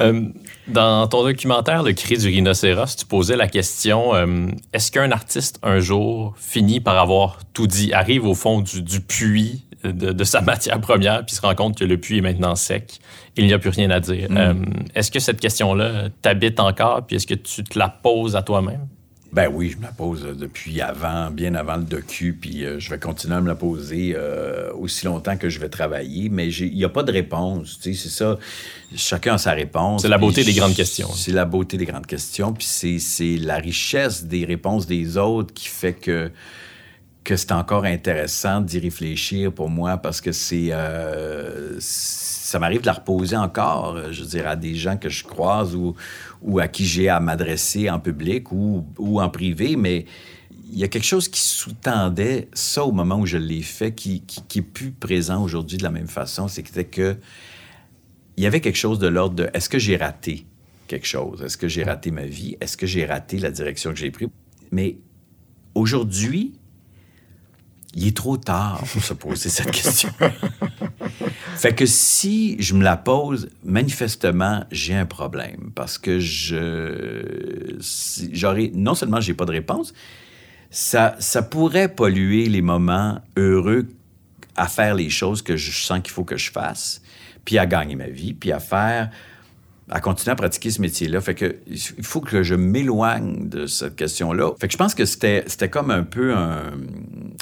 Euh, dans ton documentaire Le cri du rhinocéros, tu posais la question euh, est-ce qu'un artiste, un jour, finit par avoir tout dit, arrive au fond du, du puits de, de sa matière première, puis se rend compte que le puits est maintenant sec, il n'y a plus rien à dire Euh, Est-ce que cette question-là t'habite encore, puis est-ce que tu te la poses à toi-même? Ben oui, je me la pose euh, depuis avant, bien avant le docu, puis euh, je vais continuer à me la poser euh, aussi longtemps que je vais travailler, mais il n'y a pas de réponse, tu sais, c'est ça. Chacun a sa réponse. C'est la beauté des grandes questions. C'est la beauté des grandes questions, puis c'est- la richesse des réponses des autres qui fait que que c'est encore intéressant d'y réfléchir pour moi parce que c'est euh, ça m'arrive de la reposer encore, je veux dire, à des gens que je croise ou, ou à qui j'ai à m'adresser en public ou, ou en privé, mais il y a quelque chose qui sous-tendait ça au moment où je l'ai fait, qui, qui, est plus présent aujourd'hui de la même façon, c'était que il y avait quelque chose de l'ordre de est-ce que j'ai raté quelque chose? Est-ce que j'ai raté ma vie? Est-ce que j'ai raté la direction que j'ai prise? Mais aujourd'hui, il est trop tard pour se poser cette question. fait que si je me la pose, manifestement, j'ai un problème parce que je non seulement j'ai pas de réponse, ça, ça pourrait polluer les moments heureux à faire les choses que je sens qu'il faut que je fasse, puis à gagner ma vie, puis à faire, à continuer à pratiquer ce métier-là. Fait que il faut que je m'éloigne de cette question-là. Fait que je pense que c'était, c'était comme un peu un-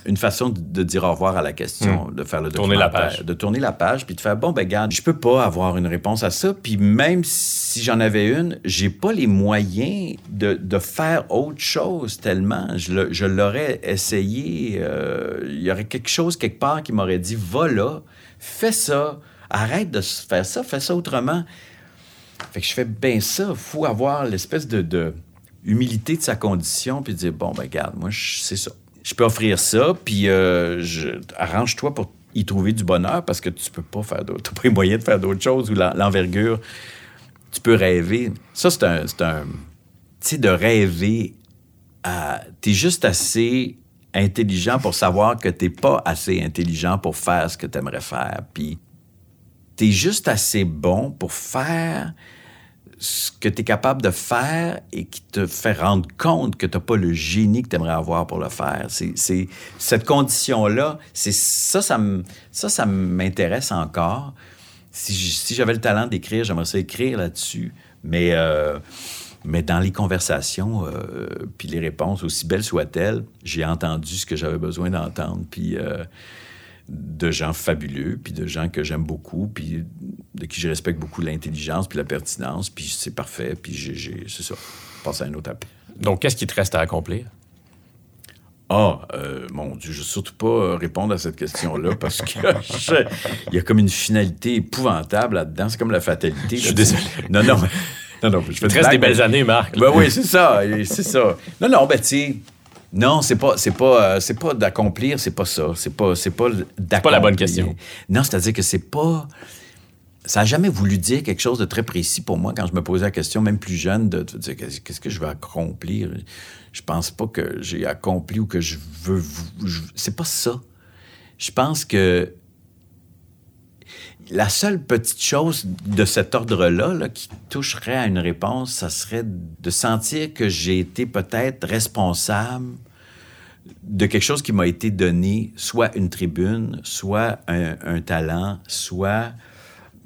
une façon de, de dire au revoir à la question, de faire le Tourner la page. de tourner la page, puis de faire bon ben garde, je peux pas avoir une réponse à ça, puis même si j'en avais une, j'ai pas les moyens de, de faire autre chose tellement. Je, l'aurais essayé. euh, Il y aurait quelque chose quelque part qui m'aurait dit va là, fais ça, arrête de faire ça, fais ça autrement. Fait que je fais bien ça. faut avoir l'espèce de, de humilité de sa condition, puis dire bon, ben regarde, moi, je- c'est ça. Je peux offrir ça, puis euh, arrange-toi pour y trouver du bonheur parce que tu peux pas faire d'autres. Tu pas les moyens de faire d'autres choses ou l'en- l'envergure. Tu peux rêver. Ça, c'est un. Tu sais, de rêver à. T'es juste assez intelligent pour savoir que t'es pas assez intelligent pour faire ce que t'aimerais faire. Puis t'es juste assez bon pour faire ce que tu es capable de faire et qui te fait rendre compte que tu n'as pas le génie que tu aimerais avoir pour le faire. C'est, cette condition-là, c'est ça, ça, ça, ça m'intéresse encore. Si j'avais le talent d'écrire, j'aimerais ça écrire là-dessus. Mais, euh, mais dans les conversations, euh, puis les réponses, aussi belles soient-elles, j'ai entendu ce que j'avais besoin d'entendre. Puis euh, de gens fabuleux, puis de gens que j'aime beaucoup, puis de qui je respecte beaucoup l'intelligence, puis la pertinence, puis c'est parfait, puis j'ai, c'est ça. Passe à un autre appel. Donc, qu'est-ce qui te reste à accomplir? Ah, euh, mon Dieu, je ne veux surtout pas euh, répondre à cette question-là parce que il y a comme une finalité épouvantable là-dedans. C'est comme la fatalité. Je suis désolé. Non, non, non, non, je fais Il te reste des belles mais- années, Marc. Ben oui, c'est ça, c'est ça. Non, non, ben tu sais, non, c'est pas, c'est pas, euh, c'est pas d'accomplir, c'est pas ça. C'est pas, c'est pas d'accomplir. pas la bonne question. Non, c'est-à-dire que c'est pas. Ça n'a jamais voulu dire quelque chose de très précis pour moi quand je me posais la question, même plus jeune, de, de dire qu'est-ce qu'est-ce que je vais accomplir? Je pense pas que j'ai accompli ou que je veux. je- C'est pas ça. Je pense que la seule petite chose de cet ordre-là là, qui toucherait à une réponse, ça serait de sentir que j'ai été peut-être responsable de quelque chose qui m'a été donné, soit une tribune, soit un, talent, soit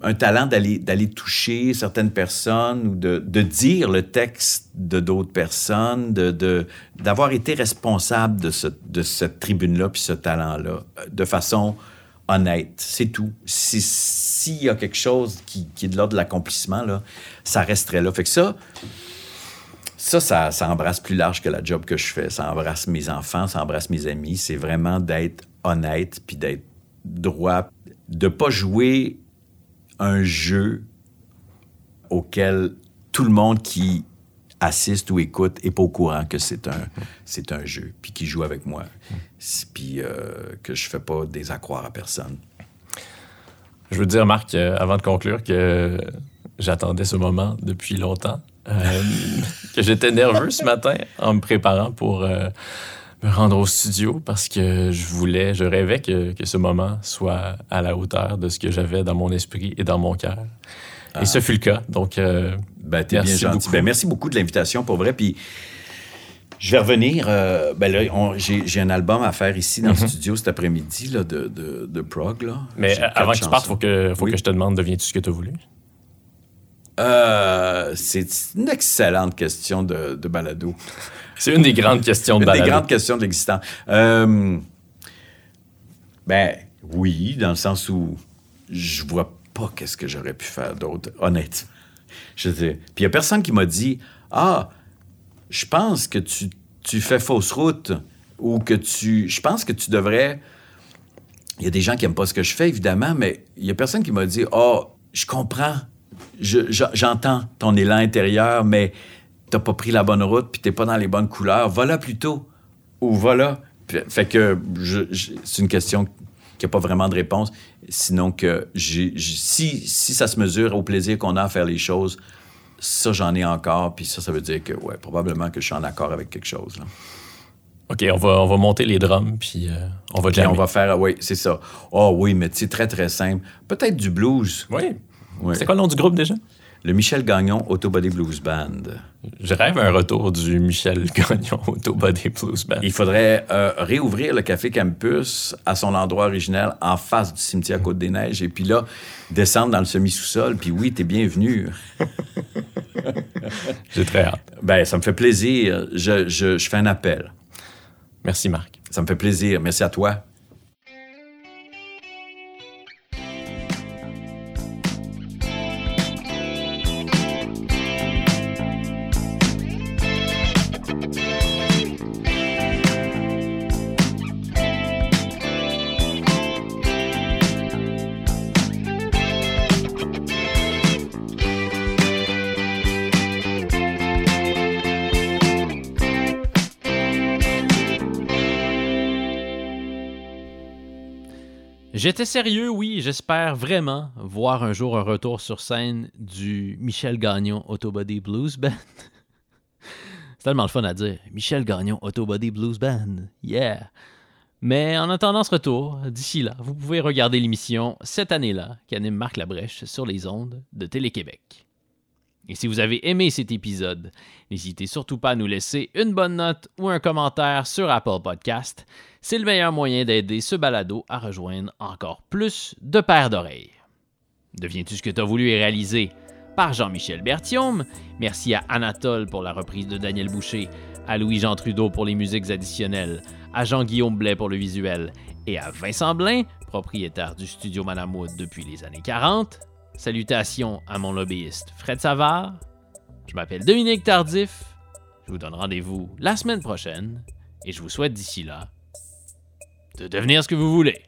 un talent d'aller, toucher certaines personnes ou de, de dire le texte de d'autres personnes, de, de- d'avoir été responsable de, ce- de cette tribune-là puis ce talent-là euh, de façon honnête. C'est tout. Si- S'il y a quelque chose qui, qui est de l'ordre de l'accomplissement, ça resterait là. Fait que ça, ça, ça, ça embrasse plus large que la job que je fais. Ça embrasse mes enfants, ça embrasse mes amis. C'est vraiment d'être honnête puis d'être droit, de pas jouer un jeu auquel tout le monde qui assiste ou écoute est pas au courant que c'est un, c'est un jeu, puis qui joue avec moi, puis euh, que je fais pas des accroires à personne. Je veux dire, Marc, euh, avant de conclure, que j'attendais ce moment depuis longtemps. Euh, que j'étais nerveux ce matin en me préparant pour me rendre au studio parce que je voulais, je rêvais que, que ce moment soit à la hauteur de ce que j'avais dans mon esprit et dans mon cœur. Et ce fut le cas. Donc, euh, Ben, t'es bien Merci gentil. beaucoup. Ben, merci beaucoup de l'invitation, pour vrai. Puis, je vais revenir. euh, ben là, j'ai, un album à faire ici dans le studio cet après-midi là, de, de, de prog. Là. mais avant que tu partes, chansons. faut que, faut Oui. que je te demande, deviens-tu ce que tu as voulu? Euh, c'est une excellente question de, de balado. C'est une des grandes questions de Une des balado. grandes questions de l'existant. Euh, ben, oui, dans le sens où je vois pas qu'est-ce que j'aurais pu faire d'autre, honnêtement. Je sais. Puis il y a personne qui m'a dit Ah, je pense que tu, tu fais fausse route ou que tu. Je pense que tu devrais. Il y a des gens qui aiment pas ce que je fais, évidemment, mais il y a personne qui m'a dit Oh, je comprends. Je- je- J'entends ton élan intérieur, mais t'as pas pris la bonne route, puis t'es pas dans les bonnes couleurs. Va là plutôt. Ou va là. Puis- Fait que c'est une question qui n'a pas vraiment de réponse. Sinon que j'ai- j'ai- si, si ça se mesure au plaisir qu'on a à faire les choses, ça, j'en ai encore. Puis ça, ça veut dire que, ouais, probablement que je suis en accord avec quelque chose. là. OK, on va, on va monter les drums, puis euh, on va jammer. on va faire, oui, c'est ça. Oh oui, mais c'est très, très simple. Peut-être du blues. Oui. Ouais. C'est quoi le nom du groupe déjà? Le Michel Gagnon Auto Body Blues Band. Je rêve un retour du Michel Gagnon Auto Body Blues Band. Il faudrait euh, réouvrir le Café Campus à son endroit originel en face du cimetière Côte-des-Neiges et puis là, descendre dans le semi-sous-sol. Puis oui, t'es bienvenu. J'ai très hâte. Ben, ça me fait plaisir. Je, je- je fais un appel. Merci, Marc. Ça me fait plaisir. Merci à toi. J'étais sérieux, oui. J'espère vraiment voir un jour un retour sur scène du Michel Gagnon Autobody Blues Band. C'est tellement le fun à dire. Michel Gagnon Autobody Blues Band. Yeah. Mais en attendant ce retour, d'ici là, vous pouvez regarder l'émission cette année-là qu'anime Marc Labrèche sur les ondes de Télé-Québec. Et si vous avez aimé cet épisode, n'hésitez surtout pas à nous laisser une bonne note ou un commentaire sur Apple Podcast. C'est le meilleur moyen d'aider ce balado à rejoindre encore plus de paires d'oreilles. Deviens-tu ce que tu as voulu et réalisé par Jean-Michel Berthiaume? Merci à Anatole pour la reprise de Daniel Boucher, à Louis-Jean Trudeau pour les musiques additionnelles, à Jean-Guillaume Blais pour le visuel et à Vincent Blain, propriétaire du studio Madame Wood depuis les années 40. Salutations à mon lobbyiste Fred Savard. Je m'appelle Dominique Tardif. Je vous donne rendez-vous la semaine prochaine et je vous souhaite d'ici là de devenir ce que vous voulez.